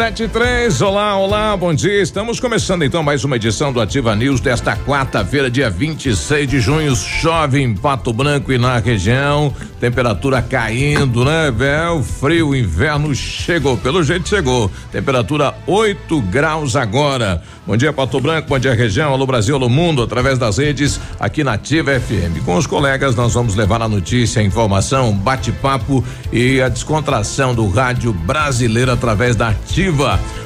Sete três, olá, olá, bom dia. Estamos começando então mais uma edição do Ativa News desta quarta-feira, dia 26 de junho. Chove em Pato Branco e na região, temperatura caindo, né? Véu, frio, inverno chegou, pelo jeito chegou. Temperatura 8 graus agora. Bom dia, Pato Branco, bom dia, região, alô Brasil, alô mundo, através das redes aqui na Ativa FM. Com os colegas, nós vamos levar a notícia, a informação, bate-papo e a descontração do rádio brasileiro através da Ativa.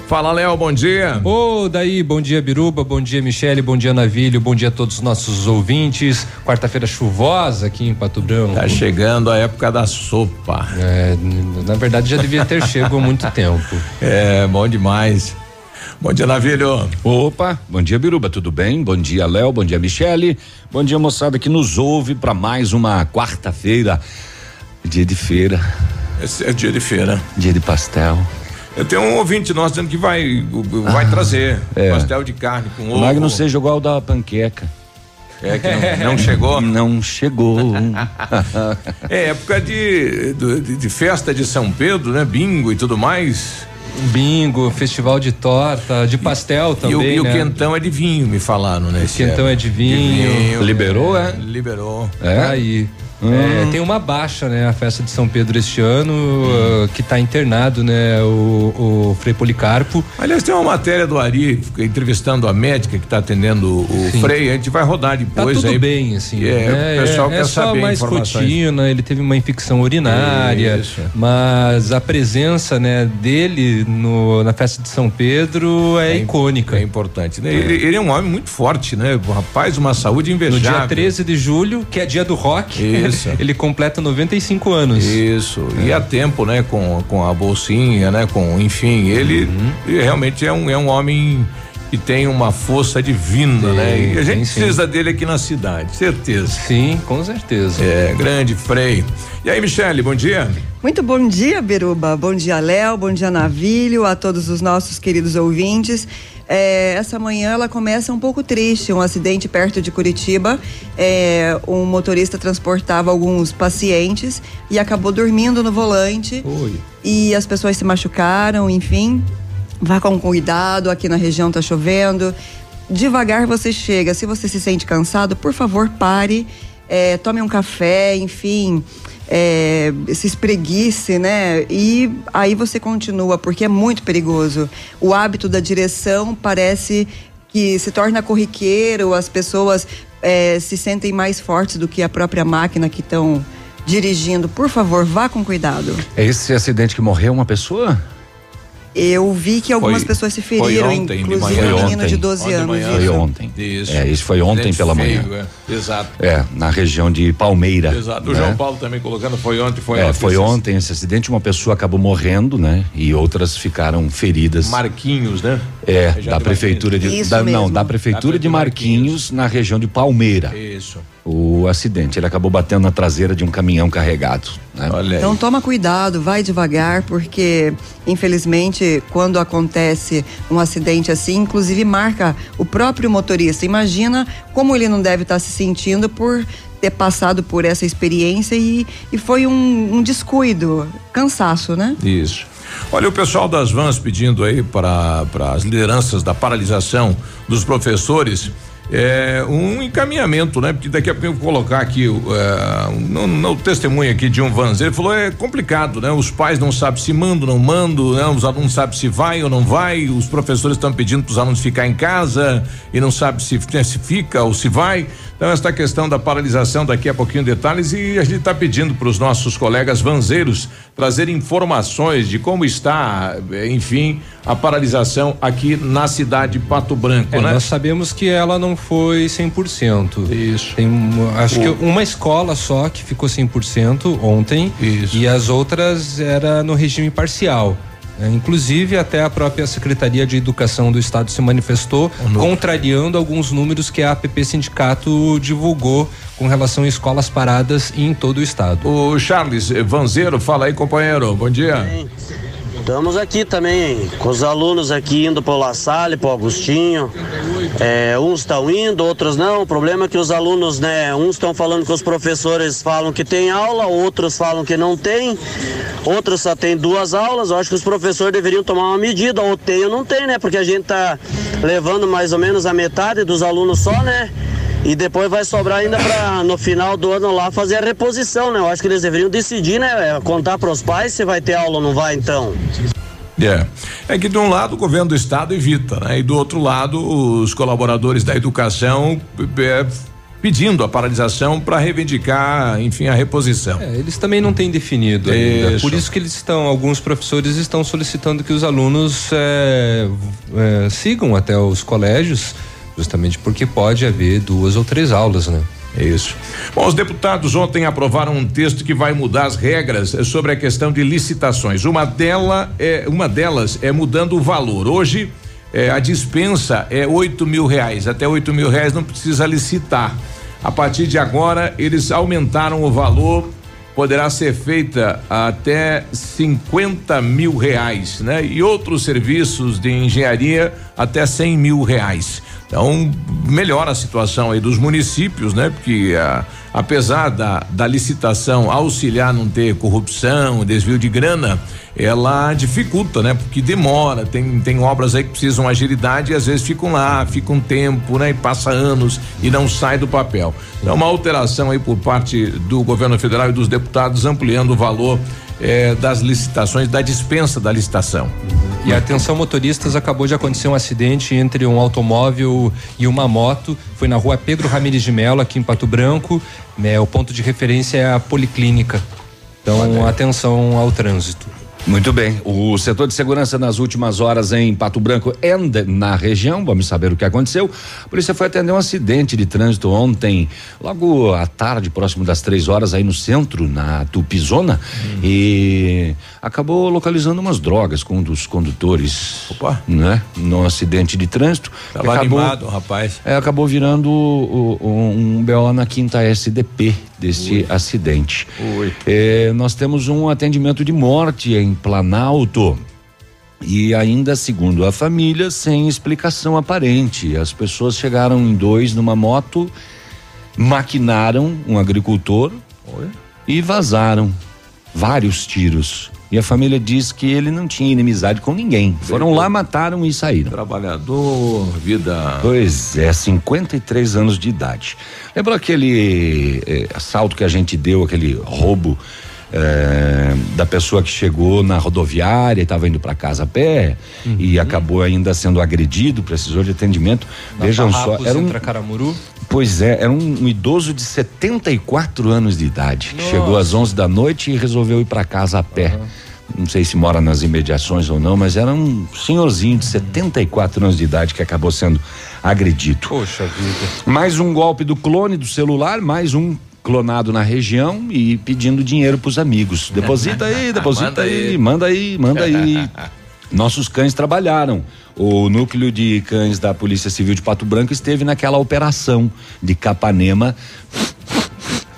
Fala, Léo, bom dia. Ô, oh, daí, bom dia, Biruba, bom dia, Michele, bom dia, Navilho, bom dia a todos os nossos ouvintes. Quarta-feira chuvosa aqui em Pato Branco. Tá chegando a época da sopa. É, na verdade já devia ter chego há muito tempo. É, bom demais. Bom dia, Navilho. Opa, bom dia, Biruba, tudo bem? Bom dia, Léo, bom dia, Michele. Bom dia, moçada que nos ouve para mais uma quarta-feira, dia de feira. Esse é dia de feira. Dia de pastel. Eu tenho um ouvinte nosso dizendo que vai, vai ah, trazer é. pastel de carne com ovo. Mas não seja igual da panqueca. É que não, não chegou? Não chegou. é época de, de, de, festa de São Pedro, né? Bingo e tudo mais. Bingo, festival de torta, de pastel também. E o, né? e o quentão é de vinho, me falaram, né? O quentão é de vinho. de vinho. Liberou, é? Liberou. É? Aí. Hum. É, tem uma baixa, né? A festa de São Pedro este ano, hum. uh, que está internado, né? O, o Frei Policarpo. Aliás, tem uma matéria do Ari entrevistando a médica que está atendendo o Sim. Frei. A gente vai rodar depois. Tá tudo aí. bem, assim. É, né? o pessoal é, quer é só saber mais rotina, ele teve uma infecção urinária, Isso. mas a presença, né, dele no, na festa de São Pedro é, é icônica. É importante. Né? Ele, ele, é um homem muito forte, né? O rapaz, uma saúde invejável. No dia 13 de julho, que é dia do rock. Isso. Ele completa 95 anos. Isso. É. E há tempo, né? Com, com a bolsinha, né? Com, enfim, ele, uhum. ele realmente é um, é um homem que tem uma força divina, sim, né? E a gente sim, precisa sim. dele aqui na cidade, certeza. Sim, com certeza. É, grande freio. E aí, Michele, bom dia. Muito bom dia, Biruba. Bom dia, Léo. Bom dia, Navilho, a todos os nossos queridos ouvintes. É, essa manhã ela começa um pouco triste, um acidente perto de Curitiba. É, um motorista transportava alguns pacientes e acabou dormindo no volante. Oi. E as pessoas se machucaram, enfim. Vá com cuidado, aqui na região tá chovendo. Devagar você chega. Se você se sente cansado, por favor, pare, é, tome um café, enfim é, se espreguice, né? E aí você continua, porque é muito perigoso. O hábito da direção parece que se torna corriqueiro, as pessoas é, se sentem mais fortes do que a própria máquina que estão dirigindo. Por favor, vá com cuidado. É esse acidente que morreu uma pessoa? Eu vi que algumas foi, pessoas se feriram, ontem, inclusive um menino de 12 ontem anos. Manhã, foi ontem. Isso. É, isso foi ontem pela feio, manhã. É. Exato. É, na região de Palmeira. Exato. O né? João Paulo também colocando foi ontem, foi é, ontem. Foi ontem esse acidente, uma pessoa acabou morrendo, né? E outras ficaram feridas. Marquinhos, né? É, da prefeitura de, da, não, da prefeitura de Marquinhos, Marquinhos, na região de Palmeira. Isso o acidente. Ele acabou batendo na traseira de um caminhão carregado. Né? Então toma cuidado, vai devagar, porque infelizmente quando acontece um acidente assim, inclusive marca o próprio motorista. Imagina como ele não deve estar se sentindo por ter passado por essa experiência e, e foi um, um descuido, cansaço, né? Isso. Olha o pessoal das vans pedindo aí para as lideranças da paralisação dos professores é, um encaminhamento, né? Porque daqui a pouco eu vou colocar aqui é, no, no, testemunho aqui de um Vans, ele falou é complicado, né? Os pais não sabem se mando, não mando, né? Os alunos sabem se vai ou não vai, os professores estão pedindo para os alunos ficar em casa e não sabe se, né, se fica ou se vai. Então, esta questão da paralisação, daqui a pouquinho detalhes, e a gente está pedindo para os nossos colegas vanzeiros trazer informações de como está, enfim, a paralisação aqui na cidade de Pato Branco, É, né? Nós sabemos que ela não foi 100%. Isso. Tem, acho O- que uma escola só que ficou 100% ontem. Isso. E as outras era no regime parcial. É, inclusive, até a própria Secretaria de Educação do Estado se manifestou, contrariando alguns números que a APP Sindicato divulgou com relação a escolas paradas em todo o estado. O Charles Vanzeiro, fala aí, companheiro. Bom dia. Estamos aqui também com os alunos aqui indo para o La Salle, para o Agostinho. É, uns estão indo, outros não. O problema é que os alunos, né? Uns estão falando que os professores falam que tem aula, outros falam que não tem. Outros só tem duas aulas. Eu acho que os professores deveriam tomar uma medida, ou tem ou não tem, né? Porque a gente tá levando mais ou menos a metade dos alunos só, né? E depois vai sobrar ainda para no final do ano lá fazer a reposição, né? Eu acho que eles deveriam decidir, né? Contar para os pais se vai ter aula ou não vai, então. É. É que de um lado o governo do estado evita, né? E do outro lado os colaboradores da educação é, pedindo a paralisação para reivindicar, enfim, a reposição. É, eles também não têm definido ainda. Isso. Por isso que eles estão, alguns professores estão solicitando que os alunos é, é, sigam até os colégios, justamente porque pode haver duas ou três aulas, né? Isso. Bom, os deputados ontem aprovaram um texto que vai mudar as regras sobre a questão de licitações. Uma dela é uma delas é mudando o valor. Hoje eh, a dispensa é oito mil reais. Até oito mil reais não precisa licitar. A partir de agora eles aumentaram o valor. Poderá ser feita até 50 mil reais, né? E outros serviços de engenharia até 100 mil reais. Então, melhora a situação aí dos municípios, né? Porque ah, apesar da, da licitação auxiliar não ter corrupção, desvio de grana, ela dificulta, né? Porque demora, tem, tem obras aí que precisam agilidade e às vezes ficam lá, fica um tempo, né? E passa anos e não sai do papel. Então, uma alteração aí por parte do governo federal e dos deputados ampliando o valor eh, das licitações, da dispensa da licitação. E atenção motoristas, acabou de acontecer um acidente entre um automóvel e uma moto. Foi na rua Pedro Ramires de Mello, aqui em Pato Branco. Né, o ponto de referência é a Policlínica. Então, atenção ao trânsito. Muito bem. O setor de segurança nas últimas horas em Pato Branco e na região, vamos saber o que aconteceu. A polícia foi atender um acidente de trânsito ontem, logo à tarde, próximo das três horas, aí no centro, na Tupizona, e acabou localizando umas drogas com um dos condutores. Opa. Né? No acidente de trânsito. Tava acabou, animado, rapaz. é, acabou virando o- um BO na quinta SDP deste acidente. Ui. É, nós temos um atendimento de morte em Planalto. E ainda, segundo a família, sem explicação aparente. As pessoas chegaram em dois numa moto, maquinaram um agricultor e vazaram vários tiros. E a família diz que ele não tinha inimizade com ninguém. Foram lá, mataram e saíram. Trabalhador, vida. Pois é, 53 anos de idade. Lembra aquele eh, assalto que a gente deu, aquele roubo eh, da pessoa que chegou na rodoviária e estava indo para casa a pé e acabou ainda sendo agredido, precisou de atendimento. Vejam só, era um, Caramuru. pois é, era um, um idoso de 74 anos de idade que chegou às 11 da noite e resolveu ir para casa a pé. Não sei se mora nas imediações ou não, mas era um senhorzinho de 74 anos de idade que acabou sendo agredido. Poxa vida. Mais um golpe do clone do celular, mais um clonado na região e pedindo dinheiro pros amigos. Deposita aí, deposita Manda aí, aí. manda aí, manda aí. Nossos cães trabalharam. O núcleo de cães da Polícia Civil de Pato Branco esteve naquela operação de Capanema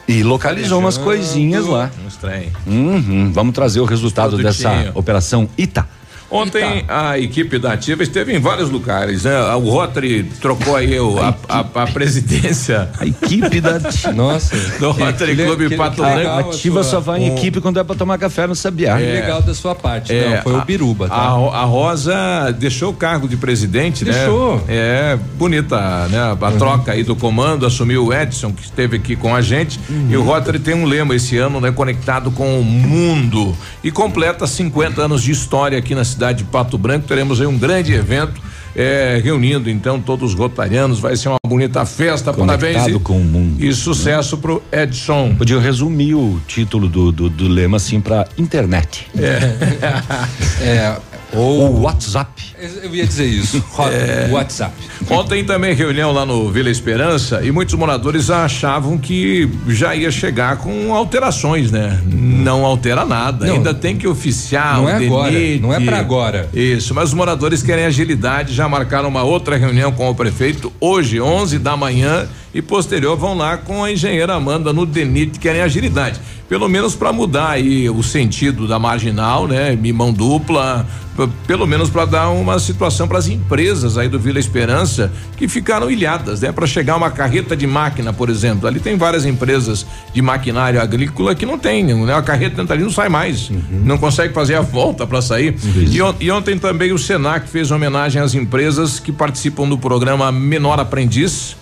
e localizou umas coisinhas lá. Um estranho. Uhum, Vamos trazer o resultado dessa operação Ita. Ontem a equipe da Ativa esteve em vários lugares, né? O Rotary trocou aí o, a, a- a presidência A equipe da Nossa. do Rotary que le- Clube que- Pato Branco. a Ativa sua- só vai em equipe quando é pra tomar café no Sabiá. Que legal da sua parte. Não, foi a- o Biruba, A, tá? A Rosa deixou o cargo de presidente, Deixou. né? É, bonita, né? A troca aí do comando, assumiu o Edson, que esteve aqui com a gente. E o Rotary tem um lema esse ano, né? Conectado com o mundo. E completa 50 anos de história aqui na cidade de Pato Branco. Teremos aí um grande evento é, reunindo então todos os rotarianos. Vai ser uma bonita festa. Conectado Parabéns. E, com o mundo. E sucesso pro Edson. Podia resumir o título do, do, do lema assim para internet. É, Ou o WhatsApp. Eu ia dizer isso. É. WhatsApp. Ontem também reunião lá no Vila Esperança e muitos moradores achavam que já ia chegar com alterações, né? Não altera nada, Não. ainda tem que oficiar Não o é agora, não é pra agora. Isso, mas os moradores querem agilidade, já marcaram uma outra reunião com o prefeito hoje, 11 da manhã e posterior vão lá com a engenheira Amanda no DENIT, querem agilidade. Pelo menos para mudar aí o sentido da marginal, né? E mão dupla, pelo menos para dar uma situação para as empresas aí do Vila Esperança que ficaram ilhadas, né? Para chegar uma carreta de máquina, por exemplo. Ali tem várias empresas de maquinário agrícola que não tem, né? A carreta ali não sai mais, não consegue fazer a volta para sair. E, on- e ontem também o Senac fez homenagem às empresas que participam do programa Menor Aprendiz.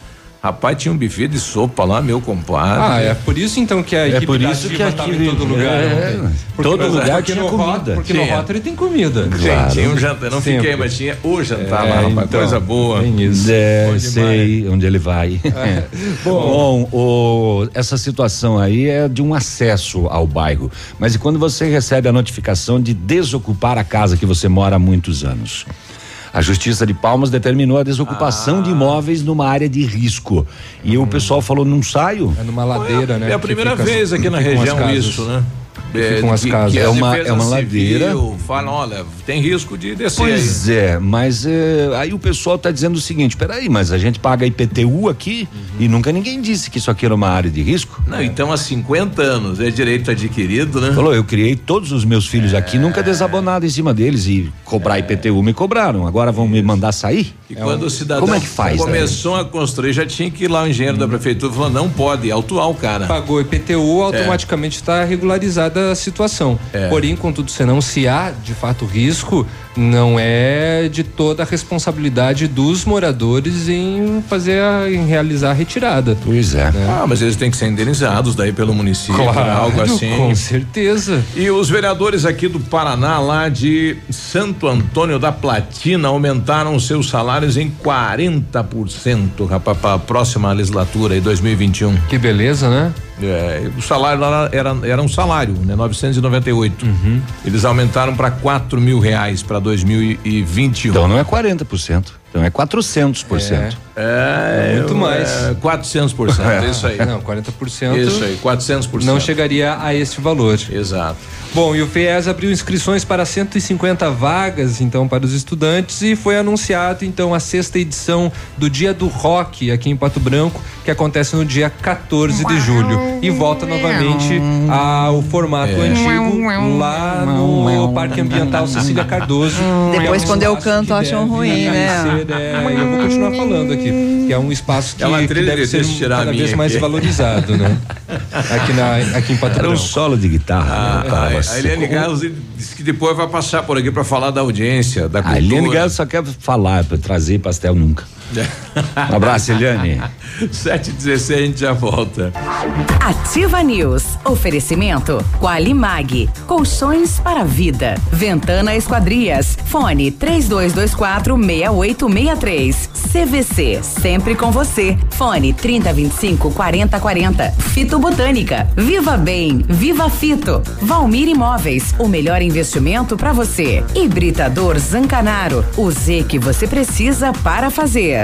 Rapaz, tinha um buffet de sopa lá, meu compadre. Ah, é por isso então que a É equipe por isso que aqui tava em todo lugar. é, ontem. todo lugar tinha no comida. Porque Tinha. no Rotary tem comida. Tinha, tinha um jantar, não Sempre. fiquei, mas tinha o jantar É, lá, rapaz, então, coisa boa. Tem isso. É, Bom sei onde ele vai. Bom, o- essa situação aí é de um acesso ao bairro. Mas e quando você recebe a notificação de desocupar a casa que você mora há muitos anos? A Justiça de Palmas determinou a desocupação Ah. de imóveis numa área de risco. E o pessoal falou: não saio? É numa ladeira, né? É a primeira vez aqui na região isso, né? Ficam as que- casas. que É uma- é uma Civil ladeira. Fala, olha, tem risco de descer Pois é, mas é, aí o pessoal está dizendo o seguinte: peraí, mas a gente paga IPTU aqui e nunca ninguém disse que isso aqui era uma área de risco. aí. Não, então há 50 anos é direito adquirido, né? Falou, eu criei todos os meus filhos aqui, nunca desabonado em cima deles e cobrar IPTU me cobraram. Agora vão me mandar sair? E quando o cidadão Como é que faz, começou a construir, já tinha que ir lá o engenheiro da prefeitura falou, não pode, autuar o cara. Pagou IPTU, automaticamente está regularizada situação. É. Porém, contudo, senão, se há de fato risco, não é de toda a responsabilidade dos moradores em fazer, a, em realizar a retirada. Pois é. Ah, mas eles têm que ser indenizados daí pelo município, né? algo assim. com certeza. E os vereadores aqui do Paraná, lá de Santo Antônio da Platina, aumentaram seus salários em 40%, rapaz, para a próxima legislatura, em 2021. Que beleza, né? É, o salário lá era, era um salário, né? 998. Uhum. Eles aumentaram para 4 mil reais para 2021. Então não é 40%, então é 400%. é, muito mais. É, 400%, é isso aí. Não, 40% Isso aí, 400%. não chegaria a esse valor. Exato. Bom, e o FIES abriu inscrições para 150 vagas, então, para os estudantes e foi anunciado, então, a sexta edição do Dia do Rock aqui em Pato Branco, que acontece no dia 14 de julho. E volta novamente ao formato É. antigo lá no Parque Ambiental Cecília Cardoso. Depois, é quando eu canto, acham ruim, né? Ser, é, eu vou continuar falando aqui, que é um espaço que, Ela que deve de- ser a cada vez mais aqui. valorizado, né? Aqui, na, aqui em Pato Era um solo de guitarra. Ah, né, pra a, você. a Eliane Gales disse que depois vai passar por aqui para falar da audiência, da A cultura. Eliane Galo só quer falar, pra trazer pastel nunca. Um abraço, Eliane. 7 h 16 a gente já volta. Ativa News. Oferecimento Qualimag. Colchões para a vida. Ventana Esquadrias. Fone 3224 6863. CVC. Sempre com você. Fone 3025 4040. Fito Botânica. Viva Bem. Viva Fito. Valmir Imóveis. O melhor investimento para você. Hibridador Zancanaro. O Z que você precisa para fazer.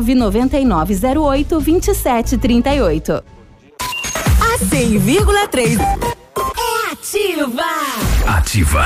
99908 2738. A 100,3 é ativa. Ativa.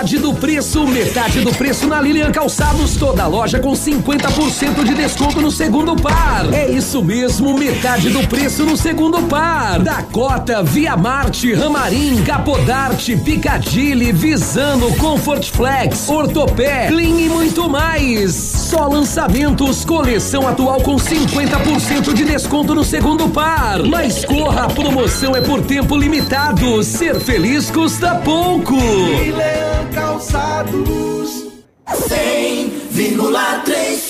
Metade do preço, metade do preço na Lilian Calçados, toda loja com 50% de desconto no segundo par. É isso mesmo, metade do preço no segundo par. Dakota, Via Marte, Ramarim, Capodarte, Picadilly, Visano, Comfort Flex, Ortopé, Clean e muito mais. Só lançamentos, coleção atual com 50% de desconto no segundo par. Mas corra, a promoção é por tempo limitado. Ser feliz custa pouco. Calçados. 100,3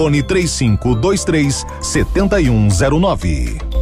Fone 3523 7109.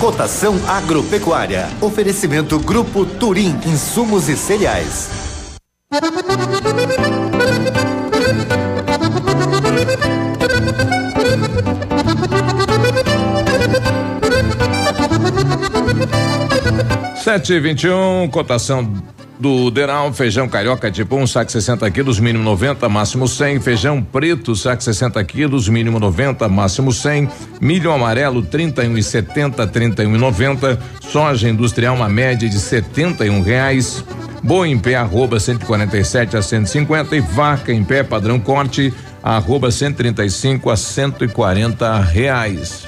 Cotação agropecuária. Oferecimento Grupo Turim, insumos e cereais. Sete e vinte e um, cotação do Deral, feijão carioca tipo 1, um, saco 60 quilos, mínimo 90, máximo 100. Feijão preto, saco 60 quilos, mínimo 90, máximo 100. Milho amarelo, 31 e 70, 31 e 90. Soja industrial, uma média de 71 reais. Boi em pé, arroba 147 a 150. E vaca em pé, padrão corte, arroba 135 a 140 reais.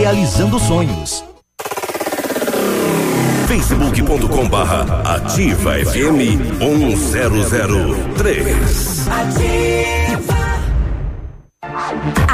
realizando sonhos. facebook.com barra ativa FM 1003 Ativa.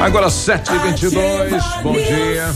Agora 7h22, bom dia.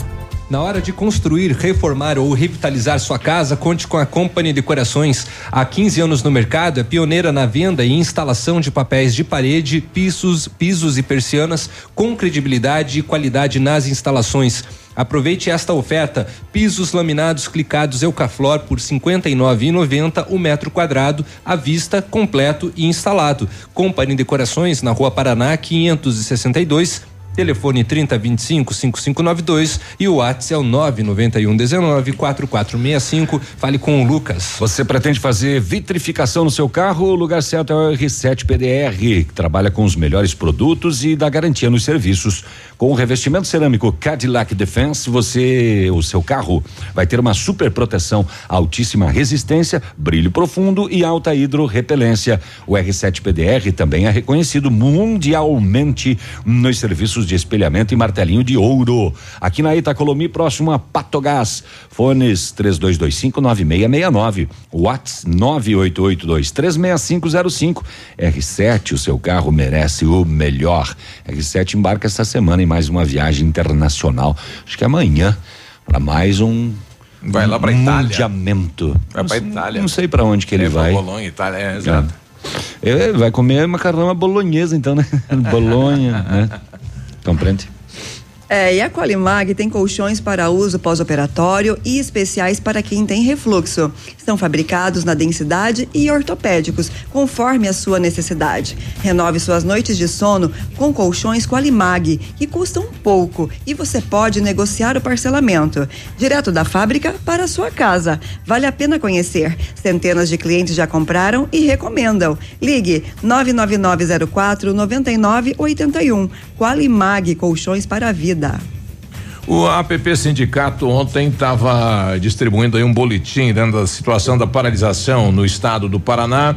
Na hora de construir, reformar ou revitalizar sua casa, conte com a Company Decorações. Há 15 anos no mercado, é pioneira na venda e instalação de papéis de parede, pisos, pisos e persianas com credibilidade e qualidade nas instalações. Aproveite esta oferta: pisos laminados clicados Eucaflor por R$ 59,90 o metro quadrado, à vista, completo e instalado. Company Decorações na Rua Paraná 562. Telefone 3025 5592 e o WhatsApp é o 991 19 4465. Fale com o Lucas. Você pretende fazer vitrificação no seu carro? O lugar certo é o R7 PDR, que trabalha com os melhores produtos e dá garantia nos serviços. Com o revestimento cerâmico Cadillac Defense, você, o seu carro, vai ter uma super proteção, altíssima resistência, brilho profundo e alta hidrorrepelência. O R7 PDR também é reconhecido mundialmente nos serviços de espelhamento e martelinho de ouro. Aqui na Itacolomi, próximo a Patogás. Fones 32259669. Whats 988236505. R7, o seu carro merece o melhor. R7 embarca essa semana em mais uma viagem internacional. Acho que amanhã para mais um Vai lá pra Itália. mundiamento. Vai sei- Itália. Não sei para onde que ele É, vai. Bolonha, Itália, é, exato. É, vai comer macarrão à bolonhesa, então, né? Bolonha, né? Compreende? É, e a Qualimag tem colchões para uso pós-operatório e especiais para quem tem refluxo. São fabricados na densidade e ortopédicos, conforme a sua necessidade. Renove suas noites de sono com colchões Qualimag, que custam pouco e você pode negociar o parcelamento. Direto da fábrica para a sua casa. Vale a pena conhecer. Centenas de clientes já compraram e recomendam. Ligue 99904 9981. Qualimag Colchões para a Vida. O APP Sindicato ontem estava distribuindo um boletim dentro da situação da paralisação no estado do Paraná.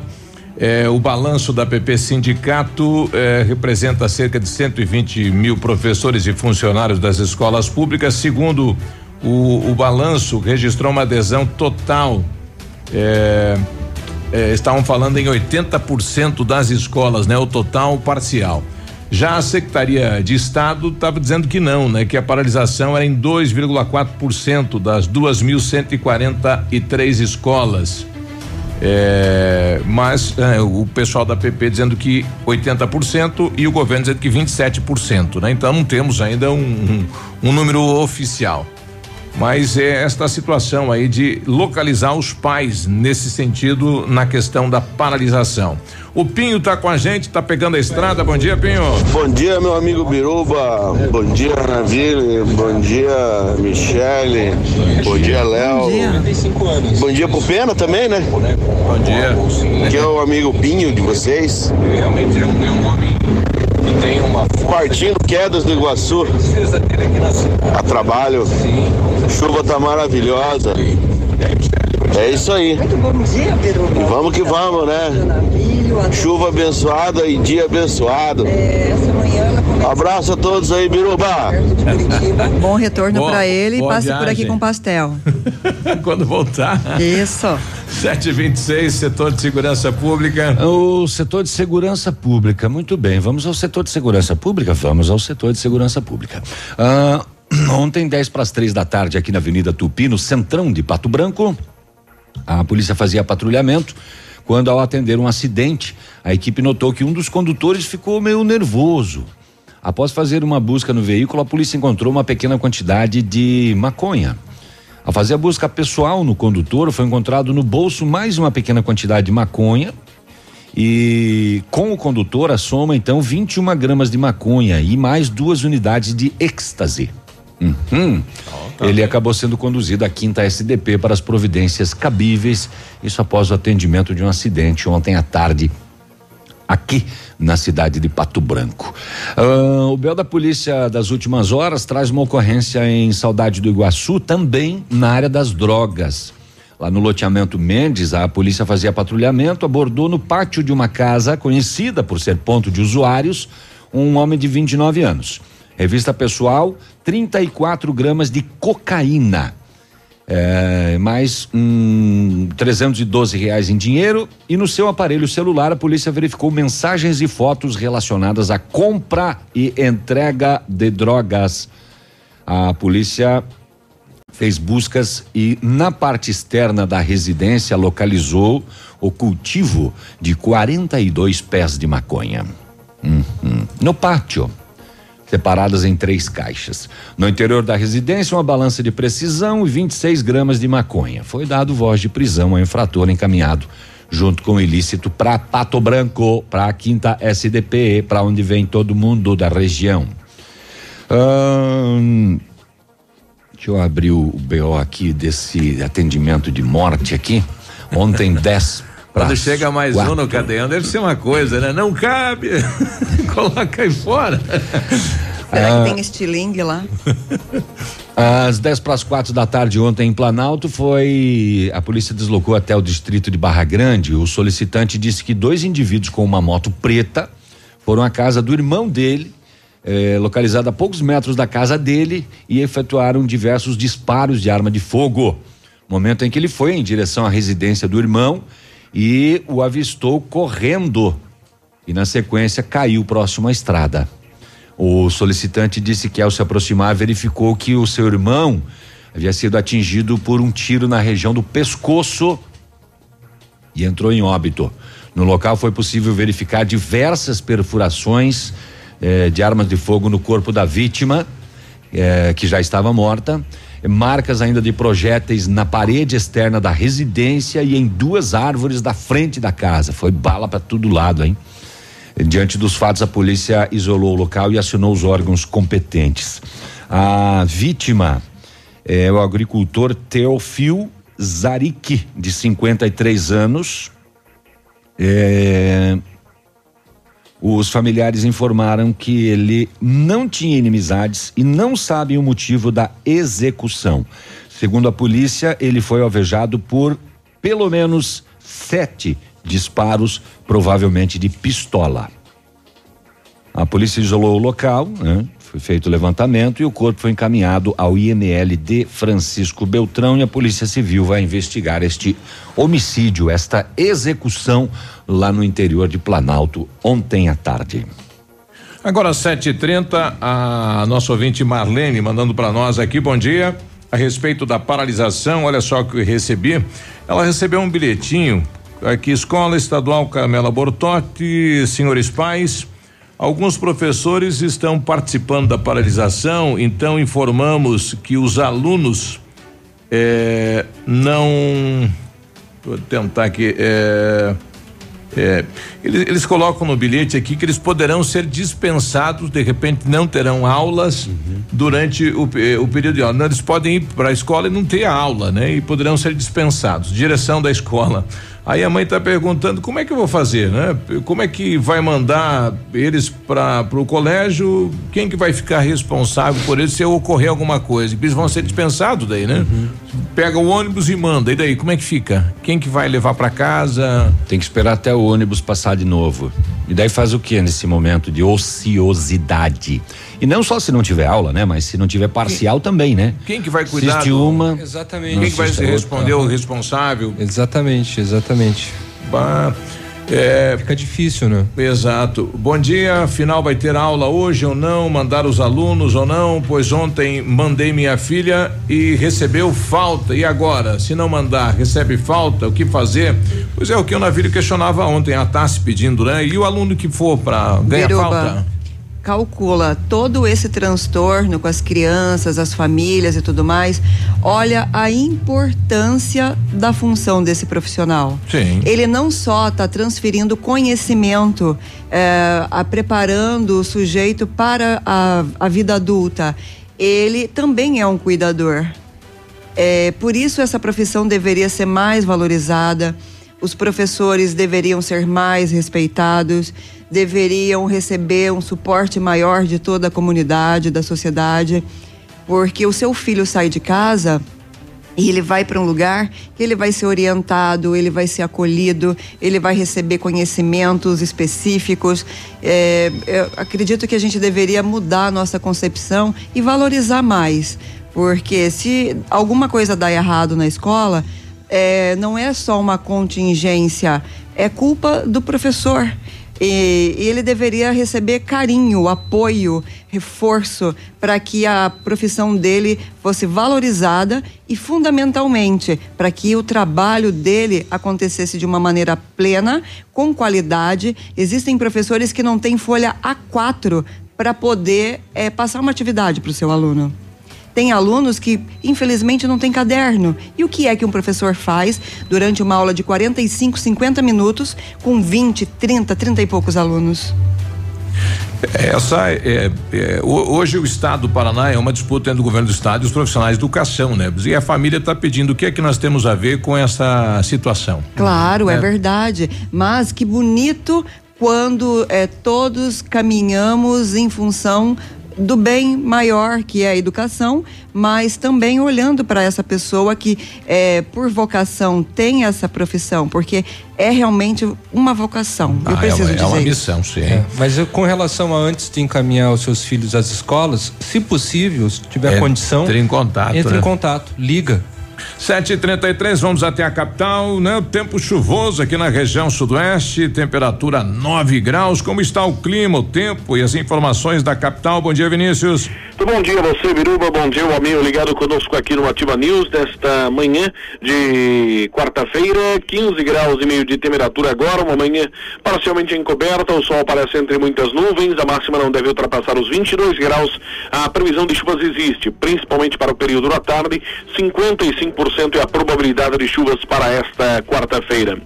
Eh, o balanço da APP Sindicato eh, representa cerca de 120 mil professores e funcionários das escolas públicas. Segundo o, o balanço, registrou uma adesão total. eh, estavam falando em 80% das escolas, né? O total parcial. Já a Secretaria de Estado estava dizendo que não, né? Que a paralisação era em 2,4% das 2.143 escolas. É, mas é, o pessoal da PP dizendo que 80% e o governo dizendo que 27%, né? Então não temos ainda um, um, um número oficial. Mas é esta situação aí de localizar os pais nesse sentido na questão da paralisação. O Pinho tá com a gente, tá pegando a estrada. Bom dia, Pinho. Bom dia, meu amigo Biruba. Bom dia, Navile. Bom dia, Michele. Bom dia, Léo. Bom dia pro Pena também, né? Bom dia. Que é o amigo Pinho de vocês. Realmente é um homem que tem uma Partindo quedas do Iguaçu. A trabalho. Chuva tá maravilhosa. É isso aí. E vamos que vamos, né? Chuva abençoada e dia abençoado. Abraço a todos aí, Biruba. Bom retorno para ele e passe por aqui viagem. com pastel. Quando voltar. Isso. 726, setor de segurança pública. O setor de segurança pública, muito bem. Vamos ao setor de segurança pública? Vamos ao setor de segurança pública. Ah, ontem, 10 para as três da tarde, aqui na Avenida Tupi, no centrão de Pato Branco, a polícia fazia patrulhamento. Quando, ao atender um acidente, a equipe notou que um dos condutores ficou meio nervoso. Após fazer uma busca no veículo, a polícia encontrou uma pequena quantidade de maconha. Ao fazer a busca pessoal no condutor, foi encontrado no bolso mais uma pequena quantidade de maconha. E com o condutor, a soma então 21 gramas de maconha e mais duas unidades de êxtase. Uhum. Ele acabou sendo conduzido à quinta SDP para as providências cabíveis, isso após o atendimento de um acidente ontem à tarde aqui na cidade de Pato Branco. Ah, o Bel da Polícia das últimas horas traz uma ocorrência em Saudade do Iguaçu, também na área das drogas. Lá no loteamento Mendes, a polícia fazia patrulhamento, abordou no pátio de uma casa conhecida por ser ponto de usuários um homem de 29 anos. Revista pessoal, 34 gramas de cocaína. É, mais hum, 312 reais em dinheiro e no seu aparelho celular a polícia verificou mensagens e fotos relacionadas à compra e entrega de drogas. A polícia fez buscas e na parte externa da residência localizou o cultivo de 42 pés de maconha. Uhum. No pátio, separadas em três caixas. No interior da residência, uma balança de precisão e 26 gramas de maconha. Foi dado voz de prisão ao infrator encaminhado junto com o ilícito para Pato Branco, para a quinta SDP, para onde vem todo mundo da região. Ahn, deixa eu abrir o BO aqui desse atendimento de morte aqui. Ontem 10 Quando chega mais quatro. um no cadeião, deve ser uma coisa, né? Não cabe. Coloca aí fora. Será Ah. que tem estilingue lá? Às 10 para as quatro da tarde ontem em Planalto foi a polícia deslocou até o distrito de Barra Grande. O solicitante disse que dois indivíduos com uma moto preta foram à casa do irmão dele, eh, localizada a poucos metros da casa dele, e efetuaram diversos disparos de arma de fogo. Momento em que ele foi em direção à residência do irmão e o avistou correndo e na sequência caiu próximo à estrada. O solicitante disse que ao se aproximar verificou que o seu irmão havia sido atingido por um tiro na região do pescoço e entrou em óbito. No local foi possível verificar diversas perfurações eh, de armas de fogo no corpo da vítima, eh, que já estava morta, marcas ainda de projéteis na parede externa da residência e em duas árvores da frente da casa. Foi bala para todo lado, hein? Diante dos fatos, a polícia isolou o local e acionou os órgãos competentes. A vítima é o agricultor Teofil Zarik, de 53 anos. É, os familiares informaram que ele não tinha inimizades e não sabem o motivo da execução. Segundo a polícia, ele foi alvejado por pelo menos sete disparos, provavelmente de pistola. A polícia isolou o local, né? foi feito o levantamento e o corpo foi encaminhado ao IML de Francisco Beltrão e a Polícia Civil vai investigar este homicídio, esta execução lá no interior de Planalto ontem à tarde. Agora, 7h30, a nossa ouvinte Marlene mandando para nós aqui, bom dia. A respeito da paralisação, olha só o que eu recebi. Ela recebeu um bilhetinho aqui, Escola Estadual Carmela Bortotti, senhores pais. Alguns professores estão participando da paralisação, então informamos que os alunos eh, não. Vou tentar aqui. eh, é, eles, eles colocam no bilhete aqui que eles poderão ser dispensados, de repente não terão aulas durante o, o período de aula. Não, eles podem ir para a escola e não ter aula, né? E poderão ser dispensados. Direção da escola. Aí a mãe está perguntando como é que eu vou fazer, né? Como é que vai mandar eles para o colégio? Quem que vai ficar responsável por eles se ocorrer alguma coisa? Eles vão ser dispensados daí, né? Pega o ônibus e manda. E daí, como é que fica? Quem que vai levar para casa? Tem que esperar até o ônibus passar de novo. E daí faz o que nesse momento de ociosidade? E não só se não tiver aula, né? Mas se não tiver parcial também, né? Quem que vai cuidar? Assiste do- uma. Exatamente. Quem que vai se outra. responder o responsável? Exatamente, exatamente. Bah, é, Fica difícil, né? Exato. Bom dia, afinal vai ter aula hoje ou não? Mandar os alunos ou não? Pois ontem mandei minha filha e recebeu falta. E agora? Se não mandar, recebe falta? O que fazer? Pois é, o que o navio questionava ontem, a Tassi pedindo, né? E o aluno que for para ganhar Biruba, falta? Calcula todo esse transtorno com as crianças, as famílias e tudo mais, olha a importância da função desse profissional. Sim. Ele não só está transferindo conhecimento, eh, a preparando o sujeito para a, a vida adulta, ele também é um cuidador. É, por isso essa profissão deveria ser mais valorizada. Os professores deveriam ser mais respeitados, deveriam receber um suporte maior de toda a comunidade, da sociedade, porque o seu filho sai de casa e ele vai para um lugar que ele vai ser orientado, ele vai ser acolhido, ele vai receber conhecimentos específicos. É, acredito que a gente deveria mudar a nossa concepção e valorizar mais. Porque se alguma coisa dá errado na escola, é, não é só uma contingência, é culpa do professor. E, e ele deveria receber carinho, apoio, reforço para que a profissão dele fosse valorizada e, fundamentalmente, para que o trabalho dele acontecesse de uma maneira plena, com qualidade. Existem professores que não têm folha A4 para poder eh, passar uma atividade para o seu aluno. Tem alunos que, infelizmente, não tem caderno. E o que é que um professor faz durante uma aula de 45, 50 minutos com 20, 30, 30 e poucos alunos? Essa é, é, ho- hoje o Estado do Paraná é uma disputa entre o governo do Estado e os profissionais de educação, né? E a família está pedindo o que é que nós temos a ver com essa situação. Claro, é Né? verdade. Mas que bonito quando é, todos caminhamos em função do bem maior que é a educação, mas também olhando para essa pessoa que, é, por vocação, tem essa profissão, porque é realmente uma vocação. Eu Ah, preciso é, dizer é uma isso. missão, sim. É, mas eu, com relação a antes de encaminhar os seus filhos às escolas, se possível, se tiver É, condição, entre em contato, entre né? em contato, liga. 7h33, vamos até a capital, né? Tempo chuvoso aqui na região sudoeste, temperatura 9 graus. Como está o clima, o tempo e as informações da capital? Bom dia, Vinícius. Muito bom dia a você, Biruba. Bom dia, o amigo ligado conosco aqui no Ativa News desta manhã de quarta-feira, 15 graus e meio de temperatura agora, uma manhã parcialmente encoberta, o sol aparece entre muitas nuvens, a máxima não deve ultrapassar os 22 graus. A previsão de chuvas existe, principalmente para o período da tarde, 55% é a probabilidade de chuvas para esta quarta-feira.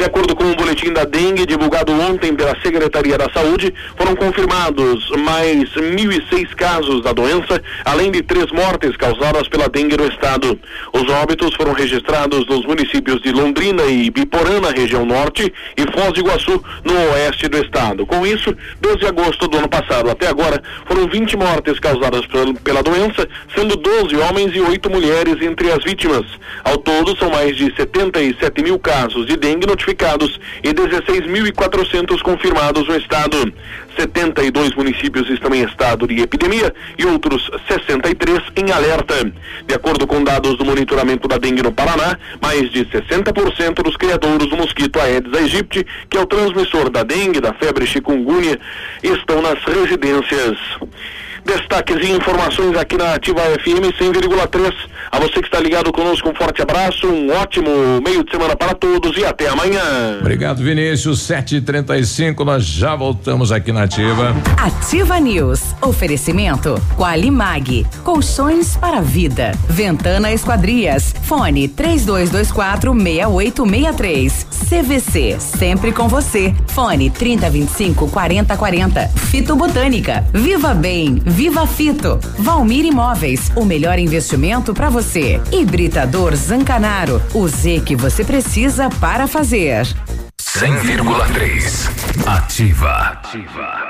De acordo com o boletim da dengue divulgado ontem pela Secretaria da Saúde, foram confirmados mais 1.006 casos da doença, além de três mortes causadas pela dengue no estado. Os óbitos foram registrados nos municípios de Londrina e Biporã, na região norte, e Foz do Iguaçu, no oeste do estado. Com isso, desde agosto do ano passado até agora, foram 20 mortes causadas pel- pela doença, sendo 12 homens e 8 mulheres entre as vítimas. Ao todo, são mais de 77 mil casos de dengue notificados e 16.400 confirmados no estado. 72 municípios estão em estado de epidemia e outros 63 em alerta. De acordo com dados do monitoramento da dengue no Paraná, mais de 60% dos criadouros do mosquito Aedes aegypti, que é o transmissor da dengue, da febre chikungunya, estão nas residências. Destaques e informações aqui na Ativa FM 100,3. A você que está ligado conosco, um forte abraço, um ótimo meio de semana para todos e até amanhã. Obrigado, Vinícius. 7h35, nós já voltamos aqui na Ativa. Ativa News. Oferecimento Qualimag. Colchões para a vida. Ventana Esquadrias. Fone 3224 6863. CVC. Sempre com você. Fone 3025 4040. Fito Botânica. Viva Bem. Viva Fito. Valmir Imóveis. O melhor investimento para você. Hibridador Zancanaro. O Z que você precisa para fazer. 100,3. Ativa.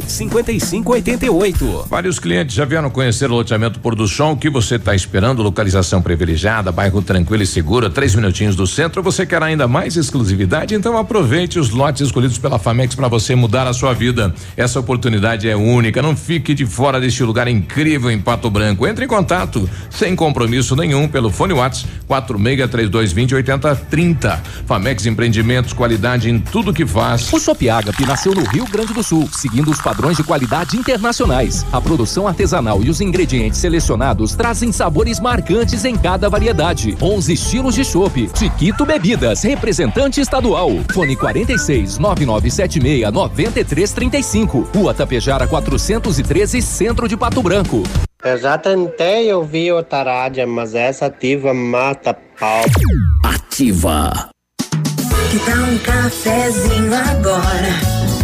5588. Vários clientes já vieram conhecer o loteamento Pôr do Sol. O que você está esperando? Localização privilegiada, bairro tranquilo e seguro, três minutinhos do centro. Você quer ainda mais exclusividade? Então aproveite os lotes escolhidos pela Famex para você mudar a sua vida. Essa oportunidade é única. Não fique de fora deste lugar incrível em Pato Branco. Entre em contato sem compromisso nenhum pelo fone Whats 463220 8030. Famex Empreendimentos, qualidade em tudo que faz. O Shop Agape nasceu no Rio Grande do Sul, seguindo os padrões de qualidade internacionais. A produção artesanal e os ingredientes selecionados trazem sabores marcantes em cada variedade. 11 estilos de chopp. Chiquito Bebidas, representante estadual. Fone 46 9976 9335. Rua Tapejara 413, Centro de Pato Branco. Eu já tentei ouvir outra rádio, mas essa ativa mata pau. Ativa. Que tal um cafezinho agora?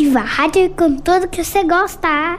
Ativa a rádio com tudo que você gosta.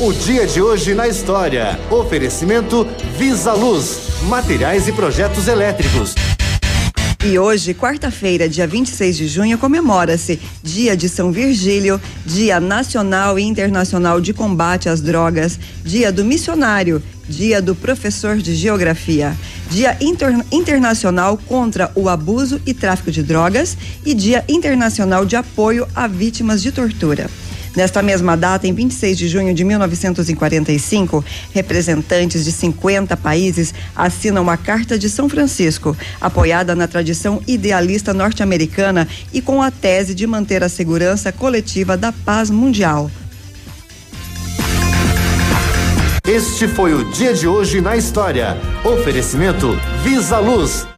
O dia de hoje na história. Oferecimento Visa Luz, materiais e projetos elétricos. E hoje, quarta-feira, dia 26 de junho, comemora-se Dia de São Virgílio, Dia Nacional e Internacional de Combate às Drogas, Dia do Missionário, Dia do Professor de Geografia, Dia Inter Internacional contra o Abuso e Tráfico de Drogas e Dia Internacional de Apoio a Vítimas de Tortura. Nesta mesma data, em 26 de junho de 1945, representantes de 50 países assinam a Carta de São Francisco, apoiada na tradição idealista norte-americana e com a tese de manter a segurança coletiva da paz mundial. Este foi o dia de hoje na história. Oferecimento Visa Luz.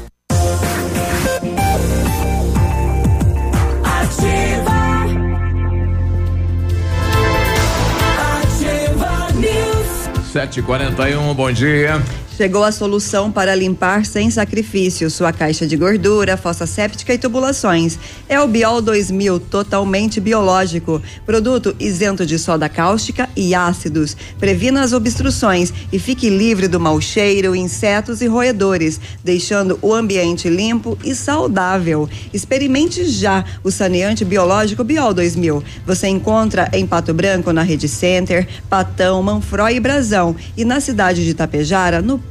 7h41, bom dia. Chegou a solução para limpar sem sacrifício sua caixa de gordura, fossa séptica e tubulações. É o Biol 2000, totalmente biológico. Produto isento de soda cáustica e ácidos. Previna as obstruções e fique livre do mau cheiro, insetos e roedores, deixando o ambiente limpo e saudável. Experimente já o saneante biológico Biol 2000. Você encontra em Pato Branco, na Rede Center, Patão, Manfroy e Brasão. E na cidade de Tapejara, no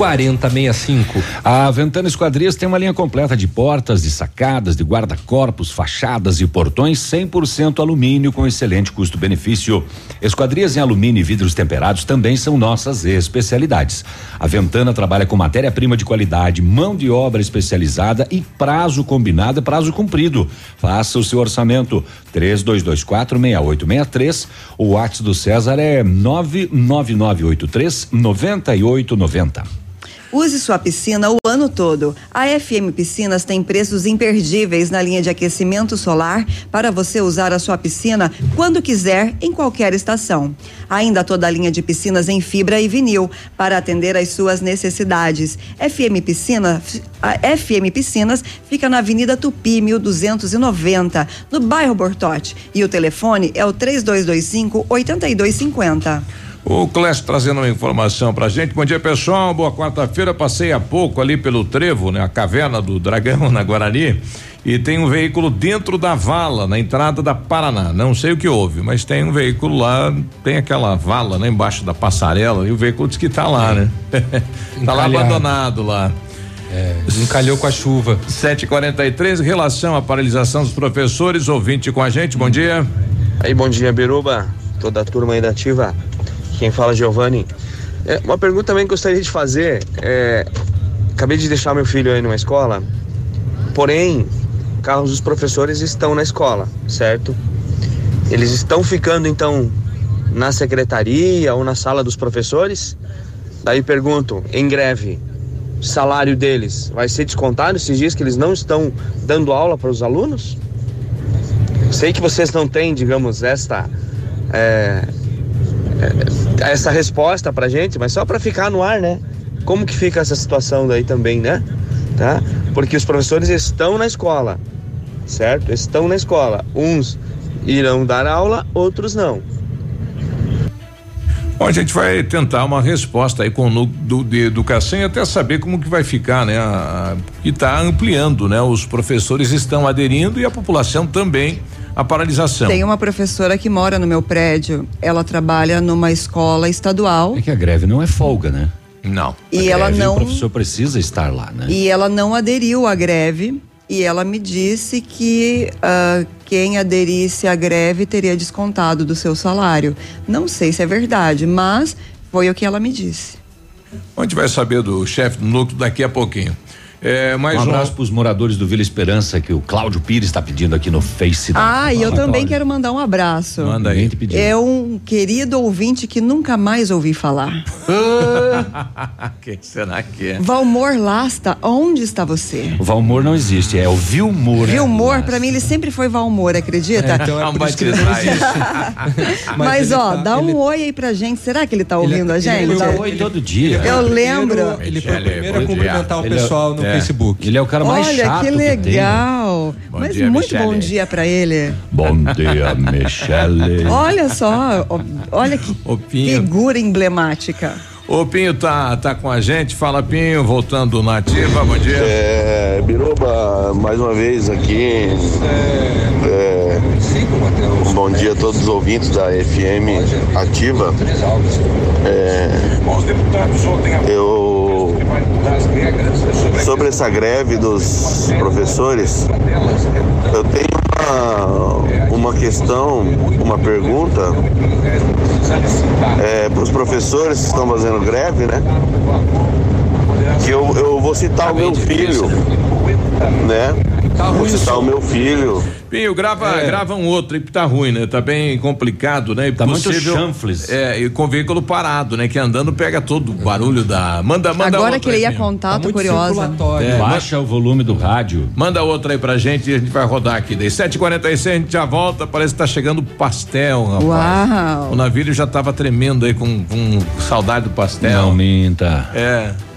4065. A Ventana Esquadrias tem uma linha completa de portas, de sacadas, de guarda-corpos, fachadas e portões 100% alumínio com excelente custo-benefício. Esquadrias em alumínio e vidros temperados também são nossas especialidades. A Ventana trabalha com matéria-prima de qualidade, mão de obra especializada e prazo combinado, prazo cumprido. Faça o seu orçamento 3224 6863. O WhatsApp do César é 99983 9890. Use sua piscina o ano todo. A FM Piscinas tem preços imperdíveis na linha de aquecimento solar para você usar a sua piscina quando quiser, em qualquer estação. Ainda toda a linha de piscinas em fibra e vinil para atender às suas necessidades. FM Piscina, a FM Piscinas fica na Avenida Tupi, 1290, no bairro Bortote. E o telefone é o 3225 8250. O Clécio trazendo uma informação pra gente. Bom dia, pessoal. Boa quarta-feira. Passei há pouco ali pelo Trevo, né? A caverna do Dragão, na Guarani. E tem um veículo dentro da vala, na entrada da Paraná. Não sei o que houve, mas tem um veículo lá, tem aquela vala, né? Embaixo da passarela, e o veículo diz que tá lá, né? tá lá abandonado lá. É, encalhou com a chuva. 743, em relação à paralisação dos professores, ouvinte com a gente, bom dia. Aí, bom dia, Biruba, toda a turma aí da Ativa. Quem fala é Giovanni. É, uma pergunta também que gostaria de fazer. É, acabei de deixar meu filho aí numa escola, porém, carros dos professores estão na escola, certo? Eles estão ficando então na secretaria ou na sala dos professores? Daí pergunto, em greve, salário deles vai ser descontado esses dias que eles não estão dando aula para os alunos? Sei que vocês não têm, digamos, esta é, essa resposta pra gente, mas só pra ficar no ar, né? Como que fica essa situação daí também, né? Tá? Porque os professores estão na escola, certo? Estão na escola. Uns irão dar aula, outros não. Bom, a gente vai tentar uma resposta aí com o núcleo de educação e até saber como que vai ficar, né? A, e tá ampliando, né? Os professores estão aderindo e a população também a paralisação. Tem uma professora que mora no meu prédio. Ela trabalha numa escola estadual. É que a greve não é folga, né? Não. E A ela greve, não- O professor precisa estar lá, né? E ela não aderiu à greve. E ela me disse que ah, quem aderisse à greve teria descontado do seu salário. Não sei se é verdade, mas foi o que ela me disse. A gente vai saber do chefe do núcleo daqui a pouquinho. É, mais um um. abraço para os moradores do Vila Esperança que o Cláudio Pires está pedindo aqui no Face. da- Ah, e eu também Cláudio. quero mandar um abraço. Manda aí. Pediu. É um querido ouvinte que nunca mais ouvi falar. Quem será que é? Valmor Lasta, onde está você? O Valmor não existe, é o Vilmor. Vilmor, pra mim ele sempre foi Valmor, acredita? É, então é isso ele não existe. Mas, ele ó, tá- dá um oi aí pra gente. Será que ele tá ouvindo a gente? Ele dá oi todo dia. Eu lembro. Ele foi o primeiro a cumprimentar o Ele é- pessoal no é. Facebook. Ele é o cara mais Olha chato que que tem. legal. Bom Mas dia, muito Michele. bom dia pra ele. Bom dia, Michele. Olha só, olha que figura emblemática. O Pinho tá, tá com a gente. Fala, Pinho, voltando na ativa. Bom dia. É, Biruba, mais uma vez aqui. É, um bom dia a todos os ouvintes da FM Ativa. É, eu sobre essa greve dos professores, eu tenho uma, uma questão, uma pergunta para os professores que estão fazendo greve, né? Que eu, eu vou citar o meu filho, né? Vou citar o meu filho. Pinho, grava, É. grava um outro aí, porque tá ruim, né? Tá bem complicado, né? Tá muito Impossível- chanfles. É, e com veículo parado, né? Que andando pega todo o barulho da. Manda, manda Agora outra que ele ia contar, tô curiosa. É, Baixa o volume do rádio. Manda outra aí pra gente e a gente vai rodar aqui. Daí 7h46 a gente já volta, parece que tá chegando pastel, rapaz. Uau. O navio já tava tremendo aí com, com saudade do pastel. Não minta. É.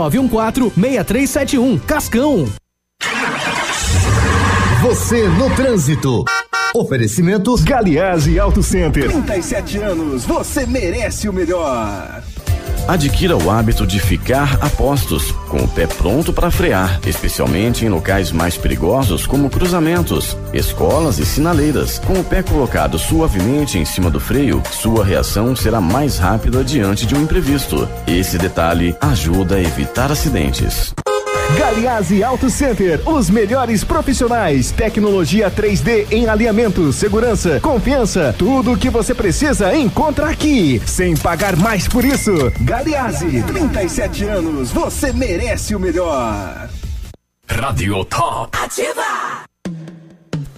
6371. Cascão. Você no trânsito. Oferecimento Galiase Auto Center. 37 anos, você merece o melhor. Adquira o hábito de ficar a postos, com o pé pronto para frear, especialmente em locais mais perigosos como cruzamentos, escolas e sinaleiras. Com o pé colocado suavemente em cima do freio, sua reação será mais rápida diante de um imprevisto. Esse detalhe ajuda a evitar acidentes. Galiase Auto Center, os melhores profissionais, tecnologia 3D em alinhamento, segurança, confiança, tudo o que você precisa encontra aqui, sem pagar mais por isso. Galiase, 37 anos, você merece o melhor. Radio Top. Ativa!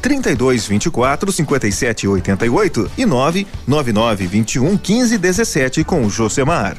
32 24 57 88 e 999 21 15 17 com o Josemar.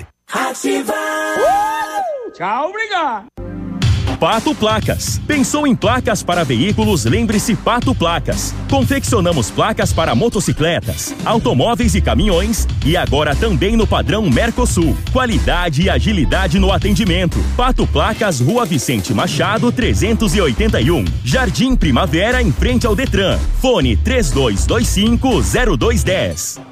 04001244/2019. Ativa! Tchau, obrigado. Pato Placas. Pensou em placas para veículos? Lembre-se Pato Placas. Confeccionamos placas para motocicletas, automóveis e caminhões e agora também no padrão Mercosul. Qualidade e agilidade no atendimento. Pato Placas, Rua Vicente Machado, 381. Jardim Primavera, em frente ao Detran. Fone 3225 0210.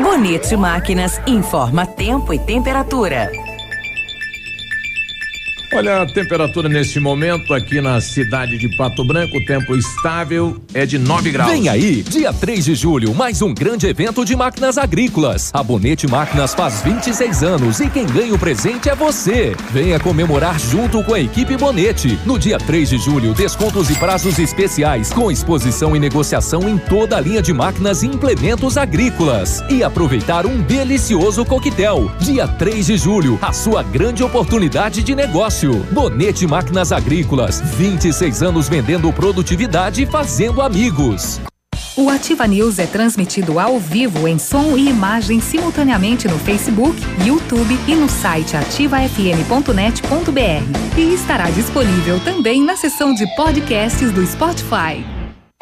Bonito Máquinas informa tempo e temperatura. Olha a temperatura nesse momento aqui na cidade de Pato Branco, o tempo estável é de 9 graus. Vem aí, dia 3 de julho, mais um grande evento de máquinas agrícolas. A Bonete Máquinas faz 26 anos e quem ganha o presente é você. Venha comemorar junto com a equipe Bonete. No dia 3 de julho, descontos e prazos especiais com exposição e negociação em toda a linha de máquinas e implementos agrícolas. E aproveitar um delicioso coquetel. Dia 3 de julho, a sua grande oportunidade de negócio. Bonete Máquinas Agrícolas, 26 anos vendendo produtividade e fazendo amigos. O Ativa News é transmitido ao vivo em som e imagem simultaneamente no Facebook, YouTube e no site ativafm.net.br. E estará disponível também na seção de podcasts do Spotify.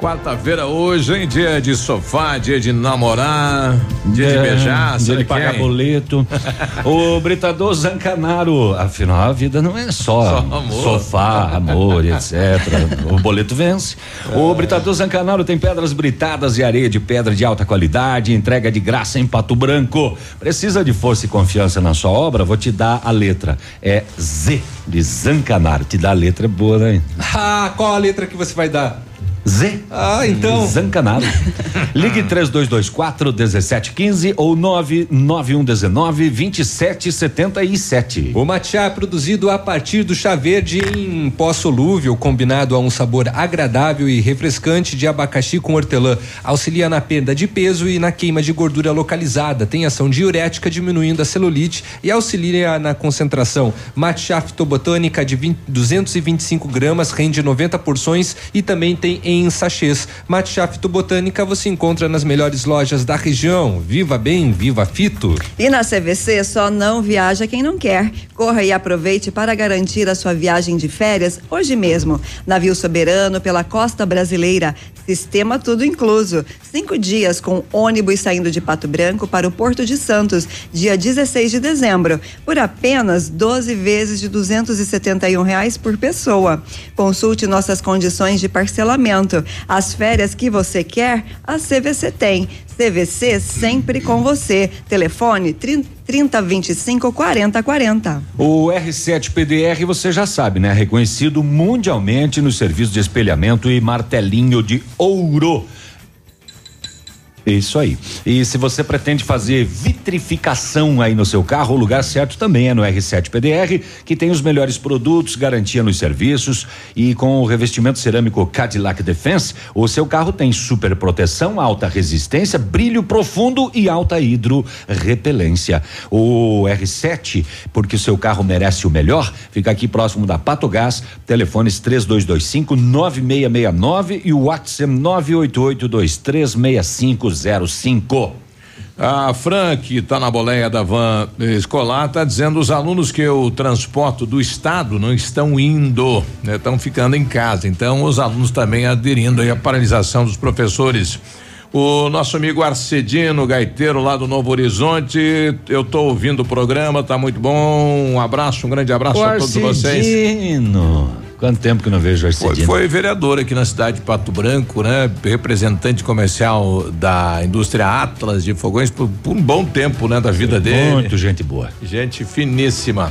Quarta-feira hoje, hein? Dia de sofá, dia de namorar, dia de É, beijar, dia de pagar quem? boleto. o Britador Zancanaro, afinal a vida não é só, Só amor. sofá, amor, etc. o boleto vence. O Britador Zancanaro tem pedras britadas e areia de pedra de alta qualidade, entrega de graça em Pato Branco. Precisa de força e confiança na sua obra? Vou te dar a letra. É Z de Zancanaro. Te dá a letra é boa, né? Ah, qual a letra que você vai dar? Z. Ah, então. Zancanaro. Ligue 3224 1715 ou 99119 2777. O matcha é produzido a partir do chá verde em pó solúvel, combinado a um sabor agradável e refrescante de abacaxi com hortelã. Auxilia na perda de peso e na queima de gordura localizada. Tem ação diurética, diminuindo a celulite e auxilia na concentração. Matcha fitobotânica de 20, 225 gramas, rende 90 porções e também tem em sachês. Matcha fitobotânica você encontra nas melhores lojas da região. Viva bem, viva fito. E na CVC só não viaja quem não quer. Corra e aproveite para garantir a sua viagem de férias hoje mesmo. Navio soberano pela costa brasileira. Sistema tudo incluso. Cinco dias com ônibus saindo de Pato Branco para o Porto de Santos, dia 16 de dezembro, por apenas 12 vezes de 271 reais por pessoa. Consulte nossas condições de parcelamento. As férias que você quer, a CVC tem. CVC sempre com você. Telefone 3025 4040. O R7 PDR você já sabe, né? Reconhecido mundialmente no serviço de espelhamento e martelinho de ouro. Isso aí. E se você pretende fazer vitrificação aí no seu carro, o lugar certo também é no R7 PDR, que tem os melhores produtos, garantia nos serviços e com o revestimento cerâmico Cadillac Defense, o seu carro tem super proteção, alta resistência, brilho profundo e alta hidro repelência. O R7, porque o seu carro merece o melhor, fica aqui próximo da Pato Gás, telefones 3225 9669 e o WhatsApp 988236505. A Fran, que está na boleia da van escolar, está dizendo os alunos que eu transporto do estado não estão indo, estão né, ficando em casa. Então, os alunos também aderindo à paralisação dos professores. O nosso amigo Arcedino, gaiteiro lá do Novo Horizonte, eu estou ouvindo o programa, tá muito bom. Um abraço, um grande abraço o a todos vocês. Quanto tempo que não vejo Arcedino? Foi, foi vereador aqui na cidade de Pato Branco, né? Representante comercial da indústria Atlas de Fogões por, por um bom tempo, né? Da vida dele. Muito gente boa. Gente finíssima.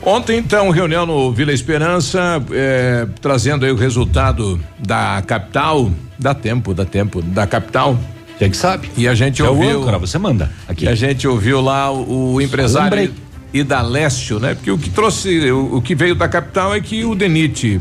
Ontem, então, reunião no Vila Esperança, eh, trazendo aí o resultado da capital. Dá tempo, dá tempo, da capital. Quem que sabe? E a gente é ouviu. O âncora, você manda aqui. E a gente ouviu lá o, o empresário Idalécio, né? Porque o que trouxe, o, o, que veio da capital é que o DENIT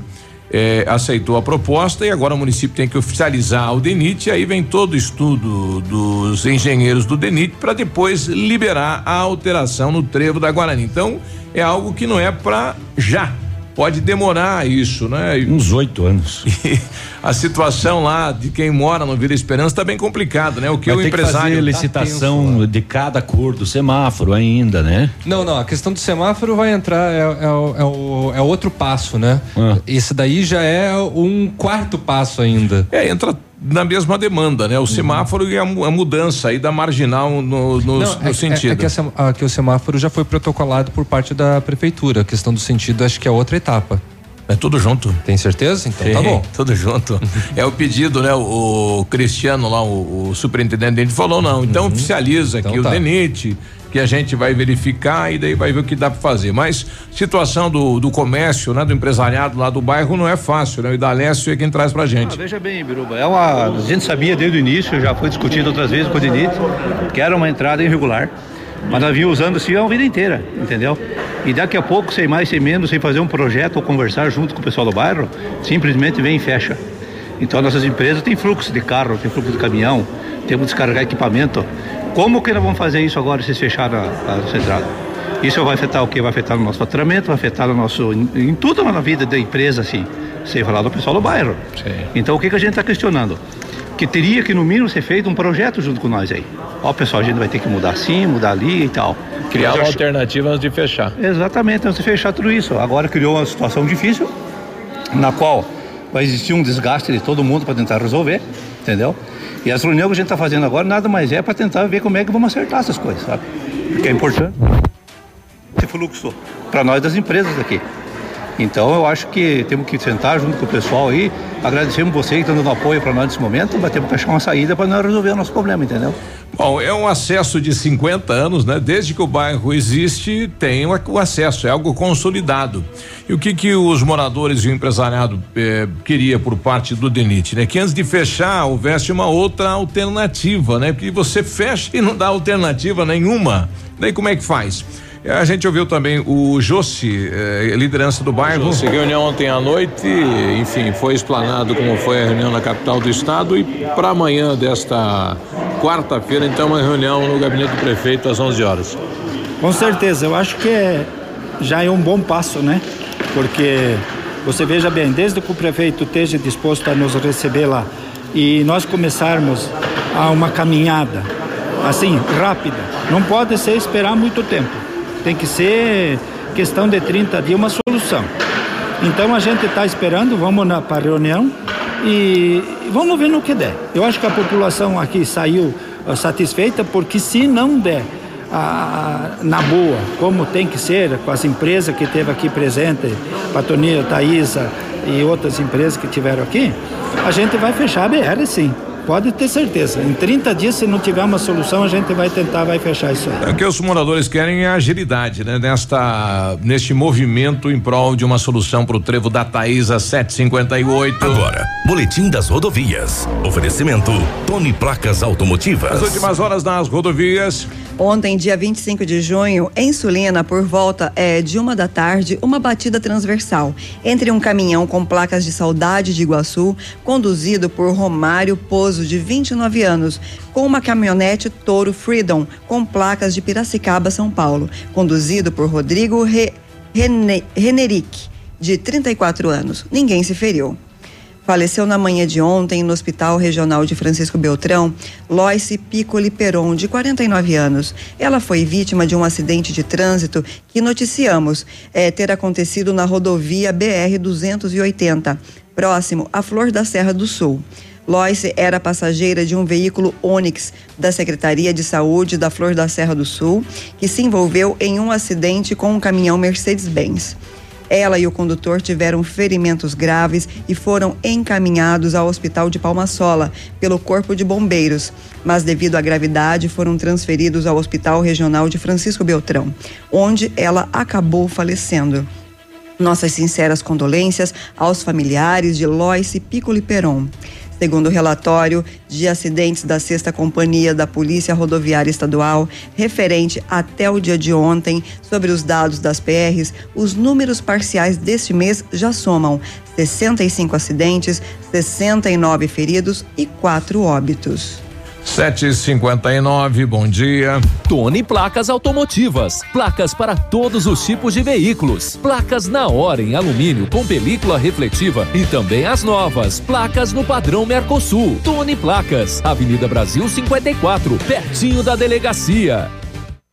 eh, aceitou a proposta e agora o município tem que oficializar o DENIT e aí vem todo o estudo dos engenheiros do DENIT para depois liberar a alteração no trevo da Guarani. Então, é algo que não é para já. Pode demorar isso, né? Uns oito anos. E a situação lá de quem mora no Vila Esperança está bem complicado, né? O que Vai o ter empresário. Que fazer licitação tá tenso, de cada cor do semáforo ainda, né? Não, não. A questão do semáforo vai entrar, é, é, é, o, é outro passo, né? Ah. Esse daí já é um quarto passo ainda. É, entra na mesma demanda, né? O semáforo e a, a mudança aí da marginal no, no, Não, no é, sentido. É, é que, a, que, o semáforo já foi protocolado por parte da prefeitura. A questão do sentido acho que é outra etapa. É tudo junto. Tem certeza? Então Sim, tá bom. Tudo junto. é o pedido, né? O, o Cristiano lá, o, o superintendente falou não. Então uhum. oficializa então, que tá. o DENIT que a gente vai verificar e daí vai ver o que dá para fazer. Mas situação do, do comércio, né, do empresariado lá do bairro não é fácil, né? O Idalécio é quem traz pra gente. Ah, veja bem, Biruba, é uma, a gente sabia desde o início, já foi discutido outras vezes com o DENIT, que era uma entrada irregular. Mas nós vinha usando assim a vida inteira, entendeu? E daqui a pouco, sem mais, sem menos, sem fazer um projeto ou conversar junto com o pessoal do bairro, simplesmente vem e fecha. Então nossas empresas têm fluxo de carro, tem fluxo de caminhão, temos que descarregar equipamento. Como que nós vamos fazer isso agora se fechar a, a central? Isso vai afetar o que? Vai afetar no nosso faturamento, vai afetar no nosso. em, em tudo na vida da empresa, assim. Sem falar do pessoal do bairro. Sim. Então o que, que a gente está questionando? Que teria que, no mínimo, ser feito um projeto junto com nós aí. Ó, pessoal, a gente vai ter que mudar assim, mudar ali e tal. Criar uma alternativa antes de fechar. Exatamente, antes de fechar tudo isso. Agora criou uma situação difícil, na qual vai existir um desgaste de todo mundo para tentar resolver, entendeu? E as reuniões que a gente está fazendo agora nada mais é para tentar ver como é que vamos acertar essas coisas, sabe? Porque é importante esse fluxo para nós das empresas aqui. Então eu acho que temos que sentar junto com o pessoal aí Agradecemos você que dando apoio para nós nesse momento, mas temos que achar uma saída para nós resolver o nosso problema, entendeu? Bom, é um acesso de 50 anos, né? Desde que o bairro existe, tem o acesso, é algo consolidado. E o que que os moradores e o empresariado eh, queria por parte do DENIT, né? Que antes de fechar houvesse uma outra alternativa, né? Porque você fecha e não dá alternativa nenhuma. Daí como é que faz? A gente ouviu também o Jossi, eh, liderança do bairro. Jossi, reunião ontem à noite, enfim, foi explanado como foi a reunião na capital do estado e para amanhã desta quarta-feira, então, uma reunião no gabinete do prefeito às 11 horas. Com certeza, eu acho que é, já é um bom passo, né? Porque você veja bem, desde que o prefeito esteja disposto a nos receber lá e nós começarmos a uma caminhada assim, rápida, não pode ser esperar muito tempo. Tem que ser questão de 30 dias uma solução. Então a gente está esperando, vamos para a reunião e vamos ver no que der. Eu acho que a população aqui saiu uh, satisfeita, porque se não der a, na boa, como tem que ser, com as empresas que teve aqui presente, Patonia, Taísa e outras empresas que tiveram aqui, a gente vai fechar a BR sim. Pode ter certeza. Em 30 dias, se não tiver uma solução, a gente vai tentar, vai fechar isso aí. É o que os moradores querem é agilidade, né? Nesta, neste movimento em prol de uma solução para o trevo da Taísa 758. Agora, Boletim das Rodovias. Oferecimento Tony Placas Automotivas. As últimas horas nas rodovias. Ontem, dia 25 de junho, em Sulina, por volta é, de uma da tarde, uma batida transversal entre um caminhão com placas de saudade de Iguaçu, conduzido por Romário Pozo, de 29 anos, com uma caminhonete Toro Freedom, com placas de Piracicaba, São Paulo, conduzido por Rodrigo Re, Rene, Reneric, de 34 anos. Ninguém se feriu. Faleceu na manhã de ontem no Hospital Regional de Francisco Beltrão, Loice Piccoli Peron, de 49 anos. Ela foi vítima de um acidente de trânsito que noticiamos é, ter acontecido na rodovia BR-280, próximo à Flor da Serra do Sul. Loice era passageira de um veículo Onix da Secretaria de Saúde da Flor da Serra do Sul, que se envolveu em um acidente com um caminhão Mercedes-Benz. Ela e o condutor tiveram ferimentos graves e foram encaminhados ao Hospital de Palmasola pelo Corpo de Bombeiros, mas devido à gravidade foram transferidos ao Hospital Regional de Francisco Beltrão, onde ela acabou falecendo. Nossas sinceras condolências aos familiares de Loice Piccoli Peron. Segundo o relatório de acidentes da Sexta Companhia da Polícia Rodoviária Estadual, referente até o dia de ontem, sobre os dados das PRs, os números parciais deste mês já somam 65 acidentes, 69 feridos e 4 óbitos. 759, bom dia. Tony Placas Automotivas. Placas para todos os tipos de veículos. Placas na hora em alumínio com película refletiva e também as novas. Placas no padrão Mercosul. Tony Placas, Avenida Brasil 54, pertinho da delegacia.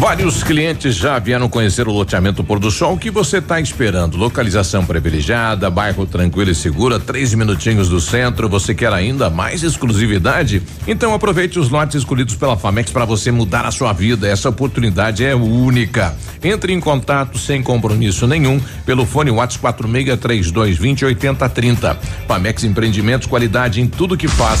Vários clientes já vieram conhecer o loteamento Pôr do Sol. O que você está esperando? Localização privilegiada, bairro tranquilo e segura, três minutinhos do centro. Você quer ainda mais exclusividade? Então aproveite os lotes escolhidos pela Famex para você mudar a sua vida. Essa oportunidade é única. Entre em contato sem compromisso nenhum pelo fone WhatsApp 463220 8030. Famex Empreendimentos, qualidade em tudo que faz.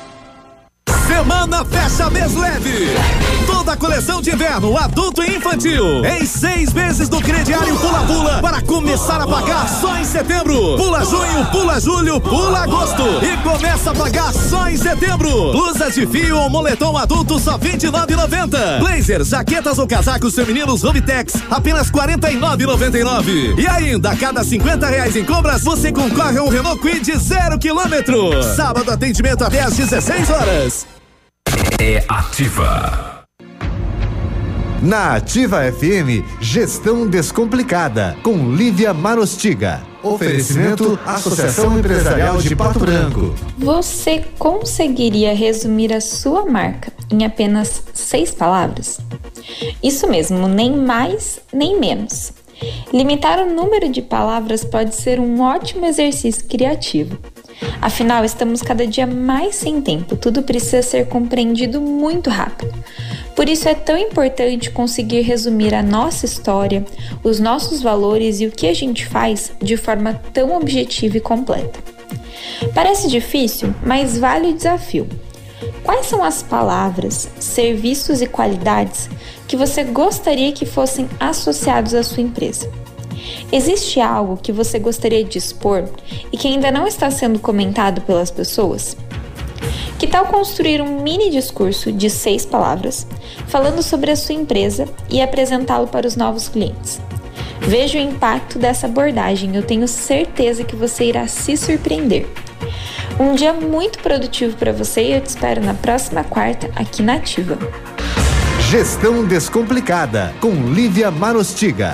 Semana Fecha Mês Leve. Toda a coleção de inverno, adulto e infantil. Em seis meses do crediário Pula Pula para começar a pagar só em setembro. Pula junho, pula julho, pula agosto. E começa a pagar só em setembro. Blusas de fio ou moletom adulto só R$ 29,90. Blazers, jaquetas ou casacos femininos Rovitex apenas R$ 49,99. E ainda, a cada 50 reais em compras, você concorre a um Renault Kwid zero quilômetro. Sábado atendimento até às 16 horas. É ativa. Na Ativa FM, Gestão Descomplicada, com Lívia Marostiga. Oferecimento Associação Empresarial de Pato Branco. Você conseguiria resumir a sua marca em apenas seis palavras? Isso mesmo, nem mais nem menos. Limitar o número de palavras pode ser um ótimo exercício criativo. Afinal, estamos cada dia mais sem tempo, tudo precisa ser compreendido muito rápido. Por isso é tão importante conseguir resumir a nossa história, os nossos valores e o que a gente faz de forma tão objetiva e completa. Parece difícil, mas vale o desafio. Quais são as palavras, serviços e qualidades que você gostaria que fossem associados à sua empresa? Existe algo que você gostaria de expor e que ainda não está sendo comentado pelas pessoas? Que tal construir um mini discurso de seis palavras falando sobre a sua empresa e apresentá-lo para os novos clientes? Veja o impacto dessa abordagem, eu tenho certeza que você irá se surpreender. Um dia muito produtivo para você e eu te espero na próxima quarta aqui na Ativa. Gestão Descomplicada, com Lívia Marostiga.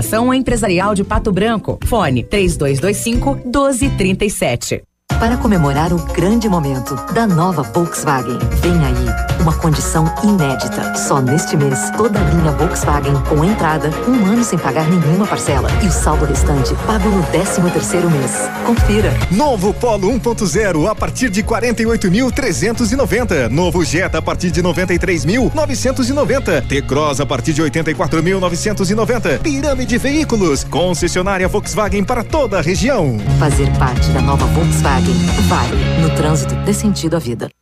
Empresarial de Pato Branco. Fone 3225 1237. Para comemorar o grande momento da nova Volkswagen, vem aí uma condição inédita. Só neste mês, toda a linha Volkswagen com entrada, um ano sem pagar nenhuma parcela e o saldo restante pago no 13 terceiro mês. Confira. Novo Polo 1.0 a partir de 48.390. Novo Jetta a partir de 93.990. T-Cross a partir de 84.990. Pirâmide Veículos, concessionária Volkswagen para toda a região. Fazer parte da nova Volkswagen vale. No trânsito, dê sentido à vida.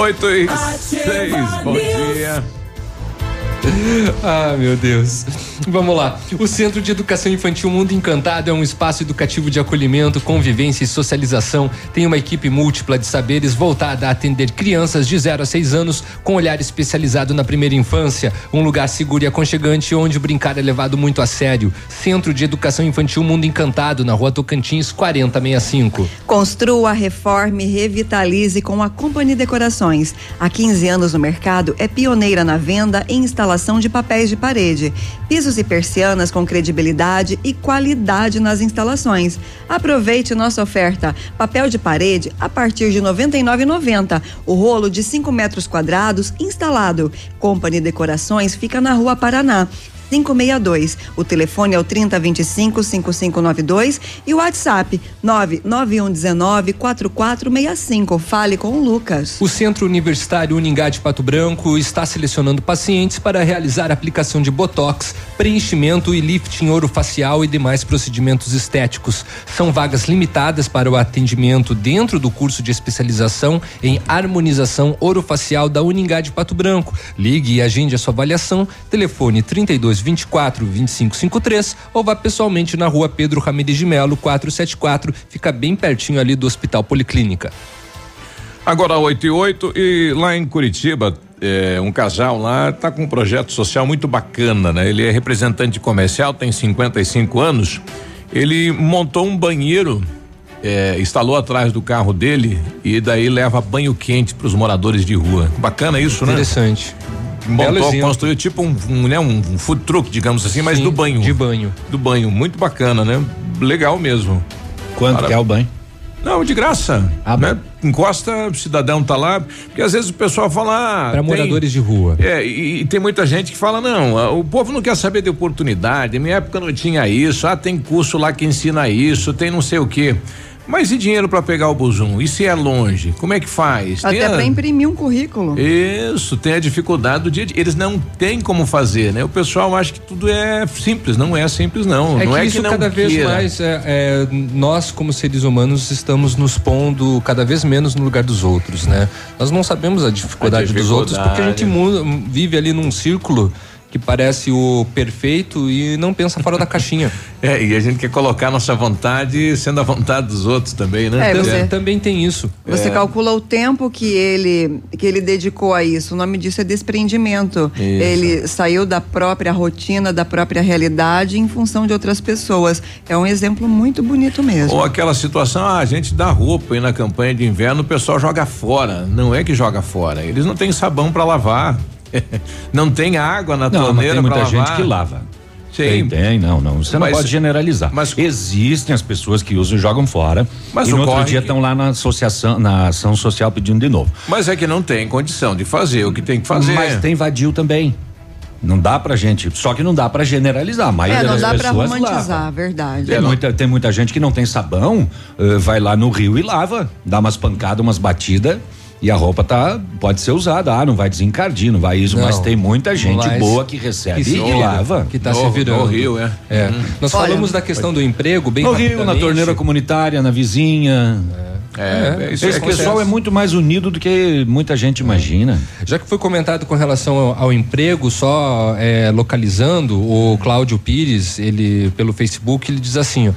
8 e 6, bom dia. Ah, meu Deus. Vamos lá. O Centro de Educação Infantil Mundo Encantado é um espaço educativo de acolhimento, convivência e socialização. Tem uma equipe múltipla de saberes voltada a atender crianças de 0 a 6 anos com olhar especializado na primeira infância. Um lugar seguro e aconchegante onde brincar é levado muito a sério. Centro de Educação Infantil Mundo Encantado, na rua Tocantins, 4065. Construa, reforme, revitalize com a Company Decorações. Há 15 anos no mercado, é pioneira na venda e instalação de papéis de parede, pisos e persianas com credibilidade e qualidade nas instalações. Aproveite nossa oferta: papel de parede a partir de R$ 99,90. O rolo de 5 metros quadrados instalado. Company Decorações fica na Rua Paraná. 562. O telefone é o 3025 5592 e o WhatsApp 99119 4465. Fale com o Lucas. O Centro Universitário Uningá de Pato Branco está selecionando pacientes para realizar aplicação de botox, preenchimento e lifting orofacial e demais procedimentos estéticos. São vagas limitadas para o atendimento dentro do curso de especialização em harmonização orofacial da Uningá de Pato Branco. Ligue e agende a sua avaliação. Telefone 32 24 25 53 ou vá pessoalmente na rua Pedro Ramirez de Melo 474. Fica bem pertinho ali do Hospital Policlínica. Agora 8 e 8 e lá em Curitiba, é, um casal lá tá com um projeto social muito bacana, né? Ele é representante comercial, tem 55 anos. Ele montou um banheiro, é, instalou atrás do carro dele e daí leva banho quente para os moradores de rua. Bacana isso, né? Interessante. Montou, exemplo. construiu tipo um, um, né, um, food truck, digamos assim, mas Sim, do banho. de banho. Do banho, muito bacana, né? Legal mesmo. Quanto Para- que é o banho? Não, de graça. Ah, né? Encosta, o cidadão tá lá, porque às vezes o pessoal fala. Ah, Para moradores de rua. É, e, e tem muita gente que fala, não, o povo não quer saber de oportunidade, minha época não tinha isso, ah, tem curso lá que ensina isso, tem não sei o quê. Mas e dinheiro para pegar o buzum? E se é longe? Como é que faz? Até a- para imprimir um currículo. Isso, tem a dificuldade do dia a dia. Eles não têm como fazer, né? O pessoal acha que tudo é simples, não é simples, não. É não que é isso que não cada vez queira. mais é, é, nós como seres humanos estamos nos pondo cada vez menos no lugar dos outros, né? Nós não sabemos a dificuldade, A dos outros porque a gente dificuldade. vive ali num círculo que parece o perfeito e não pensa fora da caixinha. É, e a gente quer colocar nossa vontade sendo a vontade dos outros também, né? É, você- Também tem isso. Você É. calcula o tempo que ele que ele dedicou a isso. O nome disso é desprendimento. Isso. Ele saiu da própria rotina, da própria realidade em função de outras pessoas. É um exemplo muito bonito mesmo. Ou aquela situação, ah, a gente dá roupa aí na campanha de inverno, o pessoal joga fora. Não é que joga fora, eles não têm sabão para lavar. não tem água na Não, mas torneira tem muita pra gente lavar. que lava. Sim. Tem, tem, não, não. Você Mas- não pode generalizar. Mas existem as pessoas que usam e jogam fora. Mas e no outro dia que- estão lá na associação, na ação social pedindo de novo. Mas é que não tem condição de fazer o que tem que fazer. Mas tem vadio também. Não dá pra gente, só que não dá pra generalizar. A maioria É, não das dá pra pessoas romantizar, lava. verdade. Tem muita, tem muita gente que não tem sabão, eh, vai lá no rio e lava, dá umas pancadas, umas batidas e a roupa tá pode ser usada. Ah, não vai desencardir, não vai isso, Não, mas tem muita gente mas boa que recebe que e lava. que tá se virando. No Rio, é. É. Uhum. Nós Olha, falamos da questão do emprego bem no rio, na torneira comunitária, na vizinha. É, isso Esse acontece. pessoal é muito mais unido do que muita gente imagina. Já que foi comentado com relação ao, ao emprego, só é, localizando, o Cláudio Pires, ele pelo Facebook, ele diz assim: ó,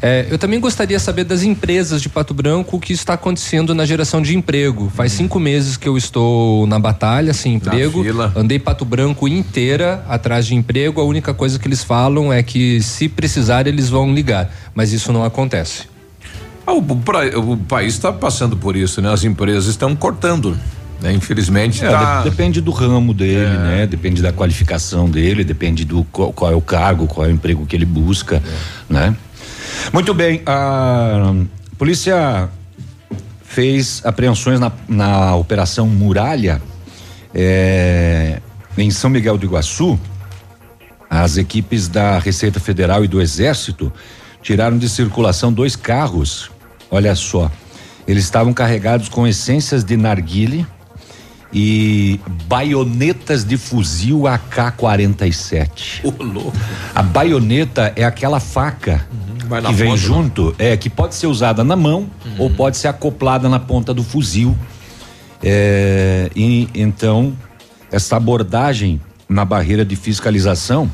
é, eu também gostaria de saber das empresas de Pato Branco o que está acontecendo na geração de emprego. Faz cinco meses que eu estou na batalha, sem emprego. Andei Pato Branco inteira atrás de emprego. A única coisa que eles falam é que se precisar eles vão ligar, mas isso não acontece. Ah, o, pra- o país está passando por isso, né? As empresas estão cortando. Né? Infelizmente, É, tá- de- depende do ramo dele, né? Depende da qualificação dele, depende do qual, qual é o cargo, qual é o emprego que ele busca, né? Muito bem, a polícia fez apreensões na, na operação Muralha é, em São Miguel do Iguaçu. As equipes da Receita Federal e do Exército tiraram de circulação dois carros. Olha só, eles estavam carregados com essências de narguile e baionetas de fuzil AK-47. Ô, louco. A baioneta é aquela faca na que vem ponta, né? junto, é que pode ser usada na mão ou pode ser acoplada na ponta do fuzil. É, e então essa abordagem na barreira de fiscalização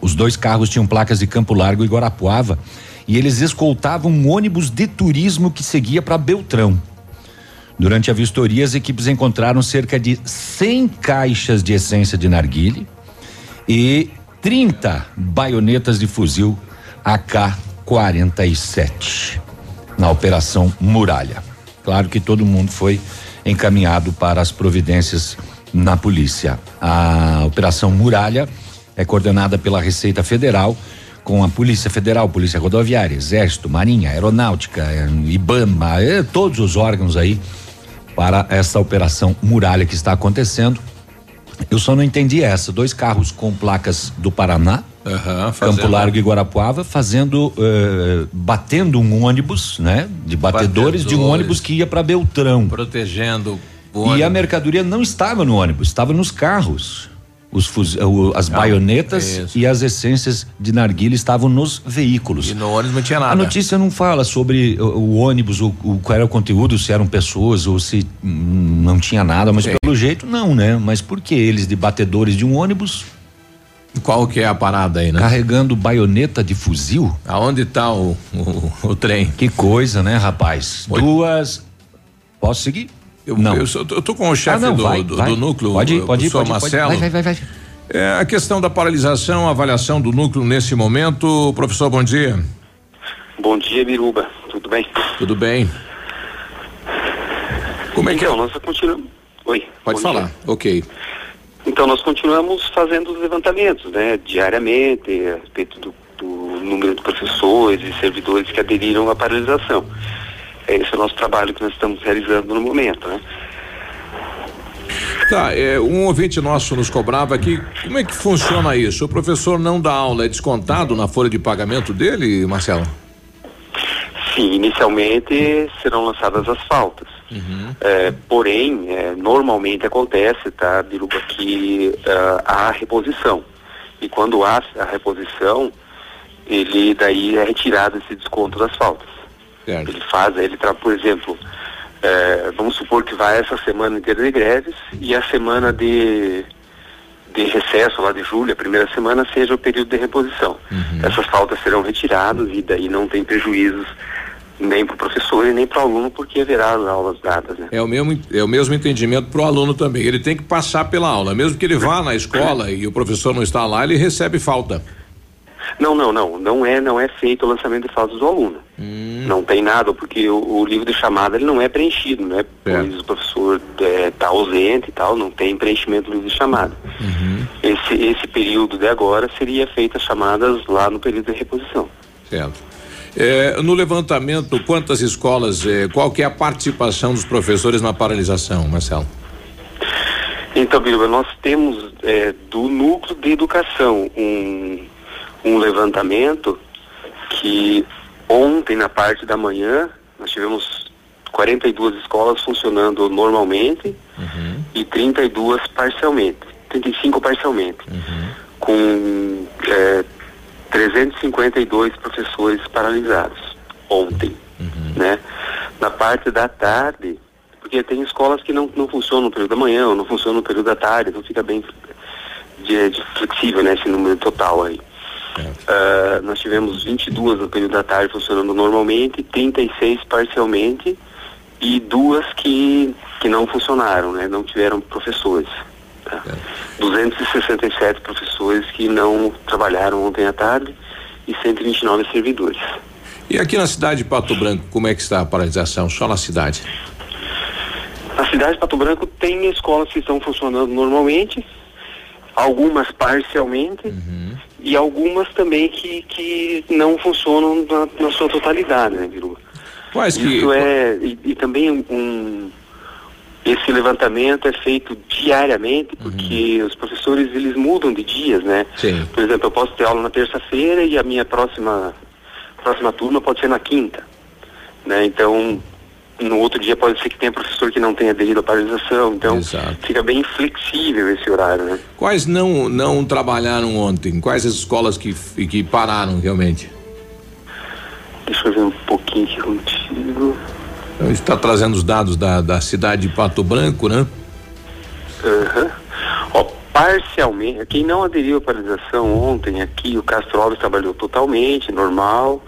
Os dois carros tinham placas de Campo Largo e Guarapuava e eles escoltavam um ônibus de turismo que seguia para Beltrão. Durante a vistoria, as equipes encontraram cerca de 100 caixas de essência de narguile e 30 baionetas de fuzil AK-47 na Operação Muralha. Claro que todo mundo foi encaminhado para as providências na polícia. A Operação Muralha é coordenada pela Receita Federal com a Polícia Federal, Polícia Rodoviária, Exército, Marinha, Aeronáutica, IBAMA, eh, todos os órgãos aí para essa operação Muralha que está acontecendo. Eu só não entendi essa, dois carros com placas do Paraná, Uhum, Campo Largo e Guarapuava, fazendo, eh, batendo um ônibus, né? De batedores, de um Batedores. ônibus que ia para Beltrão. Protegendo o E a ônibus. mercadoria não estava no ônibus, estava nos carros. Os fuz- as baionetas isso. e as essências de narguilha estavam nos veículos. E no ônibus não tinha nada. A notícia não fala sobre o, o ônibus, o, o- qual era o conteúdo, se eram pessoas ou se hum, não tinha nada, mas Sim. pelo jeito não, né? Mas por que eles de batedores de um ônibus? Qual que é a parada aí, né? Carregando baioneta de fuzil? Aonde tá o, o, o trem? Que coisa, né, rapaz? Duas. Posso seguir? Eu, não. Eu, sou- eu tô com o chefe Ah, não, do, vai, do, vai. do núcleo, Pode ir, o pode ir, professor pode ir. Marcelo. Vai, vai, vai, vai. É, a questão da paralisação, avaliação do núcleo nesse momento. Professor, bom dia. Bom dia, Biruba. Tudo bem? Tudo bem. Como é que então, nós continuamos. Oi. Pode falar. dia. Ok. Então, nós continuamos fazendo os levantamentos, né, diariamente, a respeito do, do número de professores e servidores que aderiram à paralisação. Esse é o nosso trabalho que nós estamos realizando no momento, né? Tá, é, um ouvinte nosso nos cobrava aqui, como é que funciona isso? O professor não dá aula, é descontado na folha de pagamento dele, Marcelo? Sim, inicialmente serão lançadas as faltas. É, porém, é, normalmente acontece, tá, Biruba, que ah, há reposição. E quando há a reposição, ele daí é retirado esse desconto das faltas. Ele faz, ele tra por exemplo, é, vamos supor que vai essa semana inteira de greves e a semana de, de recesso lá de julho, a primeira semana, seja o período de reposição. Essas faltas serão retiradas e daí não tem prejuízos nem para o professor e nem para o aluno, porque haverá aulas dadas, né? É o mesmo, é o mesmo entendimento para o aluno também. Ele tem que passar pela aula, mesmo que ele vá na escola e o professor não está lá, ele recebe falta. Não, não, não. Não é, não é feito o lançamento de faltas do aluno. Não tem nada, porque o, o livro de chamada ele não é preenchido, né? Pois o professor está ausente e tal, não tem preenchimento do livro de chamada. Esse, esse período de agora seria feito as chamadas lá no período de reposição. Certo. É, no levantamento, quantas escolas, é, qual que é a participação dos professores na paralisação, Marcelo? Então, Biruba, nós temos é, do núcleo de educação um, um levantamento que ontem, na parte da manhã, nós tivemos 42 escolas funcionando normalmente e 32 parcialmente, 35 parcialmente, com é, 352 professores paralisados ontem, né? Na parte da tarde, porque tem escolas que não, não funcionam no período da manhã, ou não funcionam no período da tarde, então fica bem de, de flexível, né, esse número total aí. Ah, nós tivemos 22 no período da tarde funcionando normalmente, 36 parcialmente e duas que, que não funcionaram, né, não tiveram professores. Tá? 267 professores que não trabalharam ontem à tarde e 129 servidores. E aqui na cidade de Pato Branco, como é que está a paralisação? Só na cidade? Na cidade de Pato Branco tem escolas que estão funcionando normalmente, algumas parcialmente e algumas também que, que não funcionam na, na sua totalidade, né, Biru? Quais que- Isso é, e, e também um, esse levantamento é feito diariamente porque os professores eles mudam de dias, né? Sim. Por exemplo, eu posso ter aula na terça-feira e a minha próxima próxima turma pode ser na quinta, né? Então, no outro dia pode ser que tenha professor que não tenha aderido à paralisação, então fica bem flexível esse horário, né? Quais não não trabalharam ontem? Quais as escolas que, que pararam realmente? Deixa eu ver um pouquinho aqui contigo. Gente está trazendo os dados da, da cidade de Pato Branco, né? Aham. Ó, Parcialmente, quem não aderiu à paralisação ontem aqui, o Castro Alves trabalhou totalmente, normal,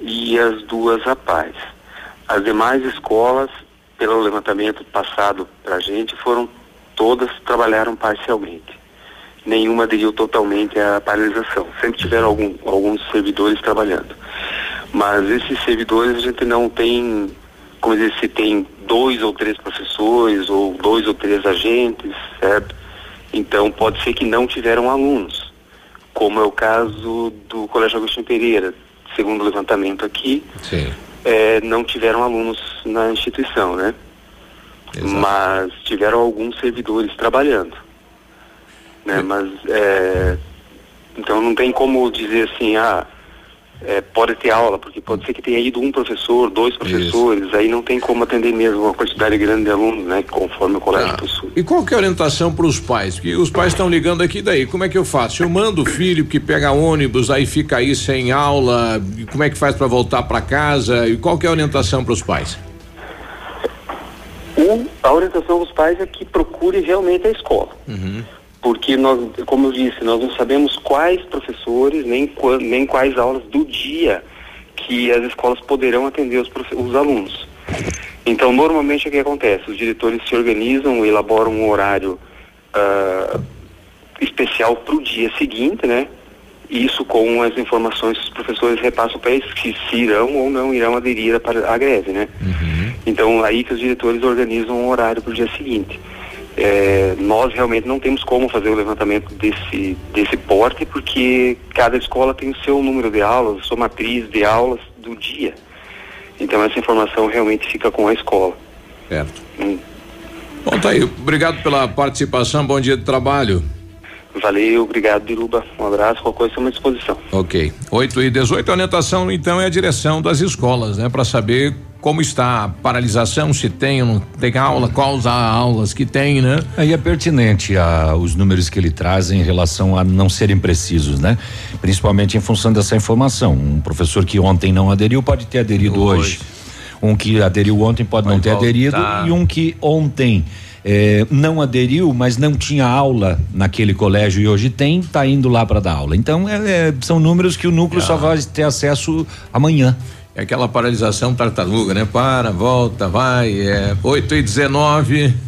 e as duas a paz. As demais escolas, pelo levantamento passado para a gente, foram todas trabalharam parcialmente. Nenhuma aderiu totalmente à paralisação. Sempre tiveram algum, alguns servidores trabalhando. Mas esses servidores a gente não tem, como dizer, se tem dois ou três professores ou dois ou três agentes, certo? Então pode ser que não tiveram alunos, como é o caso do Colégio Agostinho Pereira, segundo o levantamento aqui, é, não tiveram alunos na instituição, né? Mas tiveram alguns servidores trabalhando, né? Mas é, então não tem como dizer assim, ah, é, pode ter aula, porque pode ser que tenha ido um professor, dois professores, Isso. aí não tem como atender mesmo uma quantidade grande de alunos, né? Conforme o colégio ah. possui. E qual que é a orientação para os pais? Porque os pais estão ligando aqui daí, como é que eu faço? Eu mando o filho que pega ônibus, aí fica aí sem aula, como é que faz para voltar para casa? E qual que é a orientação para os pais? Um, a orientação dos pais é que procure realmente a escola. Uhum porque nós, como eu disse, nós não sabemos quais professores nem, nem quais aulas do dia que as escolas poderão atender os, os alunos. Então, normalmente o que acontece? Os diretores se organizam, elaboram um horário uh, especial para o dia seguinte, né? Isso com as informações que os professores repassam para eles, que se irão ou não irão aderir à greve, né? Uhum. Então, aí que os diretores organizam um horário para o dia seguinte. É, nós realmente não temos como fazer o levantamento desse, desse porte, porque cada escola tem o seu número de aulas, sua matriz de aulas do dia. Então essa informação realmente fica com a escola. Certo. Hum. Bom, tá aí. Obrigado pela participação. Bom dia de trabalho. Valeu, obrigado, Biruba. Um abraço, qualquer coisa à disposição. Ok. 8 e 18, a orientação então é a direção das escolas, né? Para saber como está a paralisação, se tem ou não tem aula, quais aulas que tem, né? Aí é pertinente a, os números que ele traz em relação a não serem precisos, né? Principalmente em função dessa informação. Um professor que ontem não aderiu pode ter aderido hoje. hoje. Um que aderiu ontem pode, pode não ter voltar. aderido e um que ontem eh, não aderiu, mas não tinha aula naquele colégio e hoje tem, está indo lá para dar aula. Então é, é, são números que o núcleo ah. só vai ter acesso amanhã. É aquela paralisação tartaruga, né? Para, volta, vai, é 8 e 19.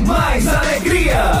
mais alegria!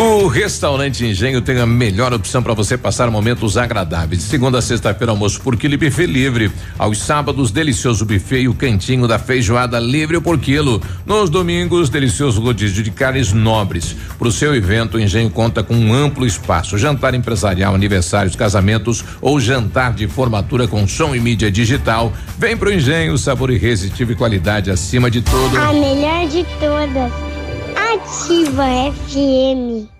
O restaurante Engenho tem a melhor opção para você passar momentos agradáveis. Segunda a sexta-feira, almoço por quilo e buffet livre. Aos sábados, delicioso buffet e o cantinho da feijoada livre por quilo. Nos domingos, delicioso rodízio de carnes nobres. Para o seu evento, o Engenho conta com um amplo espaço. Jantar empresarial, aniversários, casamentos ou jantar de formatura com som e mídia digital. Vem pro Engenho, sabor irresistível e qualidade acima de tudo. A melhor de todas. Ativa FM.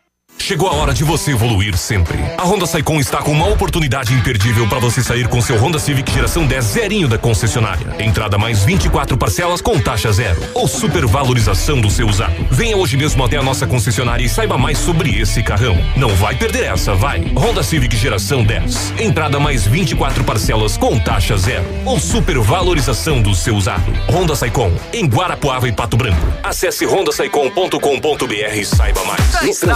Chegou a hora de você evoluir sempre. A Honda Saicon está com uma oportunidade imperdível para você sair com seu Honda Civic geração 10 zerinho da concessionária. Entrada mais 24 parcelas com taxa zero ou supervalorização do seu usado. Venha hoje mesmo até a nossa concessionária e saiba mais sobre esse carrão. Não vai perder essa, vai. Honda Civic geração 10. Entrada mais 24 parcelas com taxa zero ou supervalorização do seu usado. Honda Saicon em Guarapuava e Pato Branco. Acesse hondasaicon.com.br e saiba mais. Já está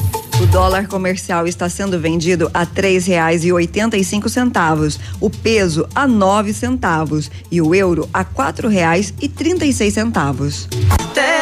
O dólar comercial está sendo vendido a três reais e oitenta e cinco centavos, o peso a nove centavos e o euro a quatro reais e trinta e seis centavos. Terra.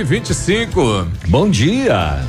E 25 Bom dia.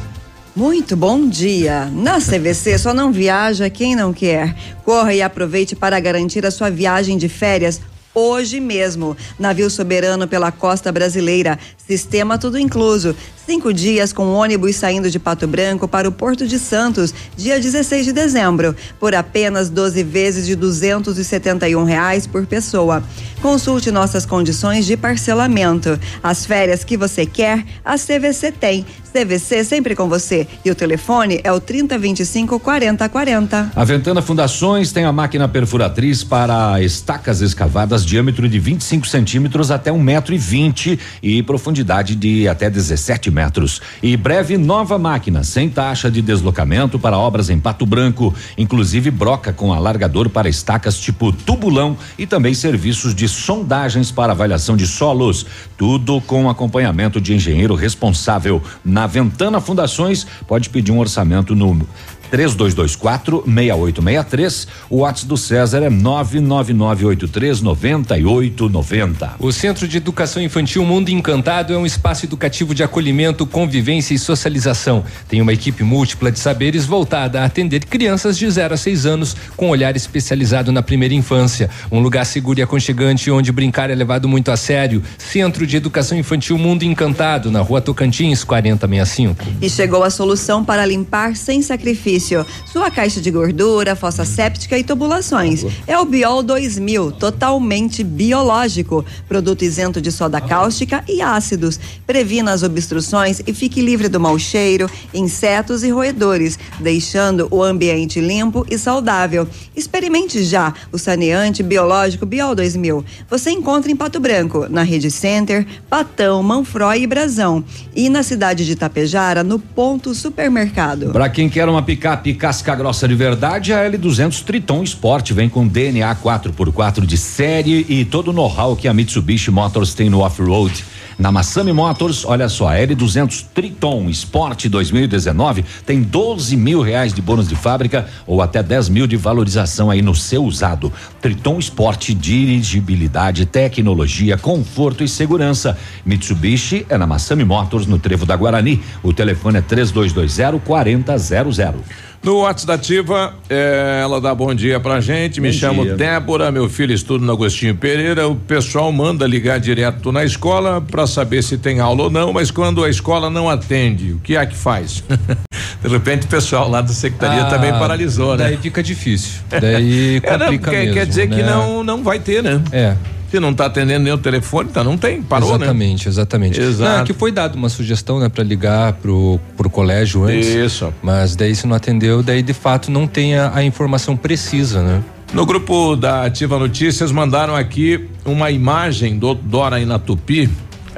Muito bom dia. Na CVC só não viaja quem não quer. Corra e aproveite para garantir a sua viagem de férias hoje mesmo. Navio soberano pela costa brasileira. Sistema tudo incluso. Cinco dias com ônibus saindo de Pato Branco para o Porto de Santos, dia 16 de dezembro, por apenas 12 vezes de 271 reais por pessoa. Consulte nossas condições de parcelamento. As férias que você quer, a CVC tem. CVC sempre com você. E o telefone é o 3025 4040. A Ventana Fundações tem a máquina perfuratriz para estacas escavadas, diâmetro de 25 centímetros até um metro e vinte e profundidade de até 17 metros. E breve nova máquina, sem taxa de deslocamento para obras em Pato Branco, inclusive broca com alargador para estacas tipo tubulão e também serviços de sondagens para avaliação de solos. Tudo com acompanhamento de engenheiro responsável. Na Ventana Fundações, pode pedir um orçamento no 3224 6863. O WhatsApp do César é 99983 9890. O Centro de Educação Infantil Mundo Encantado é um espaço educativo de acolhimento, convivência e socialização. Tem uma equipe múltipla de saberes voltada a atender crianças de 0 a 6 anos com olhar especializado na primeira infância. Um lugar seguro e aconchegante onde brincar é levado muito a sério. Centro de Educação Infantil Mundo Encantado, na rua Tocantins, 4065. E chegou a solução para limpar sem sacrifício. Sua caixa de gordura, fossa séptica e tubulações. É o Biol 2000, totalmente biológico. Produto isento de soda cáustica e ácidos. Previna as obstruções e fique livre do mau cheiro, insetos e roedores, deixando o ambiente limpo e saudável. Experimente já o saneante biológico Biol 2000. Você encontra em Pato Branco, na Rede Center, Patão, Manfroy e Brasão. E na cidade de Tapejara, no Ponto Supermercado. Para quem quer uma picape casca grossa de verdade, a L200 Triton Sport vem com DNA 4x4 de série e todo o know-how que a Mitsubishi Motors tem no off-road. Na Massami Motors, olha só, a L200 Triton Sport 2019 tem 12 mil reais de bônus de fábrica ou até 10 mil de valorização aí no seu usado. Triton Sport, dirigibilidade, tecnologia, conforto e segurança. Mitsubishi é na Massami Motors, no Trevo da Guarani. O telefone é 3220 4000. No WhatsApp da Ativa, eh, ela dá bom dia pra gente. Me Bom chamo dia. Débora, meu filho estuda no Agostinho Pereira. O pessoal manda ligar direto na escola pra saber se tem aula ou não, mas quando a escola não atende, o que é que faz? De repente o pessoal lá da secretaria Ah, também paralisou, né? Daí fica difícil. Daí É, não, complica quer, mesmo. quer dizer que né? não, não vai ter, né? É. Se não tá atendendo nem o telefone, tá, não tem, parou, exatamente, exatamente. Exato. Não, é que foi dado uma sugestão, né, para ligar pro, pro colégio antes. Isso. Mas daí se não atendeu, daí de fato não tem a, a informação precisa, né? No grupo da Ativa Notícias mandaram aqui uma imagem do Dora na Tupi,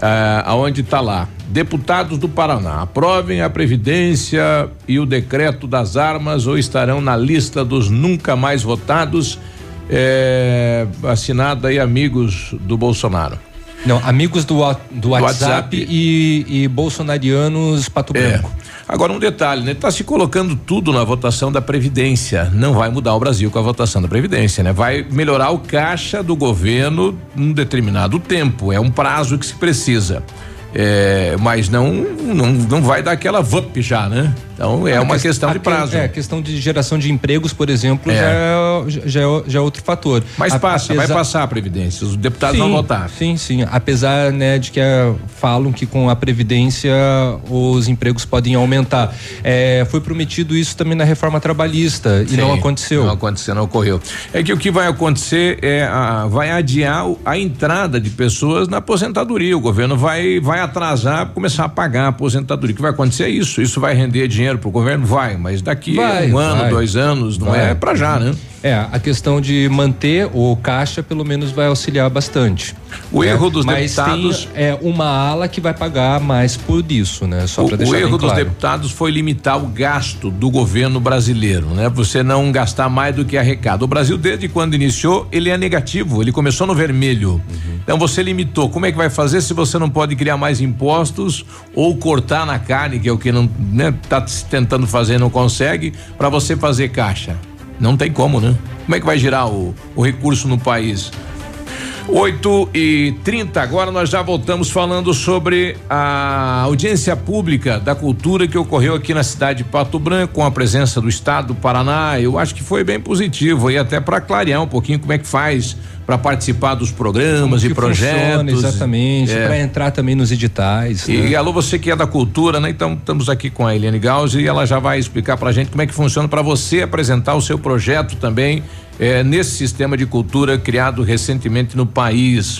eh, aonde está lá. Deputados do Paraná, aprovem a Previdência e o decreto das armas ou estarão na lista dos nunca mais votados, eh, assinado aí amigos do Bolsonaro. Não, amigos do, do WhatsApp, WhatsApp. E, e bolsonarianos Pato É. Branco. Agora um detalhe, né? Tá se colocando tudo na votação da Previdência. Não vai mudar o Brasil com a votação da Previdência, né? Vai melhorar o caixa do governo num determinado tempo. É um prazo que se precisa. É, mas não, não não vai dar aquela VUP já, né? Então é A uma ques- questão de que- prazo. É, a questão de geração de empregos, por exemplo, É. já, é, já, é, já é outro fator. Mas A- passa, vai apesar- passar a Previdência. Os deputados sim, vão votar. Sim, sim. Apesar, né, de que eh, falam que com a Previdência os empregos podem aumentar. Eh, foi prometido isso também na reforma trabalhista e não Sim, aconteceu. Não aconteceu, não ocorreu. É que o que vai acontecer é a, vai adiar a entrada de pessoas na aposentadoria. O governo vai vai atrasar, começar a pagar a aposentadoria. O que vai acontecer é isso. Isso vai render dinheiro para o governo? Vai, mas daqui Vai, um ano, vai. dois anos, não Vai. é para já, né? É, a questão de manter o caixa pelo menos vai auxiliar bastante. O né? erro dos Mas deputados- tem é uma ala que vai pagar mais por isso, né? Só O, para o deixar erro bem dos claro. deputados foi limitar o gasto do governo brasileiro, né? Você não gastar mais do que arrecada. O Brasil, desde quando iniciou, ele é negativo, ele começou no vermelho. Então você limitou. Como é que vai fazer se você não pode criar mais impostos ou cortar na carne, que é o que não né, tá se tentando fazer e não consegue, para você fazer caixa? Não tem como, né? Como é que vai girar o, o recurso no país? 8 e 30 agora nós já voltamos falando sobre a audiência pública da cultura que ocorreu aqui na cidade de Pato Branco com a presença do estado do Paraná. Eu acho que foi bem positivo e até para clarear um pouquinho como é que faz para participar dos programas Como e que projetos. funciona, exatamente, É. para entrar também nos editais. E né? alô, você que é da cultura, né? Então estamos aqui com a Eliane Gauss e ela já vai explicar pra gente como é que funciona para você apresentar o seu projeto também eh, nesse sistema de cultura criado recentemente no país.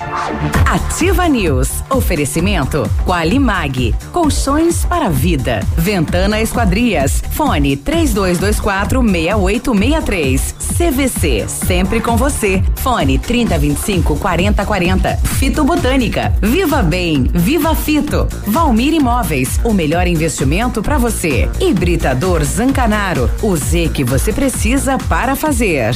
Ativa News. Oferecimento Qualimag. Colchões para vida. Ventana Esquadrias. Fone 3224 6863. CVC. Sempre com você. Fone 3025 4040. Fito Botânica. Viva Bem. Viva Fito. Valmir Imóveis. O melhor investimento para você. Hibridador Zancanaro. O Z que você precisa para fazer.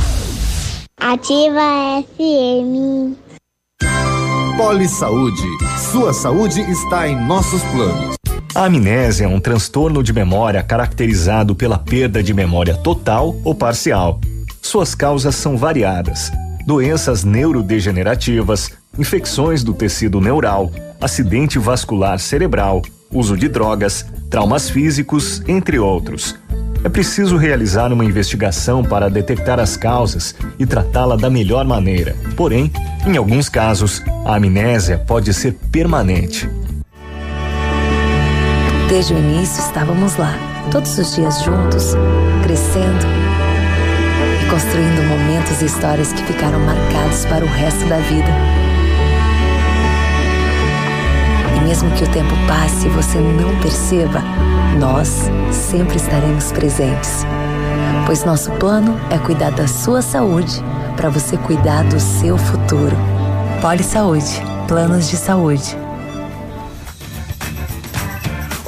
Ativa FM. Poli Saúde. Sua saúde está em nossos planos. A amnésia é um transtorno de memória caracterizado pela perda de memória total ou parcial. Suas causas são variadas: doenças neurodegenerativas, infecções do tecido neural, acidente vascular cerebral, uso de drogas, traumas físicos, entre outros. É preciso realizar uma investigação para detectar as causas e tratá-la da melhor maneira. Porém, em alguns casos, a amnésia pode ser permanente. Desde o início estávamos lá, todos os dias juntos, crescendo e construindo momentos e histórias que ficaram marcados para o resto da vida. E mesmo que o tempo passe e você não perceba, nós sempre estaremos presentes. Pois nosso plano é cuidar da sua saúde para você cuidar do seu futuro. Poli Saúde, planos de saúde.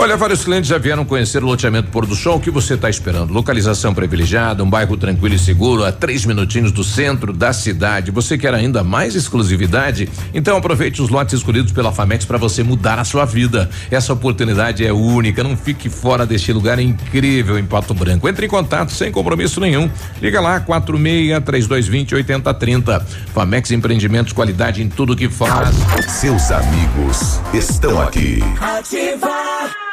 Olha, vários clientes já vieram conhecer o loteamento Pôr do Sol. O que você está esperando? Localização privilegiada, um bairro tranquilo e seguro, a três minutinhos do centro da cidade. Você quer ainda mais exclusividade? Então aproveite os lotes escolhidos pela Famex para você mudar a sua vida. Essa oportunidade é única. Não fique fora deste lugar incrível em Pato Branco. Entre em contato sem compromisso nenhum. Liga lá, 46 3220 8030. Famex Empreendimentos, qualidade em tudo que faz. Seus amigos estão aqui. Ativa.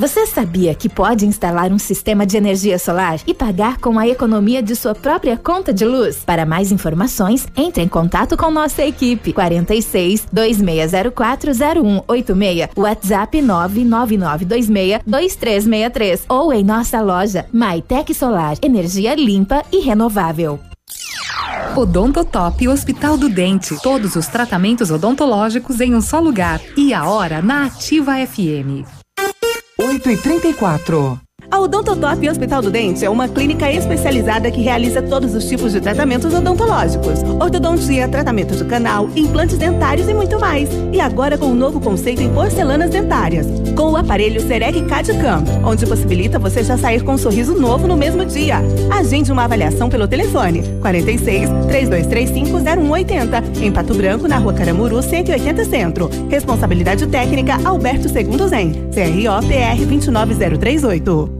Você sabia que pode instalar um sistema de energia solar e pagar com a economia de sua própria conta de luz? Para mais informações, entre em contato com nossa equipe 46 2604 0186, WhatsApp 99926 2363 ou em nossa loja MyTech Solar, energia limpa e renovável. Odontotop Hospital do Dente. Todos os tratamentos odontológicos em um só lugar. E a hora na Ativa FM. 8 e 34 A Odontotop Hospital do Dente é uma clínica especializada que realiza todos os tipos de tratamentos odontológicos: ortodontia, tratamento de canal, implantes dentários e muito mais. E agora com um novo conceito em porcelanas dentárias, com o aparelho Serec CAD-CAM, onde possibilita você já sair com um sorriso novo no mesmo dia. Agende uma avaliação pelo telefone 46 3235 0180 em Pato Branco, na Rua Caramuru, 180 Centro. Responsabilidade técnica Alberto Segundo Zen, CRO PR 29038.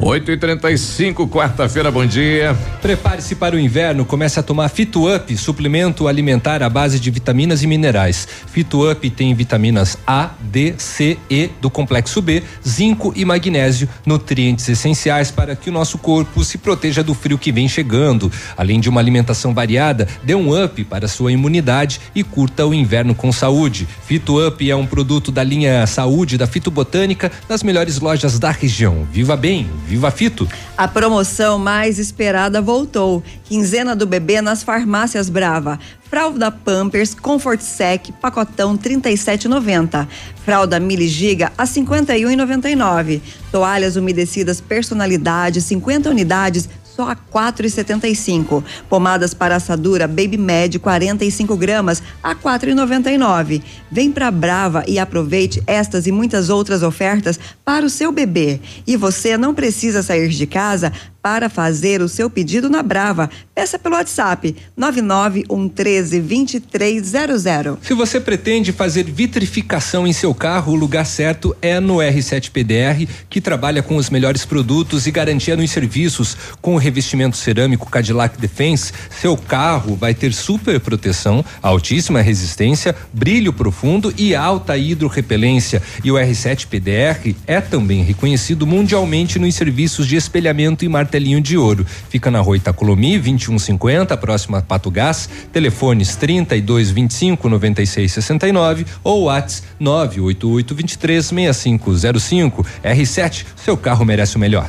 8 e 35 quarta-feira, bom dia. Prepare-se para o inverno, comece a tomar Fito Up, suplemento alimentar à base de vitaminas e minerais. Fito Up tem vitaminas A, D, C, E do complexo B, zinco e magnésio, nutrientes essenciais para que o nosso corpo se proteja do frio que vem chegando. Além de uma alimentação variada, dê um up para sua imunidade e curta o inverno com saúde. Fito Up é um produto da linha Saúde da Fitobotânica, nas melhores lojas da região. Viva bem, Viva Fito! A promoção mais esperada voltou. Quinzena do bebê nas farmácias Brava. Fralda Pampers Comfort Sec pacotão 37,90. Fralda Mili Giga a 51,99. Toalhas umedecidas personalidade 50 unidades só a 4,75. Pomadas para assadura Baby Med 45 gramas a 4,99. Vem pra Brava e aproveite estas e muitas outras ofertas para o seu bebê. E você não precisa sair de casa para fazer o seu pedido na Brava. Peça pelo WhatsApp 991132300. Se você pretende fazer vitrificação em seu carro, o lugar certo é no R7 PDR, que trabalha com os melhores produtos e garantia nos serviços. Com o revestimento cerâmico Cadillac Defense, seu carro vai ter super proteção, altíssima resistência, brilho profundo e alta hidrorrepelência. E o R7 PDR é também reconhecido mundialmente nos serviços de espelhamento e martelinho de ouro. Fica na rua Itacolomi, 2150, próxima a Pato Gás. Telefones 32 25 96 69 ou WhatsApp 988 23 6505. R7, seu carro merece o melhor.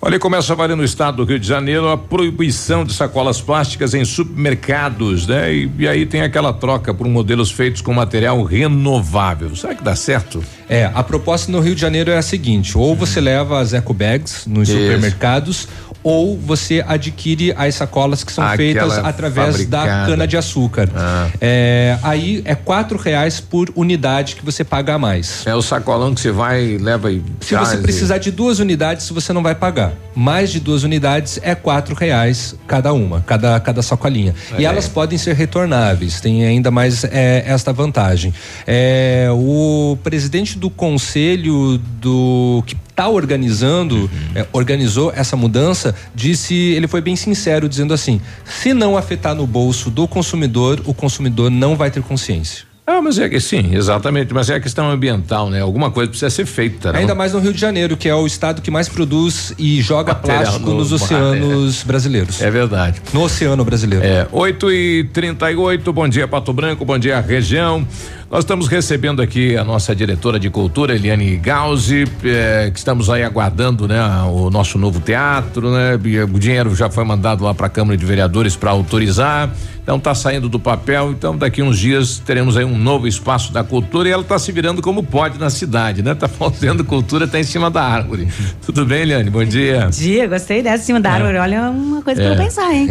Olha, começa a valer no estado do Rio de Janeiro a proibição de sacolas plásticas em supermercados, né? E, e, aí tem aquela troca por modelos feitos com material renovável. Será que dá certo? É, a proposta no Rio de Janeiro é a seguinte: ou você leva as eco bags nos Isso. supermercados, ou você adquire as sacolas que são Aquela feitas através fabricada. da cana de açúcar. Ah. É, aí é quatro reais por unidade que você paga a mais. É o sacolão que você vai leva e se você precisar de duas unidades você não vai pagar. Mais de duas unidades é quatro reais cada uma, cada cada sacolinha. É. E elas podem ser retornáveis. Tem ainda mais é, esta vantagem. É, o presidente do conselho do que está organizando, uhum. é, organizou essa mudança, disse, ele foi bem sincero, dizendo assim: se não afetar no bolso do consumidor, o consumidor não vai ter consciência. Ah, mas é que sim, exatamente, mas é a questão ambiental, né? Alguma coisa precisa ser feita. Não? Ainda mais no Rio de Janeiro, que é o estado que mais produz e joga Material plástico no, nos oceanos é. brasileiros. É verdade. No oceano brasileiro. É, 8 e 38 bom dia Pato Branco, bom dia região. Nós estamos recebendo aqui a nossa diretora de cultura, Eliane Gauzi, eh, que estamos aí aguardando, né, o nosso novo teatro, né? O dinheiro já foi mandado lá para a Câmara de Vereadores para autorizar. Então está saindo do papel, então daqui uns dias teremos aí um novo espaço da cultura e ela está se virando como pode na cidade, né? Tá faltando cultura, tá em cima da árvore. Tudo bem, Eliane? Bom dia. Bom dia, gostei dessa em cima da é. árvore. Olha, uma coisa é. para pensar, hein?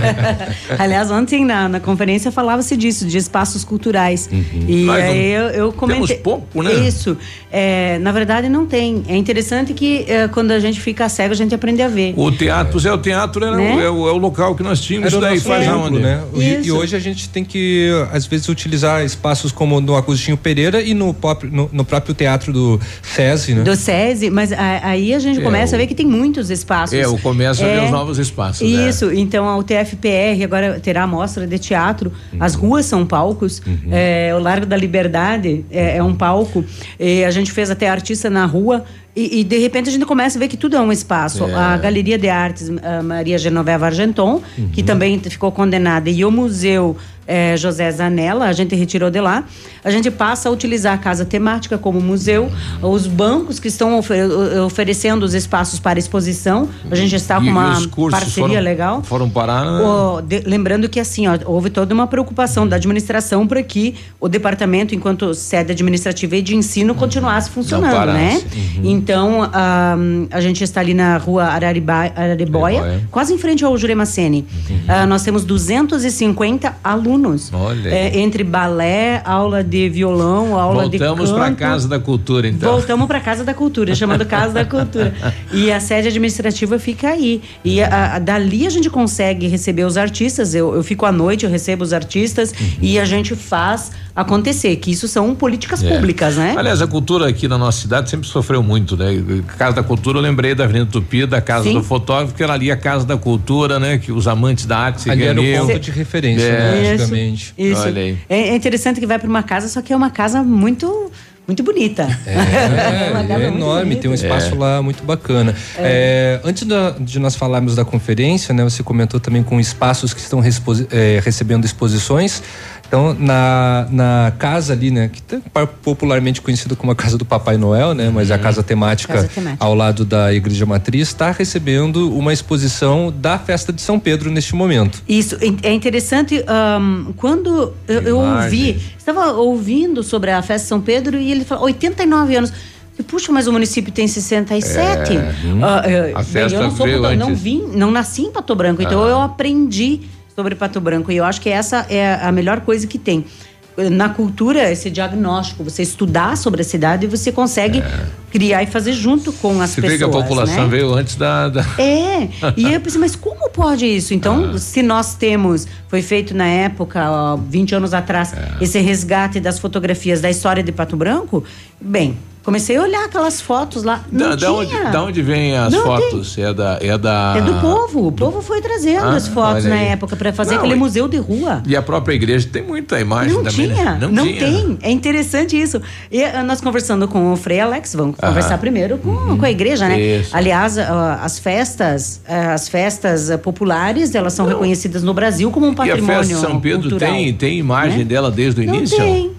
Aliás, ontem na, na conferência falava-se disso, de espaços culturais. Uhum. E Mas aí eu, eu comentei. Temos pouco, né? Isso. É, na verdade, não tem. É interessante que é, quando a gente fica cego, a gente aprende a ver. O teatro, é, o teatro era né? o, é, o, é, o, local que nós tínhamos. Isso daí faz aonde? né? E, e, hoje a gente tem que, às vezes, utilizar espaços como no Agostinho Pereira e no próprio, no, no próprio teatro do SESI, né? Do SESI, mas a, aí a gente começa a ver que tem muitos espaços. É, o começo a ver os novos espaços. Isso, né? então a UTFPR agora terá mostra de teatro. Uhum. As ruas são palcos. Uhum. o Largo da Liberdade é, é um palco. E a gente fez até artista na rua e, e, de repente a gente começa a ver que tudo é um espaço. É. A Galeria de Artes Maria Genoveva Argenton, uhum. que também ficou condenada, e o Museu é, José Zanella, a gente retirou de lá. A gente passa a utilizar a casa temática como museu, os bancos que estão ofer oferecendo os espaços para exposição. A gente está com uma parceria foram, legal. Foram parar. Né? O, de, lembrando que assim, ó, houve toda uma preocupação da administração para que o departamento, enquanto sede administrativa e de ensino, continuasse funcionando, né? Uhum. Então, a, a gente está ali na rua Arariba, Araribóia, quase em frente ao Jurema Sene. Uhum. Uh, nós temos 250 alunos alunos. Olha. É, entre balé, aula de violão, aula Voltamos de canto. Voltamos para Casa da Cultura, então. Voltamos para Casa da Cultura, chamando Casa da Cultura. E a sede administrativa fica aí. E a, a, dali a gente consegue receber os artistas. Eu, eu fico à noite, eu recebo os artistas uhum. e a gente faz acontecer, que isso são políticas é. públicas, né? Aliás, a cultura aqui na nossa cidade sempre sofreu muito, né? Casa da Cultura, eu lembrei da Avenida Tupi, da Casa Sim. do Fotógrafo, que era ali a Casa da Cultura, né? Que os amantes da arte se ali era o ponto de referência, é. né? Antigamente. Isso. Olha aí. É, é interessante que vai para uma casa, só que é uma casa muito muito bonita. É, é, é enorme, tem um espaço é. lá muito bacana. É. É, antes da, de nós falarmos da conferência, né, você comentou também com espaços que estão recebendo exposições. Então, na, na casa ali, né, que tá popularmente conhecida como a casa do Papai Noel, né, mas é a casa temática, Casa temática. ao lado da Igreja Matriz, está recebendo uma exposição da festa de São Pedro neste momento. Isso, é interessante, ahn, quando eu, eu ouvi, estava ouvindo sobre a festa de São Pedro e ele falou 89 anos. Eu, Puxa, mas o município tem 67. É, hum. Ah, eh, A bem, festa eu não sou não antes. vim, não nasci em Pato Branco, então Ah. eu aprendi sobre Pato Branco e eu acho que essa é a melhor coisa que tem. Na cultura, esse diagnóstico, você estudar sobre a cidade e você consegue criar e fazer junto com as Você pessoas. vê que a população né? veio antes da. da- É, e eu pensei, mas como pode isso? Então, Ah. se nós temos, foi feito na época, ó, 20 anos atrás, É. esse resgate das fotografias da história de Pato Branco, bem, comecei a olhar aquelas fotos lá. Não Da, da onde, tinha. da onde vem as Não fotos? É da. É da. É do povo. O povo foi trazendo Ah, as fotos na época para fazer Não, aquele e- museu de rua. E a própria igreja tem muita imagem Não também. né? tinha, não, tinha. tem. É interessante isso. E ah, nós conversando com o Frei Alex, vamos Aham. conversar primeiro com, com a igreja, né? Isso. Aliás, ah, as festas, ah, as festas ah, populares, elas são reconhecidas no Brasil como um E a patrimônio festa de São Pedro cultural. tem, tem imagem né? dela desde o Não início? tem.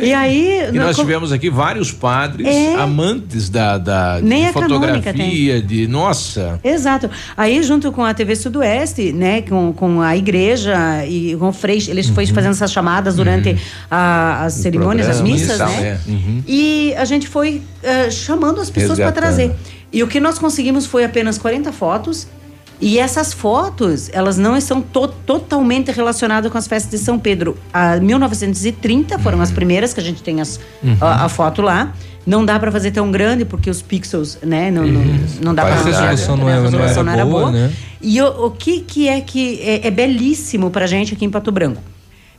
E aí, E nós com- tivemos aqui vários padres É. amantes da, da de Nem canônica fotografia, de. Nossa! Exato. Aí, junto com a TV Sudoeste, né, com, com a igreja e com o Frei, eles Uhum. foram fazendo essas chamadas durante a- as cerimônias, as missas, né? é. Uhum. E a gente foi eh, chamando as pessoas para trazer. E o que nós conseguimos foi apenas 40 fotos. E essas fotos, elas não estão to- totalmente relacionadas com as festas de São Pedro. A 1930 foram as primeiras que a gente tem as, Uhum. a, a foto lá. Não dá para fazer tão grande porque os pixels, né, não, não, não dá A para resolução não é- a não resolução era não era boa, boa. né? E o, o que que é que é, é belíssimo pra gente aqui em Pato Branco?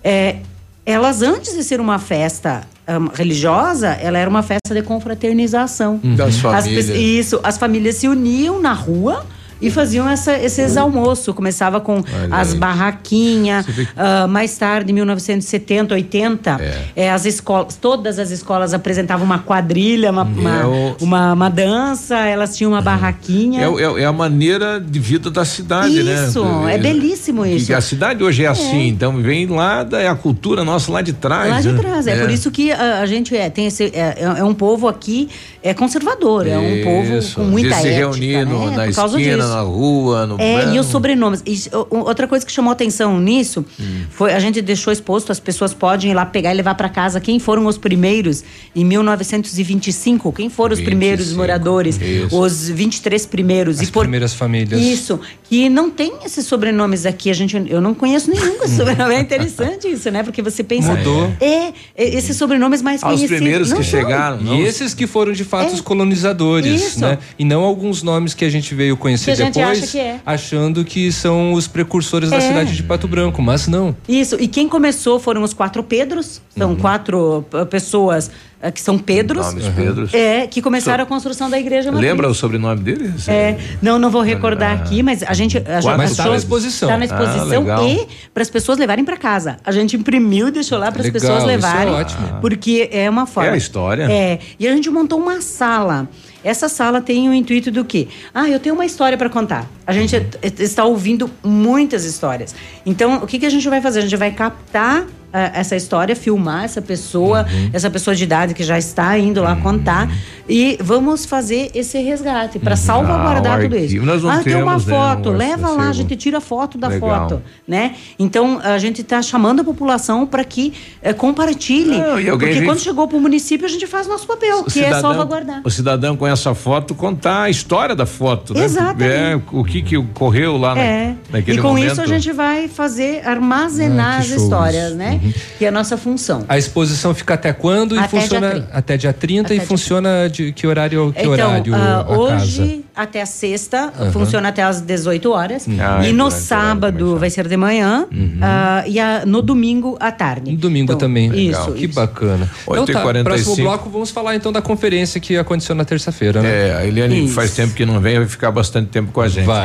É, elas antes de ser uma festa hum, religiosa, ela era uma festa de confraternização. Uhum. Das As famílias. isso, as famílias se uniam na rua e faziam essa, esses almoços. Começava com as aí. barraquinhas. Que- ah, mais tarde, em 1970, 80, é, as escolas, todas as escolas apresentavam uma quadrilha, uma, uma, É o- uma, uma dança, elas tinham uma barraquinha. É, é, é a maneira de vida da cidade, né? Isso, é belíssimo isso. E a cidade hoje é assim, então vem lá da é a cultura nossa lá de trás. Lá de né? trás. É, por isso que a, a gente é, tem esse. É, é um povo aqui é conservador, é um povo com muita de se ética. reunir no- né? na Por causa esquina, disso. Na rua, no É, e os sobrenomes. E, outra coisa que chamou atenção nisso Hum. foi a gente deixou exposto, as pessoas podem ir lá pegar e levar para casa quem foram os primeiros em 1925, quem foram os primeiros 25, moradores, isso. os 23 primeiros. As e por, primeiras famílias. Isso, que não tem esses sobrenomes aqui, a gente, eu não conheço nenhum sobrenome. É interessante isso, né? Porque você pensa. Mudou. É, é, esses sobrenomes mais Aos conhecidos. primeiros não que chegaram. não. E esses que foram de fato os colonizadores, Isso. né? E não alguns nomes que a gente veio conhecer a gente depois, acha que é. achando que são os precursores da É. cidade de Pato Branco, mas não. Isso, e quem começou foram os quatro Pedros, são Uhum. quatro uh, pessoas uh, que são Pedros. Nomes Pedros. É, que começaram a construção da igreja matriz. Lembra o sobrenome deles? É, não, não vou recordar aqui, mas a gente. A gente Mas tá achou- na exposição. Tá na Ah, exposição legal. e para as pessoas levarem para casa. A gente imprimiu e deixou lá para as pessoas isso é levarem. ótimo. Porque é uma forma. É a história. É. E a gente montou uma sala. Essa sala tem o intuito do quê? Ah, eu tenho uma história para contar. A gente Uhum. t- está ouvindo muitas histórias. Então, o que, que a gente vai fazer? A gente vai captar ah, essa história, filmar essa pessoa, Uhum. essa pessoa de idade que já está indo lá contar e vamos fazer esse resgate para salvaguardar Ah, tudo isso. nós não ah, tem uma temos, né, foto, um leva lá, a gente tira foto da Legal. foto, né? Então a gente está chamando a população para que eh, compartilhe, Não, porque vem- quando chegou para o município a gente faz nosso papel, O que é salvaguardar. o cidadão com essa foto contar a história da foto, né? Exatamente. É, o que que ocorreu lá na- É. naquele E com momento. isso a gente vai fazer armazenar Ah, as que shows. histórias, né? Que é a nossa função. A exposição fica até quando? Até e funciona dia 30. até dia 30 Até e dia funciona de que horário que então, horário a hoje casa? até a sexta Aham. funciona até às 18 horas. Ah, e é no durante o sábado vai ser de manhã ah, e a- no domingo à tarde. No domingo Então, também. Isso, que isso. bacana. Então tá, 8h45. próximo bloco vamos falar então da conferência que aconteceu na terça-feira, né? É, a Eliane Isso. faz tempo que não vem, vai ficar bastante tempo com a gente. Vai.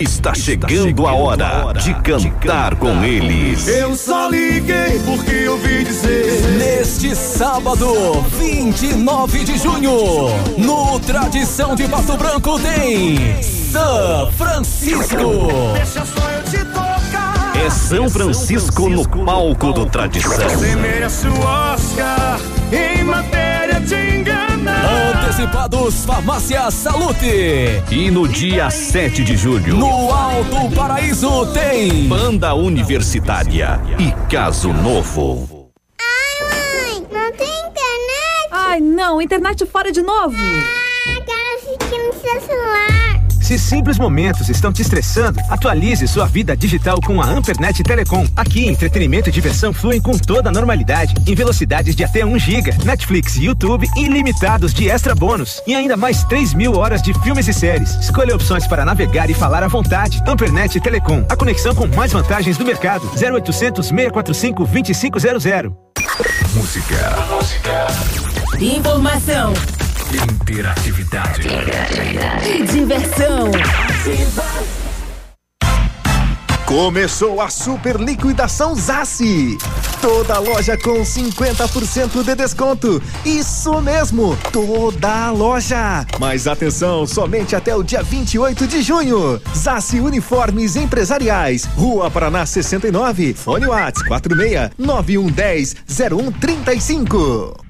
Está chegando a hora de cantar com eles. Eu só liguei porque eu ouvi dizer. Neste sábado, 29 de junho, no Tradição de Pato Branco tem São Francisco. Deixa só eu te tocar. É São Francisco no palco do Tradição. Você merece o Oscar em matéria. Antecipados Farmácia Salute. E no dia 7 de julho, No Alto Paraíso tem Banda Universitária e Caso Novo. Mãe, não tem internet? Ai, não, internet fora de novo. Ah, quero assistir no seu celular. Se simples momentos estão te estressando, atualize sua vida digital com a Ampernet Telecom. Aqui, entretenimento e diversão fluem com toda a normalidade, em velocidades de até 1 GB, Netflix e YouTube ilimitados de extra bônus e ainda mais 3 mil horas de filmes e séries. Escolha opções para navegar e falar à vontade. Ampernet Telecom, a conexão com mais vantagens do mercado. 0800 645 2500. Música. Informação Interatividade. e diversão. Começou a super liquidação Zassi. Toda loja com 50% de desconto. Isso mesmo, toda a loja. Mas atenção, somente até o dia 28 de junho. Zassi Uniformes Empresariais, Rua Paraná 69, Fone Whats 46 9110 0135.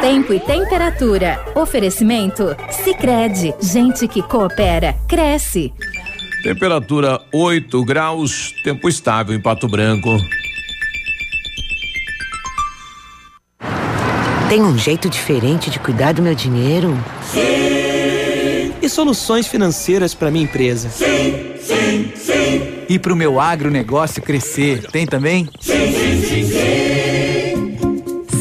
Tempo e temperatura. Oferecimento? Sicredi Gente que coopera, cresce. Temperatura 8 graus, tempo estável em Pato Branco. Tem um jeito diferente de cuidar do meu dinheiro? Sim. E soluções financeiras para minha empresa? Sim, sim, sim. E para o meu agronegócio crescer, tem também? Sim, sim, sim, sim.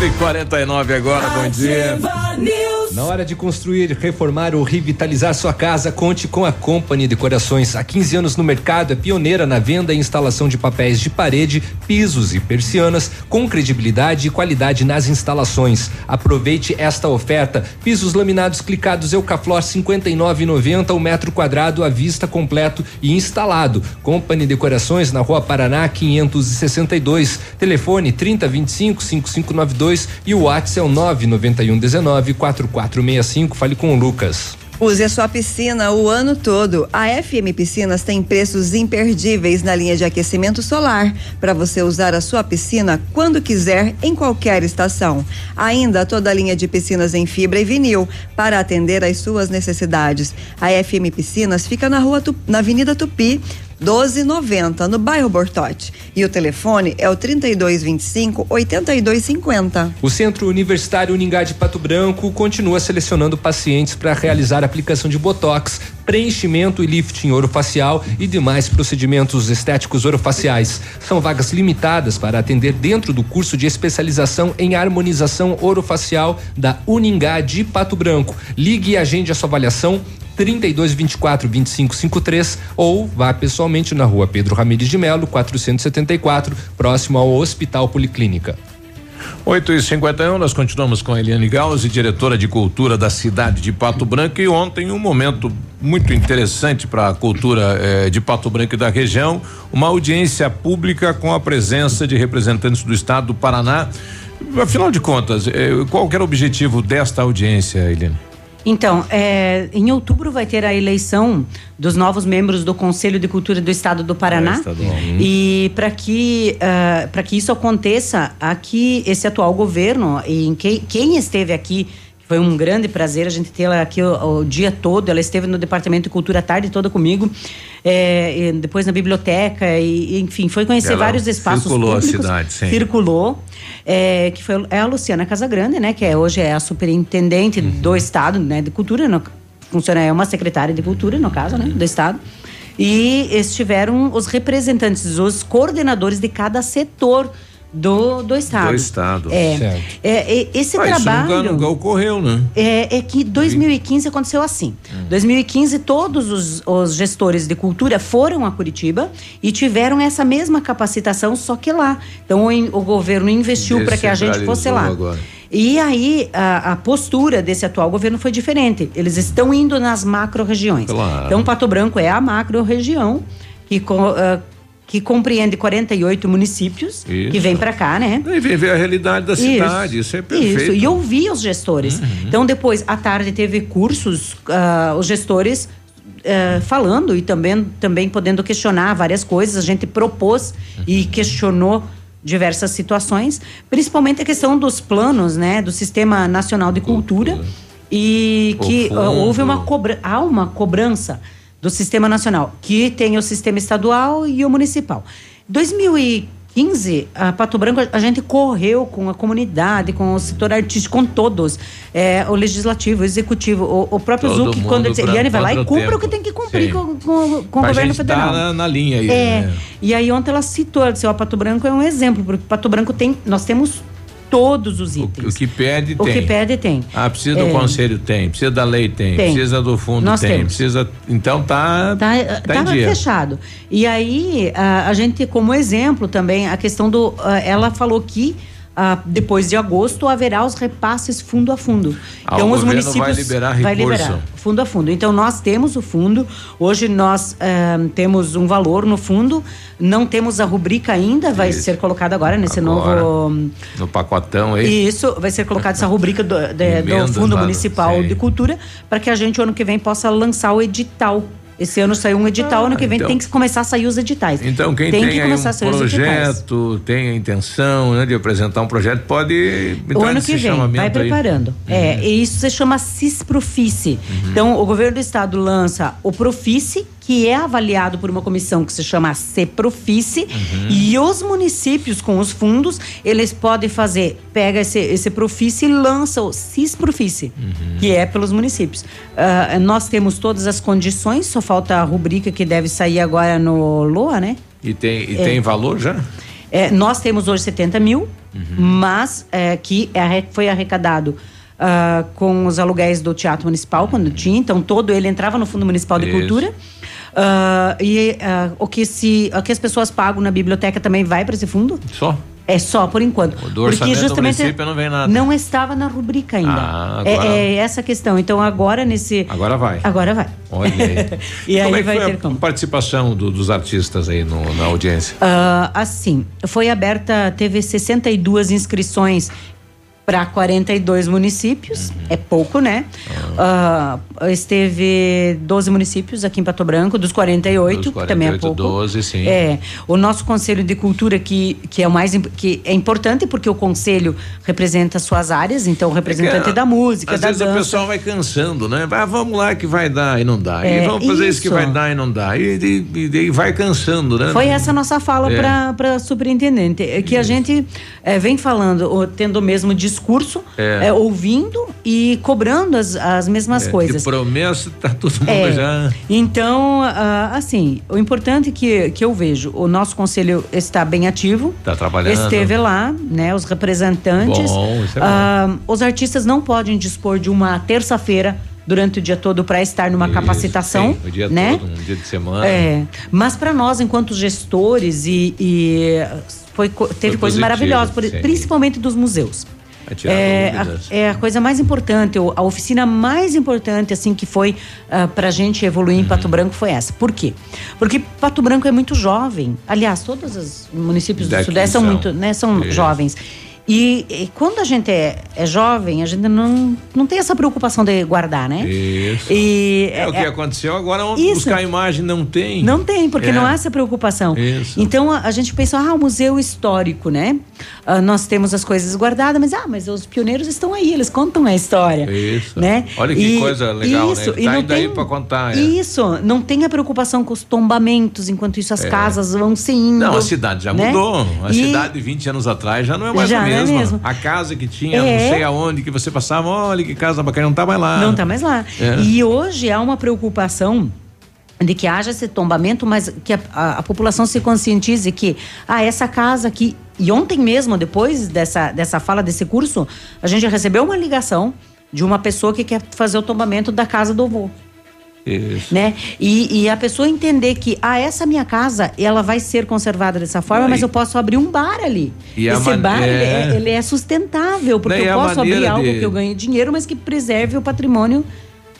8 e 49 agora, bom dia. Na hora de construir, reformar ou revitalizar sua casa, conte com a Company Decorações. Há 15 anos no mercado, é pioneira na venda e instalação de papéis de parede, pisos e persianas, com credibilidade e qualidade nas instalações. Aproveite esta oferta: pisos laminados clicados Eucaflor 59,90 o metro quadrado à vista completo e instalado. Company Decorações na Rua Paraná 562. Telefone 3025 5592 e o WhatsApp é o 991 19 4465. Fale com o Lucas. Use a sua piscina o ano todo. A FM Piscinas tem preços imperdíveis na linha de aquecimento solar para você usar a sua piscina quando quiser, em qualquer estação. Ainda toda a linha de piscinas em fibra e vinil para atender às suas necessidades. A FM Piscinas fica na rua na Avenida Tupi. 1290 no bairro Bortote. E o telefone é o 3225 8250. O Centro Universitário Uningá de Pato Branco continua selecionando pacientes para realizar aplicação de botox, preenchimento e lifting orofacial e demais procedimentos estéticos orofaciais. São vagas limitadas para atender dentro do curso de especialização em harmonização orofacial da Uningá de Pato Branco. Ligue e agende a sua avaliação 32 24 25 53 ou vá pessoalmente na rua Pedro Ramires de Melo, 474, próximo ao Hospital Policlínica. 8 e 51 nós continuamos com a Eliane Gauss, diretora de cultura da cidade de Pato Branco. E ontem, um momento muito interessante para a cultura eh, de Pato Branco e da região, uma audiência pública com a presença de representantes do estado do Paraná. Afinal de contas, eh, qual era o objetivo desta audiência, Eliane? Então, é, em outubro vai ter a eleição dos novos membros do Conselho de Cultura do Estado do Paraná. É, estadual. E para que uh, que isso aconteça, aqui esse atual governo e em quem, quem esteve aqui foi um grande prazer a gente tê-la aqui o, o, dia todo. Ela esteve no Departamento de Cultura a tarde toda comigo, é, depois na biblioteca e, enfim, foi conhecer Ela vários espaços circulou a públicos. cidade, sim. Circulou, é, que foi é a Luciana Casagrande, né, que é, hoje é a superintendente Uhum. do estado, né, de cultura, no, funciona é uma secretária de cultura no caso, né, do estado. E estiveram os representantes, os coordenadores de cada setor do, do estado. Do estado. É, Certo. é, é, esse Ah, isso trabalho nunca, nunca ocorreu, né? é, é que 2015 aconteceu assim. 2015, todos os, os gestores de cultura foram a Curitiba e tiveram essa mesma capacitação, só que lá. Então, o, o governo investiu para que a gente fosse lá. Agora. E aí, a, a postura desse atual governo foi diferente. Eles estão indo nas macro-regiões. Claro. Então, Pato Branco é a macro-região que, ah, que compreende 48 municípios Isso. que vem para cá, né? E viver a realidade da cidade, isso, é perfeito. Uhum. Isso, e ouvir os gestores. Então, depois, à tarde, teve cursos, ah, os gestores ah, falando e também, também podendo questionar várias coisas. A gente propôs e questionou diversas situações, principalmente a questão dos planos, né, do Sistema Nacional de Cultura, e O que ah, houve uma cobra, há uma cobrança do Sistema Nacional, que tem o sistema estadual e o municipal. 2015, a Pato Branco, a gente correu com a comunidade, com o setor artístico, com todos. É, o legislativo, o executivo, o, o próprio Todo Zuc, quando ele Eliane vai lá e o cumpre o que tem que cumprir Sim. com, com, com o governo gente federal. tá na, na linha aí. É, né? e aí ontem ela citou, ela disse, ó, Pato Branco é um exemplo, porque Pato Branco tem, nós temos todos os itens. O que pede O tem. que pede tem. Ah, precisa do É. conselho tem, precisa da lei tem, Tem. precisa do fundo Nós tem, temos. precisa. Então tá. Tá, tá em tá dia. fechado. E aí, a, a gente, como exemplo também, a questão do. ah, ela falou que. Ah, depois de agosto haverá os repasses fundo a fundo. Ah, então os municípios vai liberar vai recurso. liberar fundo a fundo. Então nós temos o fundo. Hoje nós ah, temos um valor no fundo. Não temos a rubrica ainda. Vai ser colocado agora nesse Agora. novo No pacotão aí. isso, vai ser colocado essa rubrica do, de- do Fundo Municipal sei. de Cultura, para que a gente, ano que vem, possa lançar o edital. Esse ano saiu um edital, ano que vem então- tem que começar a sair os editais. Então, quem tem tem, que começar um a sair os editais. projeto, tem a intenção né, de apresentar um projeto, pode O ano que vem, vai aí. preparando. É, e isso se chama CISPROFICE. Então, o governo do estado lança o Profice, que é avaliado por uma comissão que se chama CEPROFICE, e os municípios com os fundos, eles podem fazer, pega esse, esse Profice e lança o CISPROFICE, que é pelos municípios. Ah, nós temos todas as condições, só falta a rubrica que deve sair agora no LOA, né? E tem, e É. tem valor já? É, nós temos hoje 70 mil, mas é, que é foi arrecadado ah, com os aluguéis do Teatro Municipal, quando tinha, então todo ele entrava no Fundo Municipal de Isso. Cultura. Ah, e ah, o, que se, o que as pessoas pagam na biblioteca também vai para esse fundo? Só? É só por enquanto. O do orçamento do município não vem nada. Não estava na rubrica ainda. Ah, É- agora- é, essa a questão. Então agora nesse. Agora vai. Agora vai. Olha aí. E aí como é que vai foi ter a como. participação do- dos artistas aí no- na audiência? Ah, assim, foi aberta, teve 62 inscrições para 42 municípios, Uhum. é pouco, né? Ah, esteve 12 municípios aqui em Pato Branco, dos 48, Dos que também é 48, pouco. 12, sim. É, o nosso Conselho de Cultura que, que é o mais que é importante porque o conselho representa suas áreas, então o representante É que, da música, Às da vezes o dança. pessoal vai cansando, né? Vai, vamos lá que vai dar e não dá. É, e vamos fazer isso. que isso. vai dar e não dá. E, e, e, vai cansando, né? Foi essa a nossa fala É. para superintendente, é que a gente é, vem falando, tendo o mesmo discurso, É. é, ouvindo e cobrando as, as mesmas É, coisas. De promessa, tá todo mundo É. já. Então, ah, assim, o importante que, que eu vejo, o nosso conselho está bem ativo. Tá trabalhando. Esteve lá, né? Os representantes. Bom, isso é Ah, os artistas não podem dispor de uma terça-feira durante o dia todo para estar numa Isso, capacitação, sim, o dia né? todo, um dia de semana. É, mas para nós, enquanto gestores, e, e foi, teve Foi coisas maravilhosas, por- principalmente dos museus. Tirar É dúvidas. a, é a coisa mais importante, a oficina mais importante, assim, que foi ah, pra gente evoluir em Pato Uhum. Branco foi essa. Por quê? Porque Pato Branco é muito jovem. Aliás, todos os municípios do Daqui Sudeste são são. muito, né, são Isso. jovens. E, e quando a gente é, é jovem, a gente não, não tem essa preocupação de guardar, né? Isso. E É, o que aconteceu agora, Isso. buscar a imagem, não tem. Não tem, porque É. não há essa preocupação. Isso. Então a, a gente pensa, ah, o museu histórico, né? Ah, nós temos as coisas guardadas, mas ah, mas os pioneiros estão aí, eles contam a história. Isso. Né? Olha que E- coisa legal, isso, né? e Tá não tem- pra contar. é. Isso, não tem a preocupação com os tombamentos, enquanto isso as É. casas vão se indo. Não, a cidade já né? mudou. A E- cidade 20 anos atrás já não é mais Já é mesma. mesmo. A casa que tinha, É. não sei aonde, que você passava, olha que casa bacana, não tá mais lá. Não está mais lá. É. E hoje há uma preocupação de que haja esse tombamento, mas que a, a- a população se conscientize que, ah, essa casa aqui. E ontem mesmo, depois dessa, dessa fala, desse curso, a gente recebeu uma ligação de uma pessoa que quer fazer o tombamento da casa do avô. Isso. Né? E, e a pessoa entender que, ah, essa minha casa, ela vai ser conservada dessa forma, Não, mas eu posso abrir um bar ali. E Esse bar, ele, é. é, ele é sustentável, porque e eu posso abrir maneira algo de- que eu ganhe dinheiro, mas que preserve o patrimônio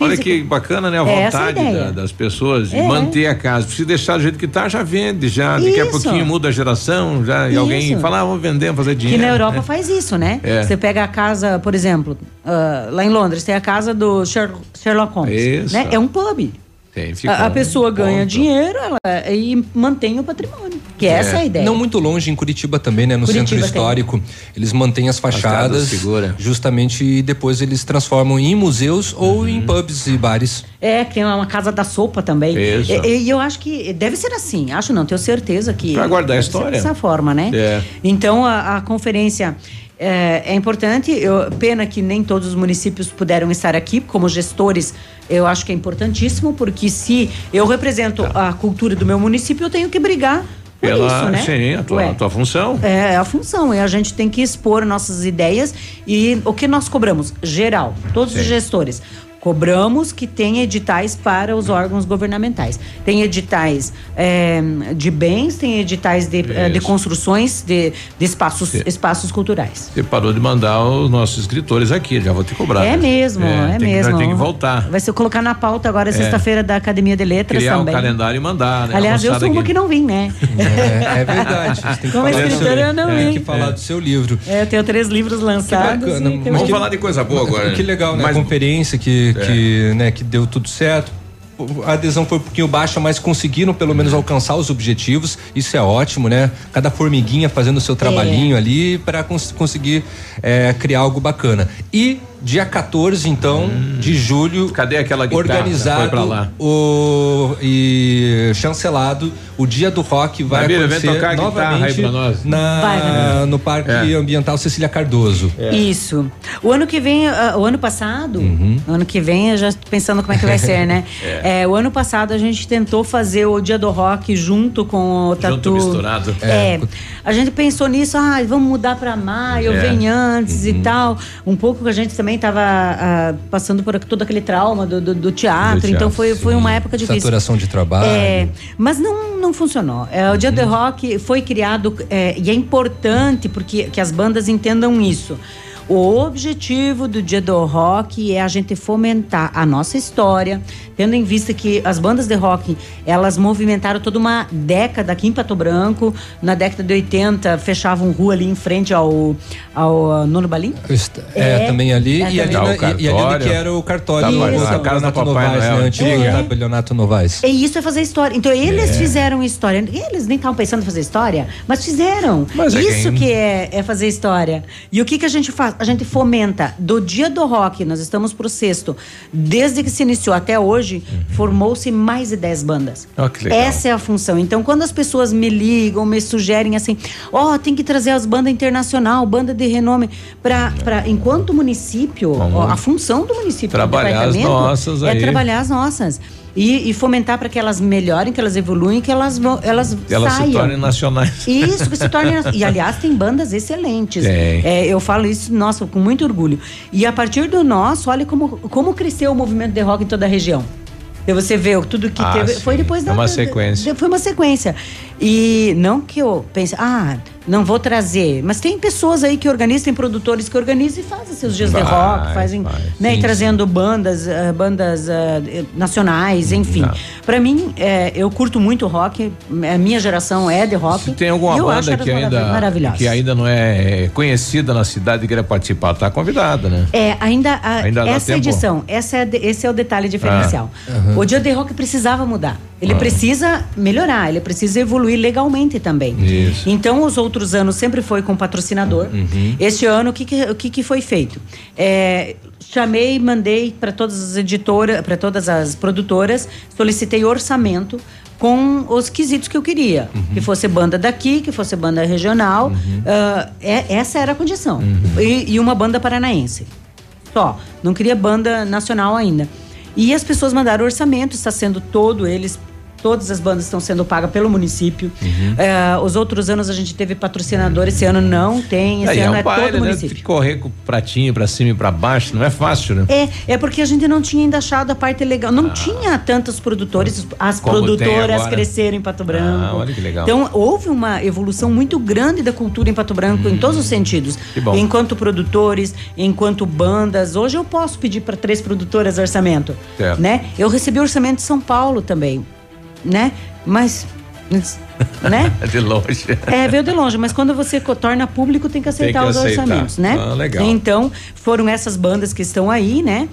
Olha físico. que bacana, né? A É vontade da- das pessoas de É. manter a casa. Se deixar do jeito que tá, já vende, já. Daqui a Isso. pouquinho muda a geração, já, e alguém Isso. fala, ah, vamos vender, vamos fazer Que dinheiro. na Europa né? faz isso, né? É. Você pega a casa, por exemplo, ah, lá em Londres, tem a casa do Sher- Sherlock Holmes. Isso. Né? É um pub. Tem, A, a um pessoa ganha ponto. dinheiro ela, e mantém o patrimônio. Que essa é a ideia. Não muito longe, em Curitiba também, né? No Curitiba centro tem. histórico. Eles mantêm as fachadas, segura. justamente e depois eles transformam em museus ou Uhum. em pubs e bares. É, que tem uma casa da sopa também. Isso. E, e eu acho que deve ser assim. Acho não, tenho certeza que. Pra guardar a deve ser história. Dessa forma, né? É. Então a, a conferência é, é importante. Eu- pena que nem todos os municípios puderam estar aqui, como gestores. Eu acho que é importantíssimo, porque se eu represento a cultura do meu município, eu tenho que brigar Pela, isso, né? Sim, a tua, a tua função. É, é a função. E a gente tem que expor nossas ideias e o que nós cobramos? Geral, todos os Sim. gestores. Cobramos que tenha editais para os órgãos governamentais. Tem editais é, de bens, tem editais de, eh, de construções de, de espaços, Sim. espaços culturais. Você parou de mandar os nossos escritores aqui, já vou te cobrar. É né? mesmo, é, tem mesmo. Que, tem que voltar. Vai ser colocar na pauta agora, É. sexta-feira da Academia de Letras Criar também. um calendário e mandar, né? Aliás, eu sou uma aqui. que não vim, né? É, é verdade. Tem que Como escritora, eu não tem vim. que falar do seu livro. É, eu tenho três livros lançados. bacana, e tem mas um- que- falar de coisa boa agora. Que legal, né? Mas- a conferência que, É. que, né, que deu tudo certo. A adesão foi um pouquinho baixa, mas conseguiram pelo menos alcançar os objetivos. Isso é ótimo, né? Cada formiguinha fazendo o seu trabalhinho ali para conseguir é, criar algo bacana. E dia 14, então, de julho. Hum. Cadê aquela guitarra? Organizado Foi pra lá. O, e chancelado o dia do rock vai vem acontecer tocar a guitarra aí novamente pra nós. na- Vai, no Parque É. Ambiental Cecília Cardoso. Isso. O ano que vem, ah, o ano passado, o ano que vem, eu já tô pensando como é que vai ser, né? É. É, o ano passado a gente tentou fazer o Dia do Rock junto com o Tatu. Junto misturado. É. A gente pensou nisso, ah, vamos mudar para maio, É. vem antes e tal. Um pouco que a gente também estava passando por todo aquele trauma do, do- do teatro, Do então teatro, foi, foi uma época difícil. Saturação de trabalho. É, mas não, não funcionou. É, o Dia do Rock foi criado é, e é importante porque que as bandas entendam isso. O objetivo do Dia do Rock é a gente fomentar a nossa história, tendo em vista que as bandas de rock, elas movimentaram toda uma década aqui em Pato Branco. Na década de 80, fechavam rua ali em frente ao, ao uh, Nono Balim. É, também ali. é e, ali na, e, e ali onde que era o cartório. Isso. do Na casa do Papai Novaes, Noel, né? Antigo É. Tabelionato Novaes. E isso é fazer história. Então eles É. fizeram história. Eles nem estavam pensando em fazer história, mas fizeram. Mas é isso quem- que é, é fazer história. E o que, que a gente faz? A gente fomenta. Do dia do rock, nós estamos pro sexto. Desde que se iniciou até hoje, formou-se mais de 10 bandas. Legal. Essa é a função. Então, quando as pessoas me ligam, me sugerem assim, ó, tem que trazer as bandas internacional, banda de renome, para enquanto município, ó, a função do município, do trabalhar as departamento, nossas é aí. trabalhar as nossas. E, e fomentar para que elas melhorem, que elas evoluem, que elas vão, elas Elas saiam. se tornem nacionais. Isso, que se tornem. E aliás, tem bandas excelentes. É, eu falo isso, nossa, com muito orgulho. E a partir do nosso, olha como, como cresceu o movimento de rock em toda a região. Você vê tudo que Ah, teve. sim. Foi depois É da. uma da- sequência. Foi uma sequência. E não que eu pense, ah, não vou trazer. Mas tem pessoas aí que organizam, tem produtores que organizam e fazem seus dias de Vai, rock, fazem. vai. né, Sim, e trazendo bandas, ah, bandas ah, eh, nacionais, enfim. Não. Pra mim, é, eu curto muito rock. A minha geração é de rock. Se tem alguma banda que ainda, que ainda não é conhecida na cidade e queira participar, tá convidada, né? É, ainda, a- Ainda essa edição, essa é de- esse é o detalhe diferencial. Ah, aham. O Dia de Rock precisava mudar. Ele Ah. precisa melhorar, ele precisa evoluir legalmente também. Isso. Então, os outros anos sempre foi com patrocinador. Uhum. Este ano, o que, que, o que, que foi feito? É, chamei, mandei para todas as editoras, para todas as produtoras, solicitei orçamento com os quesitos que eu queria. Uhum. Que fosse banda daqui, que fosse banda regional. Ah, é- essa era a condição. Uhum. E, e uma banda paranaense. Só. Não queria banda nacional ainda. E as pessoas mandaram orçamento, está sendo todo eles. Todas as bandas estão sendo pagas pelo município. Uhum. Eh, os outros anos a gente teve patrocinador, esse ano não tem. Esse é ano um é, todo baile, né? município. Tem que correr com o pratinho pra cima e pra baixo, não é fácil, né? É, é porque a gente não tinha ainda achado a parte legal. Não tinha tantos produtores, as Ah. Como produtoras cresceram em Pato Branco. Ah, olha que legal. Então, houve uma evolução muito grande da cultura em Pato Branco, em todos os sentidos. Hum. que bom. Enquanto produtores, enquanto bandas. Hoje eu posso pedir para três produtoras orçamento. Certo. Né? Eu recebi orçamento de São Paulo também. Né? Mas. né? De longe. É, veio de longe, mas quando você torna público, tem que aceitar que os aceitar. orçamentos, né? Ah, legal. Então, foram essas bandas que estão aí, né?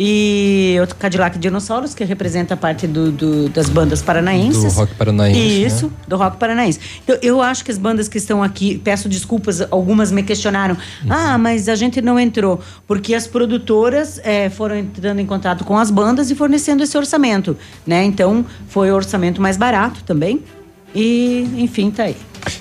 E o Cadillac Dinossauros, que representa a parte do, do- das bandas paranaenses. Do rock paranaense, Isso, né? do rock paranaense. Então, eu acho que as bandas que estão aqui, peço desculpas, algumas me questionaram. Uhum. Ah, mas a gente não entrou. Porque as produtoras eh, foram entrando em contato com as bandas e fornecendo esse orçamento, né? Então, foi o orçamento mais barato também. E, enfim, tá aí.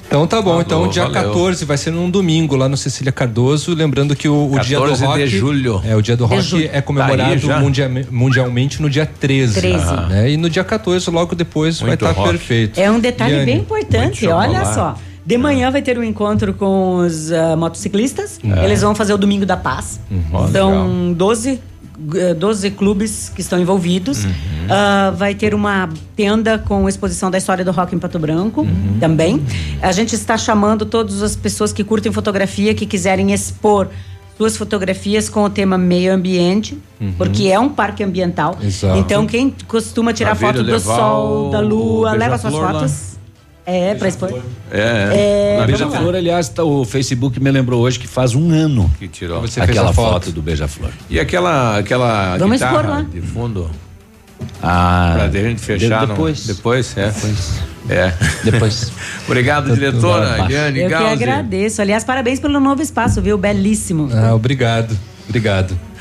Então tá bom. Falou, então, dia valeu. 14 vai ser num domingo lá no Cecília Cardoso. Lembrando que o, o dia do 14 de rock. julho. É, o dia do De rock julho. é Tá comemorado mundia- mundialmente no dia 13. 13. né? E no dia 14, logo depois, vai Muito estar rock. perfeito. É um detalhe Liane, bem importante, muito olha só. De manhã vai ter um encontro com os ah, motociclistas. É. Eles vão fazer o Domingo da Paz. Ó, São 12, eh, 12 clubes que estão envolvidos. Uhum. Ah, vai ter uma tenda com exposição da história do rock em Pato Branco Uhum. também. A gente está chamando todas as pessoas que curtem fotografia, que quiserem expor suas fotografias com o tema meio ambiente, Uhum. porque é um parque ambiental. Exato. Então, quem costuma tirar vir foto do sol, da lua, leva suas beija-flor lá. É, pra expor. É, É, Na vamos Beija-Flor, aliás, tá- o Facebook me lembrou hoje que faz um ano que tirou. Você fez aquela a foto. foto. do Beija-Flor. E aquela, aquela Vamos expor guitarra lá. de fundo, Ah, pra gente fechar. de- não? depois. Depois, é. É. Depois. Obrigado, diretora. Eliane Eu que Gauzi. agradeço. Aliás, parabéns pelo novo espaço, viu? Belíssimo. Ah, obrigado. Obrigado.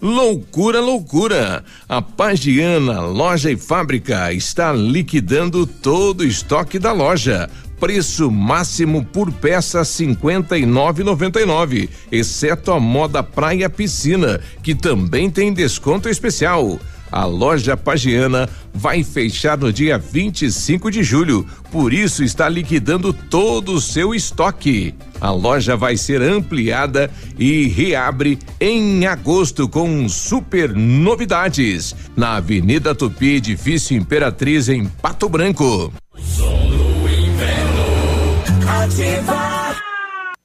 Loucura, loucura! A Pagiana Loja e Fábrica está liquidando todo o estoque da loja. Preço máximo por peça cinquenta e nove noventa e nove, exceto a moda praia piscina, que também tem desconto especial. A loja Pagiana vai fechar no dia 25 de julho, por isso está liquidando todo o seu estoque. A loja vai ser ampliada e reabre em agosto com super novidades na Avenida Tupi, edifício Imperatriz em Pato Branco.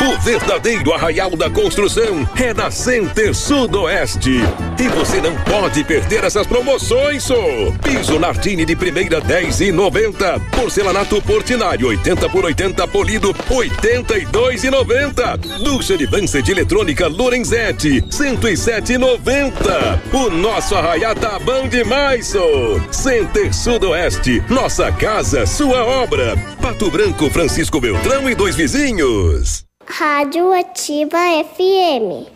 O verdadeiro arraial da construção é da Center Sudoeste. E você não pode perder essas promoções, só. Piso Nardini de primeira 10 e 90. Porcelanato Portinari 80 por 80 polido 82 e 90. Ducha de Vance de eletrônica Lorenzetti 107 e 90. O nosso arraial tá bom demais, só. Center Sudoeste, nossa casa, sua obra. Pato Branco, Francisco Beltrão e dois vizinhos. Rádio Ativa FM.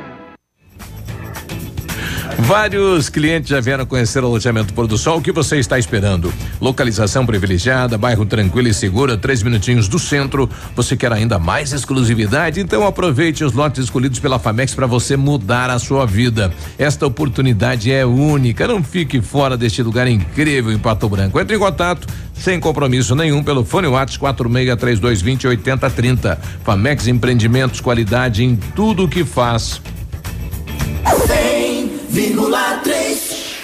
Vários clientes já vieram conhecer o loteamento Pôr do Sol. O que você está esperando? Localização privilegiada, bairro tranquilo e seguro, três minutinhos do centro. Você quer ainda mais exclusividade? Então aproveite os lotes escolhidos pela Famex para você mudar a sua vida. Esta oportunidade é única. Não fique fora deste lugar incrível em Pato Branco. Entre em contato sem compromisso nenhum pelo fone Whats 463220 8030. Famex Empreendimentos, qualidade em tudo o que faz. 100,3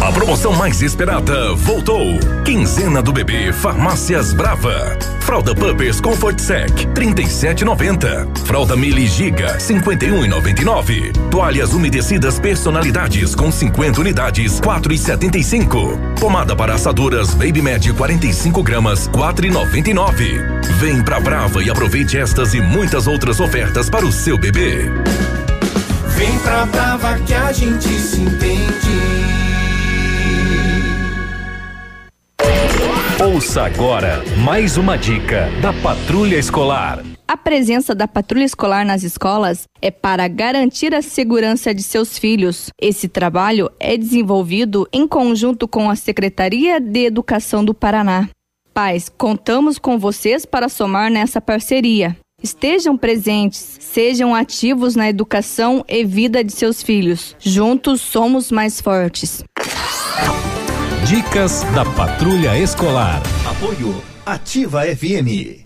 A promoção mais esperada voltou. Quinzena do bebê Farmácias Brava. Fralda Pampers Comfort Sec 37,90. Fralda Mili Giga 51,99. Toalhas umedecidas personalidades com 50 unidades 4,75. Pomada para assadoras Baby Med 45 gramas 4,99. Vem pra Brava e aproveite estas e muitas outras ofertas para o seu bebê. Vem pra Brava que a gente se entende. Ouça agora mais uma dica da Patrulha Escolar. A presença da patrulha escolar nas escolas é para garantir a segurança de seus filhos. Esse trabalho é desenvolvido em conjunto com a Secretaria de Educação do Paraná. Pais, contamos com vocês para somar nessa parceria. Estejam presentes, sejam ativos na educação e vida de seus filhos. Juntos somos mais fortes. Dicas da Patrulha Escolar. Apoio Ativa FM.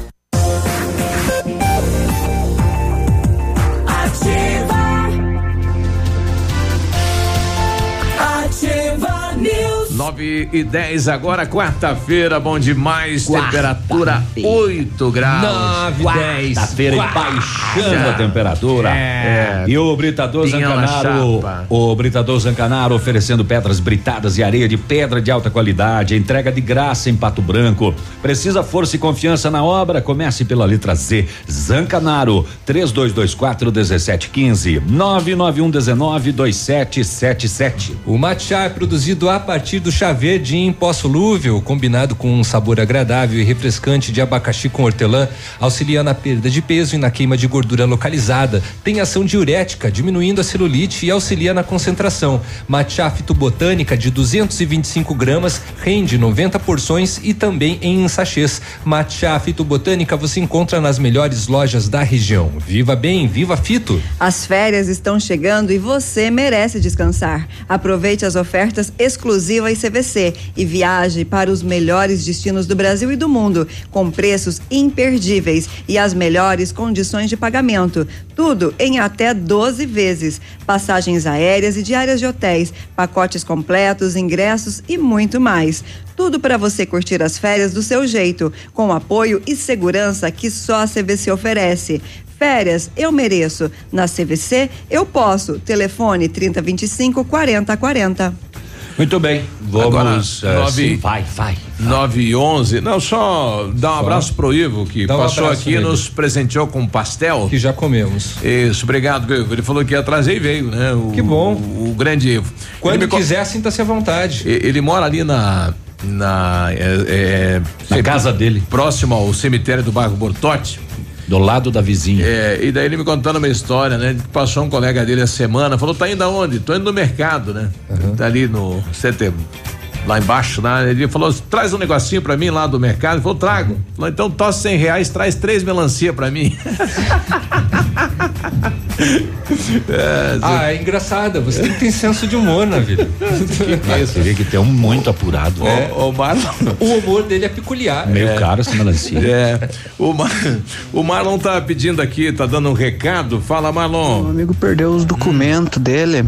9 e 10 agora, quarta-feira, bom demais. Temperatura 8 graus. 9 10. Quarta-feira e baixando a temperatura. É. E o Britador Pinhão na Zancanaro, o Britador Zancanaro oferecendo pedras britadas e areia de pedra de alta qualidade, entrega de graça em Pato Branco. Precisa força e confiança na obra? Comece pela letra Z. Zancanaro, 3224 1715, 991 19 2777. O matcha é produzido a partir do chá verde em pó solúvel, combinado com um sabor agradável e refrescante de abacaxi com hortelã, auxilia na perda de peso e na queima de gordura localizada. Tem ação diurética, diminuindo a celulite e auxilia na concentração. Matcha fitobotânica de 225 gramas rende 90 porções e também em sachês. Matcha fitobotânica você encontra nas melhores lojas da região. Viva bem, viva fito! As férias estão chegando e você merece descansar. Aproveite as ofertas exclusivas CVC e viaje para os melhores destinos do Brasil e do mundo, com preços imperdíveis e as melhores condições de pagamento. Tudo em até 12 vezes. Passagens aéreas e diárias de hotéis, pacotes completos, ingressos e muito mais. Tudo para você curtir as férias do seu jeito, com apoio e segurança que só a CVC oferece. Férias, eu mereço. Na CVC, eu posso. Telefone 3025 4040. Muito bem, vamos. Agora, eh, nove- vai, vai. 9 e 11. Não, só dar um Só. abraço pro Ivo, que Dá um passou abraço aqui e nos presenteou com um pastel. Que já comemos. Isso, obrigado, Ivo. Ele falou que ia trazer e veio, né? O, Que bom. O, o grande Ivo. Quando Ele quiser, sinta-se à vontade. E- Ele mora ali na. Na, é, é, Na casa dele. Próximo ao cemitério do bairro Bortote. Do lado da vizinha. É, e daí ele me contando uma história, né? Passou um colega dele a semana, falou, tá indo aonde? Tô indo no mercado, né? Tá ali no CT, lá embaixo, lá. Ele falou, traz um negocinho pra mim lá do mercado. Ele falou, trago. Falou, então tosse cem reais, traz três melancia pra mim. é, Ah, é engraçada. Você tem que ter senso de humor na vida. Você vê que tem um muito apurado. Ô, ô, Marlon. O humor dele é peculiar. Meio É. caro essa melancia. É, o, Mar, o Marlon tá pedindo aqui, tá dando um recado. Fala, Marlon. O amigo perdeu os documentos dele.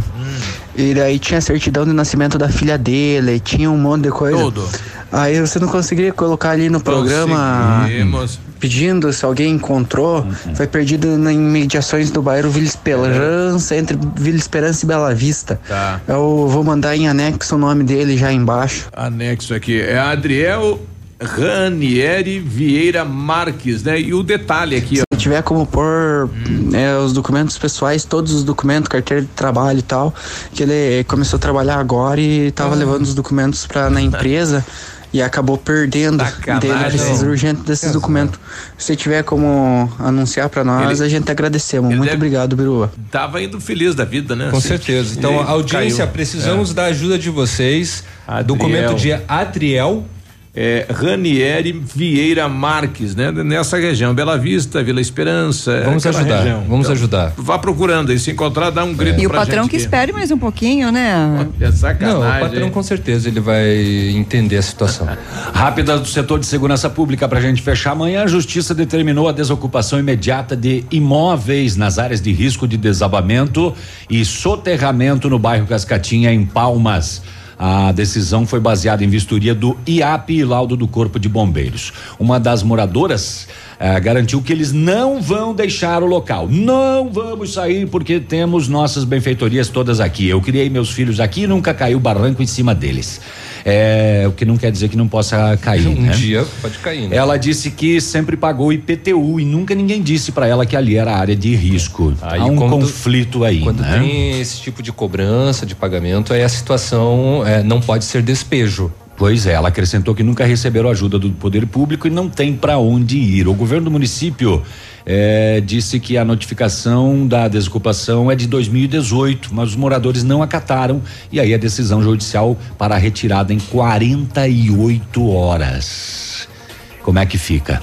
E daí tinha a certidão de nascimento da filha dele, tinha um monte de coisa. Tudo. Aí você não conseguiria colocar ali no programa pedindo se alguém encontrou. Foi perdido na imediações do bairro Vila Esperança, entre Vila Esperança e Bela Vista. Tá. Eu vou mandar em anexo o nome dele já embaixo. Anexo aqui. É Adriel Ranieri Vieira Marques, né? E o detalhe aqui, ó. Se tiver como pôr é, os documentos pessoais, todos os documentos, carteira de trabalho e tal, que ele começou a trabalhar agora e tava levando os documentos para na empresa e acabou perdendo. Sacanagem. Dele precisa urgente desses documentos. Se tiver como anunciar para nós, Ele- a gente agradecemos. Muito obrigado, Biruba. Tava indo feliz da vida, né? Com Assim, certeza. Então, audiência, caiu. precisamos É. da ajuda de vocês. Adriel. Documento de Adriel. É, Ranieri Vieira Marques, né? Nessa região, Bela Vista, Vila Esperança. é Vamos ajudar, região. vamos Então, ajudar. Vá procurando aí, se encontrar, dá um grito E o pra patrão gente que espere mais um pouquinho, né? É sacanagem. Não, o patrão com certeza ele vai entender a situação. Rápida do setor de segurança pública para a gente fechar. Amanhã a justiça determinou a desocupação imediata de imóveis nas áreas de risco de desabamento e soterramento no bairro Cascatinha, em Palmas. A decisão foi baseada em vistoria do IAP e laudo do Corpo de Bombeiros. Uma das moradoras eh, garantiu que eles não vão deixar o local. Não vamos sair porque temos nossas benfeitorias todas aqui. Eu criei meus filhos aqui e nunca caiu barranco em cima deles. É, o que não quer dizer que não possa cair. Um né? dia pode cair, né? Ela disse que sempre pagou IPTU e nunca ninguém disse para ela que ali era área de risco. Aí Há um quando- conflito aí, Quando né? tem esse tipo de cobrança, de pagamento, aí a situação é, não pode ser despejo. Pois é, ela acrescentou que nunca receberam ajuda do poder público e não tem para onde ir. O governo do município eh, disse que a notificação da desocupação é de 2018, mas os moradores não acataram e aí a decisão judicial para a retirada em 48 horas. Como é que fica?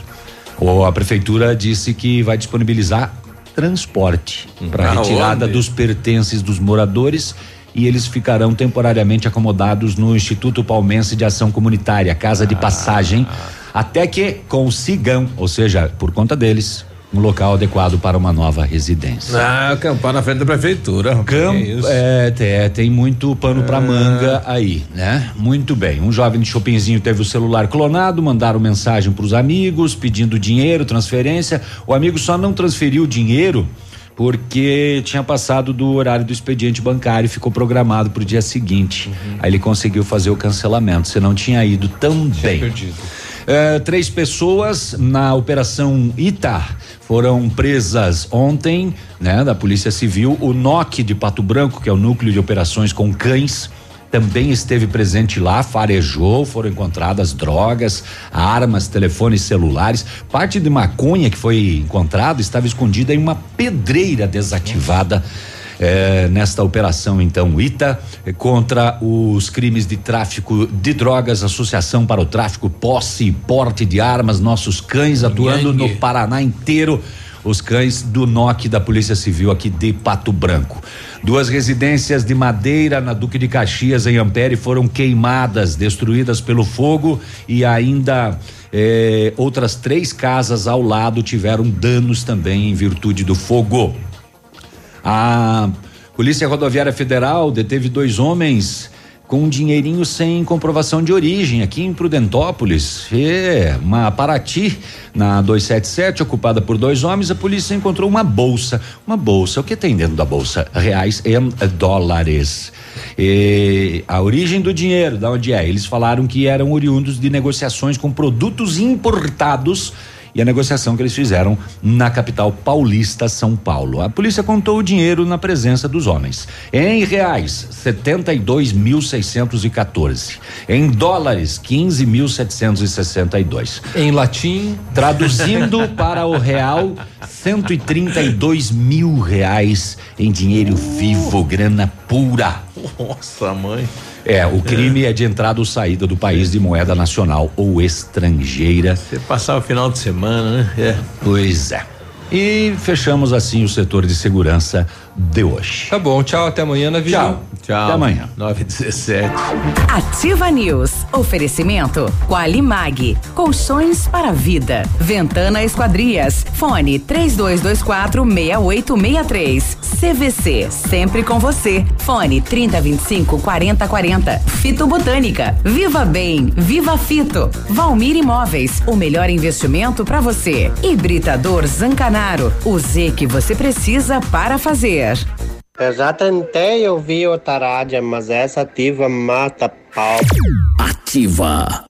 Ou a prefeitura disse que vai disponibilizar transporte para Aonde? retirada dos pertences dos moradores e eles ficarão temporariamente acomodados no Instituto Palmense de Ação Comunitária, Casa de Passagem, até que consigam, ou seja, por conta deles, um local adequado para uma nova residência. Ah, acampar na frente da prefeitura. Camp, é, é, tem muito pano pra manga aí, né? Muito bem. Um jovem de Chopinzinho teve o celular clonado, mandaram mensagem pros amigos pedindo dinheiro, transferência. O amigo só não transferiu o dinheiro porque tinha passado do horário do expediente bancário e ficou programado para o dia seguinte. Aí ele conseguiu fazer o cancelamento, senão tinha ido tão bem. perdido. É, três pessoas na operação Ita foram presas ontem, né, da Polícia Civil. O NOC de Pato Branco, que é o núcleo de operações com cães, também esteve presente lá, farejou, foram encontradas drogas, armas, telefones celulares. Parte de maconha que foi encontrada estava escondida em uma pedreira desativada. eh, nesta operação, então, ITA, contra os crimes de tráfico de drogas, associação para o tráfico, posse e porte de armas, nossos cães atuando no Paraná inteiro os cães do NOC da Polícia Civil aqui de Pato Branco. Duas residências de madeira na Duque de Caxias, em Ampere, foram queimadas, destruídas pelo fogo e ainda eh, outras três casas ao lado tiveram danos também em virtude do fogo. A Polícia Rodoviária Federal deteve dois homens com um dinheirinho sem comprovação de origem aqui em Prudentópolis. Uma Paraty na 277, ocupada por dois homens, a polícia encontrou uma bolsa. Uma bolsa, o que tem dentro da bolsa? Reais e dólares. E a origem do dinheiro, da onde é? Eles falaram que eram oriundos de negociações com produtos importados e a negociação que eles fizeram na capital paulista, São Paulo. A polícia contou o dinheiro na presença dos homens. Em reais, 72.614. Em dólares, 15.762. Em latim, Traduzindo para o real, 132 mil reais em dinheiro vivo, grana pura. Nossa, mãe. É, o crime é de entrada ou saída do país de moeda nacional ou estrangeira. Você passar o final de semana, né? É. Pois é. E fechamos assim o setor de segurança de hoje. Tá bom, tchau, até amanhã na Vigília. Tchau. Tchau. Até amanhã. 9 17 Ativa News. Oferecimento Qualimag. Colchões para vida. Ventana Esquadrias. Fone 3224 6863. CVC. Sempre com você. Fone 3025 4040. Fito Botânica. Viva Bem. Viva Fito. Valmir Imóveis. O melhor investimento para você. Hibridador Zancanaro. O Z que você precisa para fazer. Eu já tentei ouvir outra rádio, mas essa ativa mata pau. Ativa.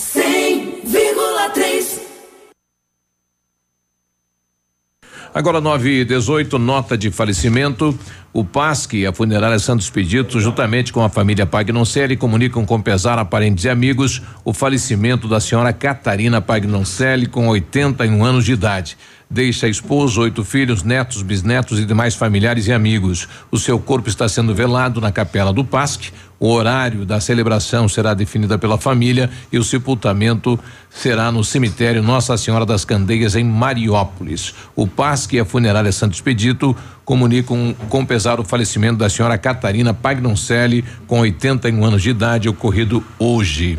100,3 Agora 9 e 18, nota de falecimento. O PASC e a funerária Santos Pedito, juntamente com a família Pagnoncelli, comunicam com pesar a parentes e amigos o falecimento da senhora Catarina Pagnoncelli, com 81 anos de idade. Deixa esposa, oito filhos, netos, bisnetos e demais familiares e amigos. O seu corpo está sendo velado na capela do PASC. O horário da celebração será definida pela família e o sepultamento será no cemitério Nossa Senhora das Candeias, em Mariópolis. O PASC e a funerária Santos Expedito comunicam com pesar o falecimento da senhora Catarina Pagnoncelli, com 81 anos de idade, ocorrido hoje.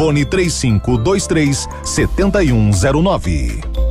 Fone 3523 7109.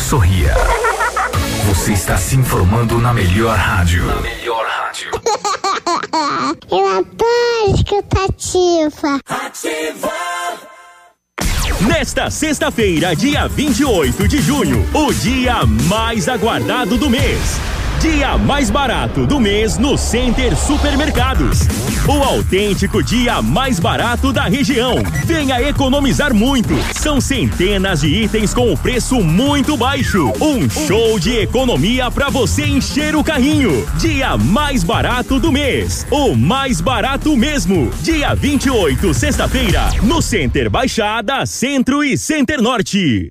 Sorria. Você está se informando na melhor rádio. Na melhor rádio. Eu adoro escutativa. Ativa! Nesta sexta-feira, dia 28 de junho, o dia mais aguardado do mês. Dia mais barato do mês no Center Supermercados. O autêntico dia mais barato da região. Venha economizar muito. São centenas de itens com preço muito baixo. Um show de economia para você encher o carrinho. Dia mais barato do mês. O mais barato mesmo. Dia 28, sexta-feira, no Center Baixada, Centro e Center Norte.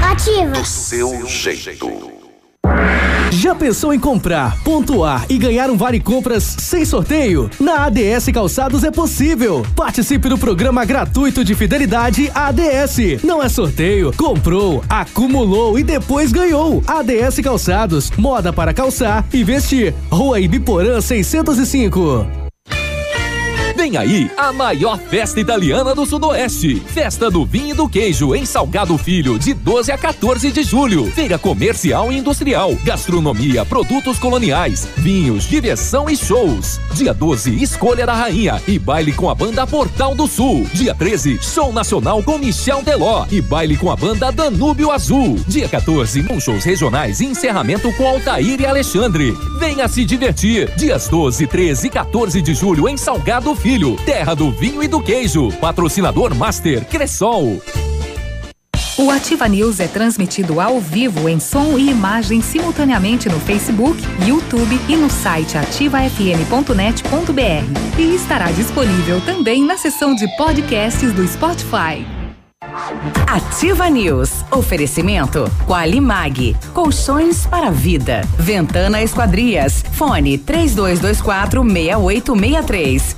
Ativa. Do seu jeito. Já pensou em comprar, pontuar e ganhar um vale compras sem sorteio? Na ADS Calçados é possível. Participe do programa gratuito de fidelidade ADS. Não é sorteio, comprou, acumulou e depois ganhou. ADS Calçados, moda para calçar e vestir. Rua Ibiporã 605. Vem aí a maior festa italiana do Sudoeste. Festa do Vinho e do Queijo em Salgado Filho, de 12 a 14 de julho. Feira comercial e industrial, gastronomia, produtos coloniais, vinhos, diversão e shows. Dia 12, Escolha da Rainha e baile com a banda Portal do Sul. Dia 13, Show Nacional com Michel Teló e baile com a banda Danúbio Azul. Dia 14, com shows regionais e encerramento com Altair e Alexandre. Venha se divertir. Dias 12, 13 e 14 de julho em Salgado Filho. Terra do vinho e do queijo. Patrocinador Master Cressol. O Ativa News é transmitido ao vivo em som e imagem simultaneamente no Facebook, YouTube e no site ativafm.net.br. E estará disponível também na seção de podcasts do Spotify. Ativa News. Oferecimento Qualimag. Colchões para vida. Ventana Esquadrias. Fone 3224 6863.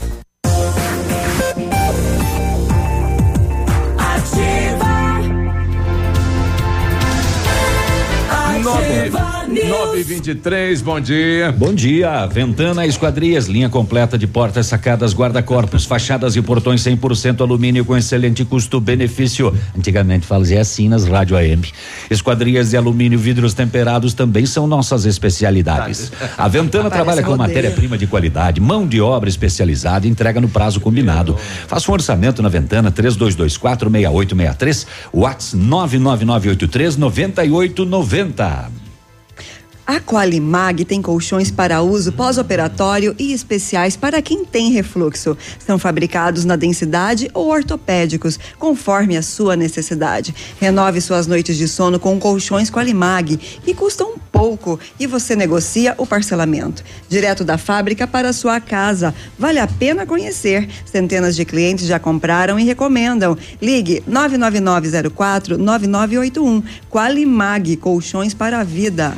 923, bom dia. Bom dia, Ventana Esquadrias, linha completa de portas, sacadas, guarda-corpos, fachadas e portões 100% alumínio com excelente custo-benefício. Antigamente fazia assim nas rádio AM. Esquadrias de alumínio, vidros temperados também são nossas especialidades. A Ventana trabalha com matéria-prima de qualidade, mão de obra especializada, e entrega no prazo combinado. Faça um orçamento na Ventana 3224 6863, Whats 99983 9890. A Qualimag tem colchões para uso pós-operatório e especiais para quem tem refluxo. São fabricados na densidade ou ortopédicos, conforme a sua necessidade. Renove suas noites de sono com colchões Qualimag, que custam pouco e você negocia o parcelamento. Direto da fábrica para sua casa. Vale a pena conhecer. Centenas de clientes já compraram e recomendam. Ligue 99904 9981. Qualimag, colchões para a vida.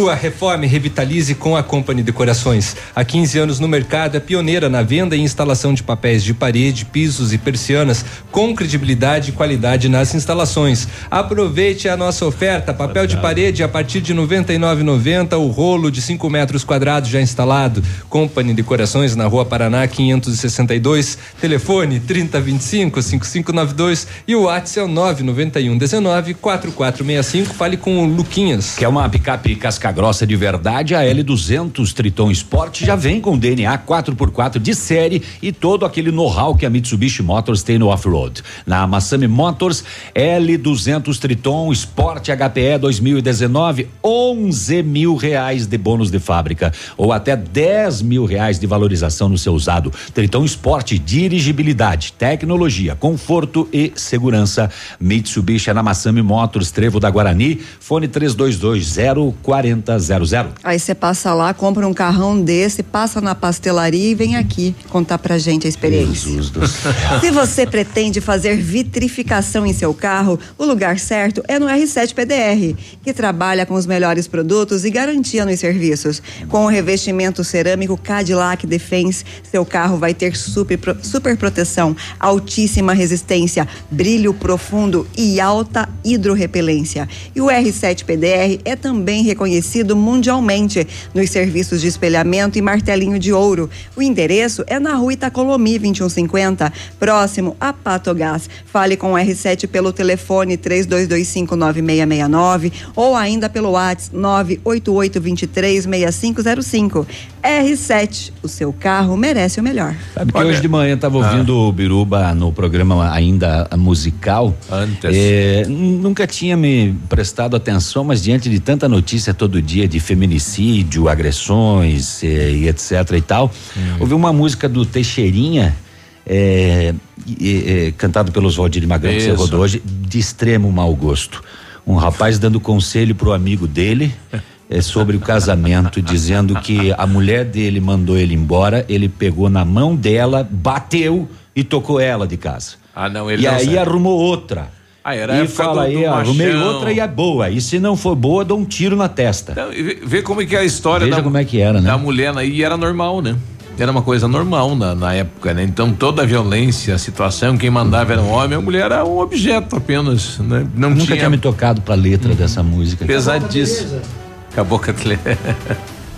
Construa, reforme, revitalize com a Company Decorações. Há 15 anos no mercado, é pioneira na venda e instalação de papéis de parede, pisos e persianas com credibilidade e qualidade nas instalações. Aproveite a nossa oferta: papel de parede a partir de R$ 99,90, o rolo de 5 metros quadrados já instalado. Company Decorações na Rua Paraná 562, telefone 3025 5592 e o WhatsApp é o 991 19 4465. Fale com o Luquinhas. Que é uma picape grossa de verdade, a L200 Triton Sport já vem com DNA 4x4 de série e todo aquele know-how que a Mitsubishi Motors tem no off-road. Na Massami Motors, L200 Triton Sport HPE 2019, 11 mil reais de bônus de fábrica ou até 10 mil reais de valorização no seu usado. Triton Sport, dirigibilidade, tecnologia, conforto e segurança. Mitsubishi é na Massami Motors, Trevo da Guarani, fone 3220 4000. Aí você passa lá, compra um carrão desse, passa na pastelaria e vem aqui contar pra gente a experiência. Jesus do céu. Se você pretende fazer vitrificação em seu carro, o lugar certo é no R7 PDR, que trabalha com os melhores produtos e garantia nos serviços. Com o revestimento cerâmico Cadillac Defense, seu carro vai ter super, super proteção, altíssima resistência, brilho profundo e alta hidrorrepelência. E o R7 PDR é também reconhecido mundialmente nos serviços de espelhamento e martelinho de ouro. O endereço é na rua Itacolomi 2150, próximo a Patogás. Fale com o R7 pelo telefone 32259669 ou ainda pelo WhatsApp 988236505. R7, o seu carro merece o melhor. Sabe que hoje de manhã estava ouvindo o Biruba no programa ainda musical. Antes. É, nunca tinha me prestado atenção, mas diante de tanta notícia todo dia de feminicídio, agressões eh, e etc e tal, ouvi uma música do Teixeirinha. É, e- e- cantado pelos Valdir Magrão que você rodou hoje, de extremo mau gosto. Um rapaz dando conselho pro amigo dele é, sobre o casamento, dizendo que a mulher dele mandou ele embora, ele pegou na mão dela, bateu e tocou ela de casa. Ah, não, ele e não aí sabe. arrumou outra. Ah, e fala do- do aí, arrumei machão. outra e é boa. E se não for boa, dou um tiro na testa. Então, vê, como é que é a história Veja da, como é que era, né? da mulher aí e era normal, né? Era uma coisa normal na, na época, né? Então toda a violência, a situação, quem mandava era um homem, a mulher era um objeto apenas, né? Não Nunca tinha, tinha me tocado pra letra dessa música. pesadíssimo. Acabou com a tele...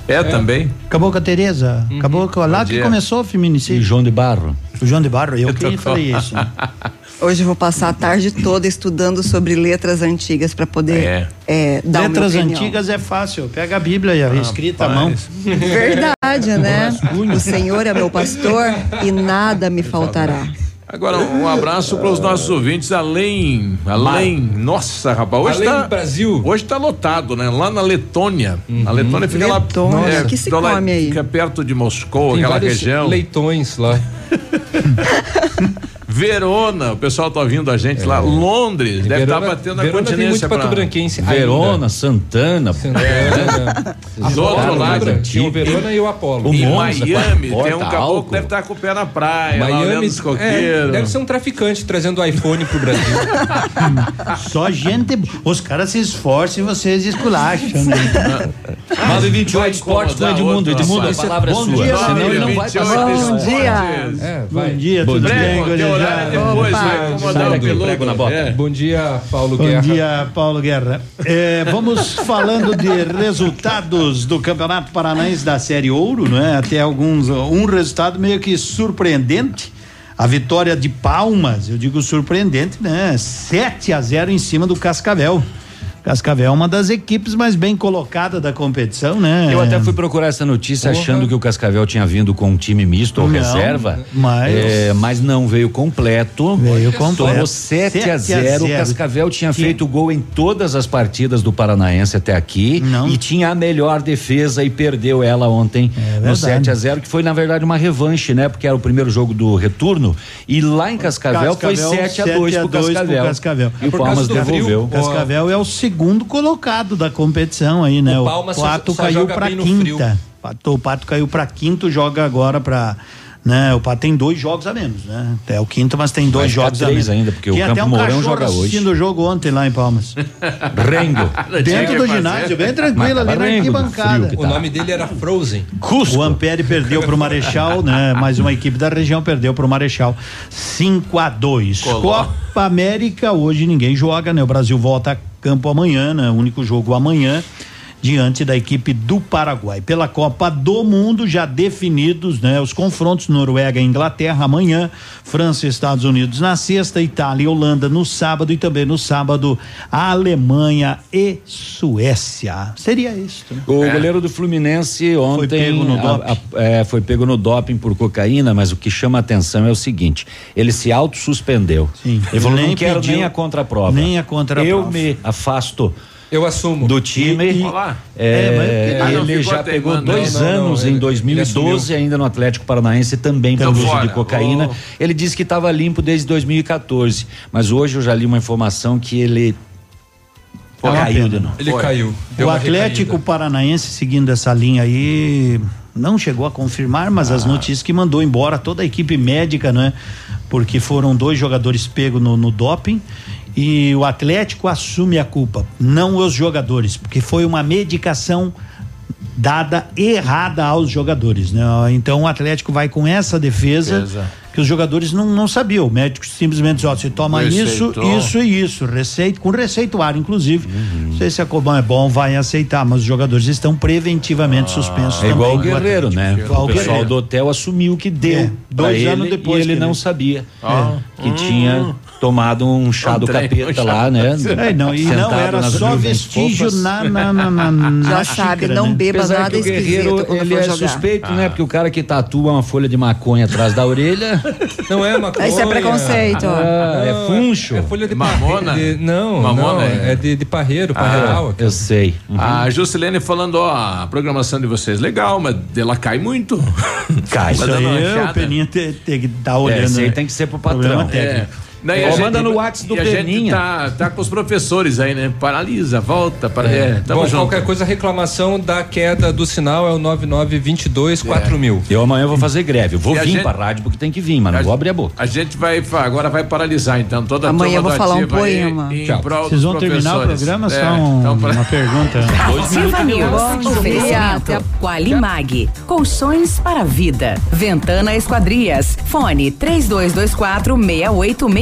É, também? Acabou com a Tereza. Acabou com lá que começou o feminicídio. E João de Barro. O João de Barro, eu, que tô- falei isso. Hoje eu vou passar a tarde toda estudando sobre letras antigas para poder É. é, dar Letras antigas é fácil. Pega a Bíblia e a escrita à mão. Verdade, né? O Senhor é meu pastor e nada me faltará. Agora, um abraço para os nossos ouvintes além, além, nossa, rapaz, hoje Além tá, do Brasil. hoje tá lotado, né? Lá na Letônia, a Letônia fica Letônia, lá, o que se come aí? Fica perto de Moscou, Tem aquela região. leitões lá. Verona, o pessoal tá ouvindo a gente lá. Londres, deve estar Verona- batendo a Verona continência pra... pato-branquense. Verona, Santana. Santana. Do outro lado. Tinha o Verona e o Apolo. O Em Monza, Miami, tem um caboclo álcool. que deve estar com o pé na praia, lá olhando Miami os é, deve ser um traficante trazendo iPhone pro Brasil. Só gente. Os caras se esforçam e vocês esculacham, né? 928 Esportes com Edmundo. Edmundo, a palavra é Bom sua. dia, Senão ele não vai 28 passar. Bom dia. É, Bom dia, Bom tudo dia. bem, Prego, teu horário depois, Opa. vai incomodar o piloto. na bota. É. Bom dia, Paulo Bom Guerra. dia, Paulo Guerra. É, vamos falando de resultados do Campeonato Paranaense da Série Ouro, né? Até alguns, um resultado meio que surpreendente. A vitória de Palmas, eu digo surpreendente, né? 7 a 0 em cima do Cascavel. Cascavel é uma das equipes mais bem colocadas da competição, né? Eu até fui procurar essa notícia achando que o Cascavel tinha vindo com um time misto ou Não, reserva. mas- é, mas não, veio completo. Veio completo. Tomou 7 a 7 a 0. O 0. Cascavel tinha feito gol em todas as partidas do Paranaense até aqui e tinha a melhor defesa e perdeu ela ontem no É verdade. 7 a 0 que foi na verdade uma revanche, né? Porque era o primeiro jogo do retorno e lá em Cascavel, foi 7 a 2 pro 7 Cascavel. Cascavel. E o Palmas devolveu. Cascavel é o segundo colocado da competição aí, né? O O, Palmas só- Pato só caiu no quinta. Pato, o Pato caiu pra quinto, joga agora pra. Né, o Pato tem dois jogos a menos, né? É o quinto, mas tem dois jogos a três menos. ainda, porque o Tinha até Campo um Mourão joga hoje. assistindo o jogo ontem lá em Palmas. Rengo. Dentro do ginásio, bem tranquilo ali na arquibancada. O nome dele era Frozen. O Ampere perdeu pro Marechal, né? Mais uma equipe da região perdeu pro Marechal 5 a 2. Coló. Copa América hoje ninguém joga, né? O Brasil volta a campo amanhã, né? Único jogo amanhã diante da equipe do Paraguai. Pela Copa do Mundo já definidos, né? Os confrontos Noruega e Inglaterra amanhã, França e Estados Unidos na sexta, Itália e Holanda no sábado e também no sábado Alemanha e Suécia. Seria isso. Né? O goleiro do Fluminense ontem pego no a- doping. a- é, foi pego no doping por cocaína, mas o que chama a atenção é o seguinte: ele se autossuspendeu. Ele falou: Nem não quero pediu- nem a contraprova. nem a contraprova. Eu me afasto. Eu assumo. Do time. E- e-. É, É, mas- Ah, não, ele ficou já pegou teimando. dois Não, não, não, anos ele- em ele 2012, assumiu. ainda no Atlético Paranaense, também pelo uso fora. de cocaína. Oh. Ele disse que estava limpo desde 2014. Mas hoje eu já li uma informação que ele uma caiu de novo. Ele Foi. caiu. Deu o Atlético recaída. Paranaense, seguindo essa linha aí, não chegou a confirmar, mas Ah. as notícias que mandou embora toda a equipe médica, né? Porque foram dois jogadores pegos no, no doping. E o Atlético assume a culpa, não os jogadores, porque foi uma medicação dada errada aos jogadores, né? Então o Atlético vai com essa defesa, Defesa. que os jogadores não, não sabiam. O médico simplesmente diz, ó, você toma isso, Receitou. isso e isso, receita, com receituário, inclusive. Uhum. Não sei se a Cobão é bom, vai aceitar, mas os jogadores estão preventivamente suspensos É igual o também. Guerreiro, né? Igual o o pessoal Guerreiro. do hotel assumiu que deu É, dois ele anos depois e ele que não ele- sabia Ah. que Hum. tinha tomado um chá Um do trem, capeta um chá. lá, né? É, não, e não era só vestígio fofas. na, na, na, na, Já na sabe, não né? beba Apesar nada o esquisito ele é jogar. suspeito, né? Porque o cara que tatua uma folha de maconha atrás da orelha. Não é maconha. Esse é preconceito, ó. Ah, é Não, funcho. É folha de Mamona? de- Não, Mamona não, é- é de, de parreiro, parreiral. eu sei. Uhum. A Juscelene falando, ó, a programação de vocês legal, mas ela cai muito. Cai. Isso aí, o enxada. Peninha tem, tem que estar olhando. É, aí né? tem que ser pro patrão. É. Daí Ó, manda no WhatsApp do a gente Peninha. tá, tá com os professores aí, né? Paralisa, volta, para, é. tamo Bom, junto. qualquer coisa, reclamação da queda do sinal é o 9922 4000. Eu amanhã vou fazer greve. Eu vou E a vir gente- pra rádio porque tem que vir, mas não A- vou abrir a boca. A gente vai, agora vai paralisar, então, toda a Amanhã eu vou falar um poema. Em Tchau. prol Vocês vão terminar o programa? É, Só um- então, pra- uma pergunta. Bom dia. Oferecimento. Qualimag. Colchões para a vida. Ventana Esquadrias. Fone 3224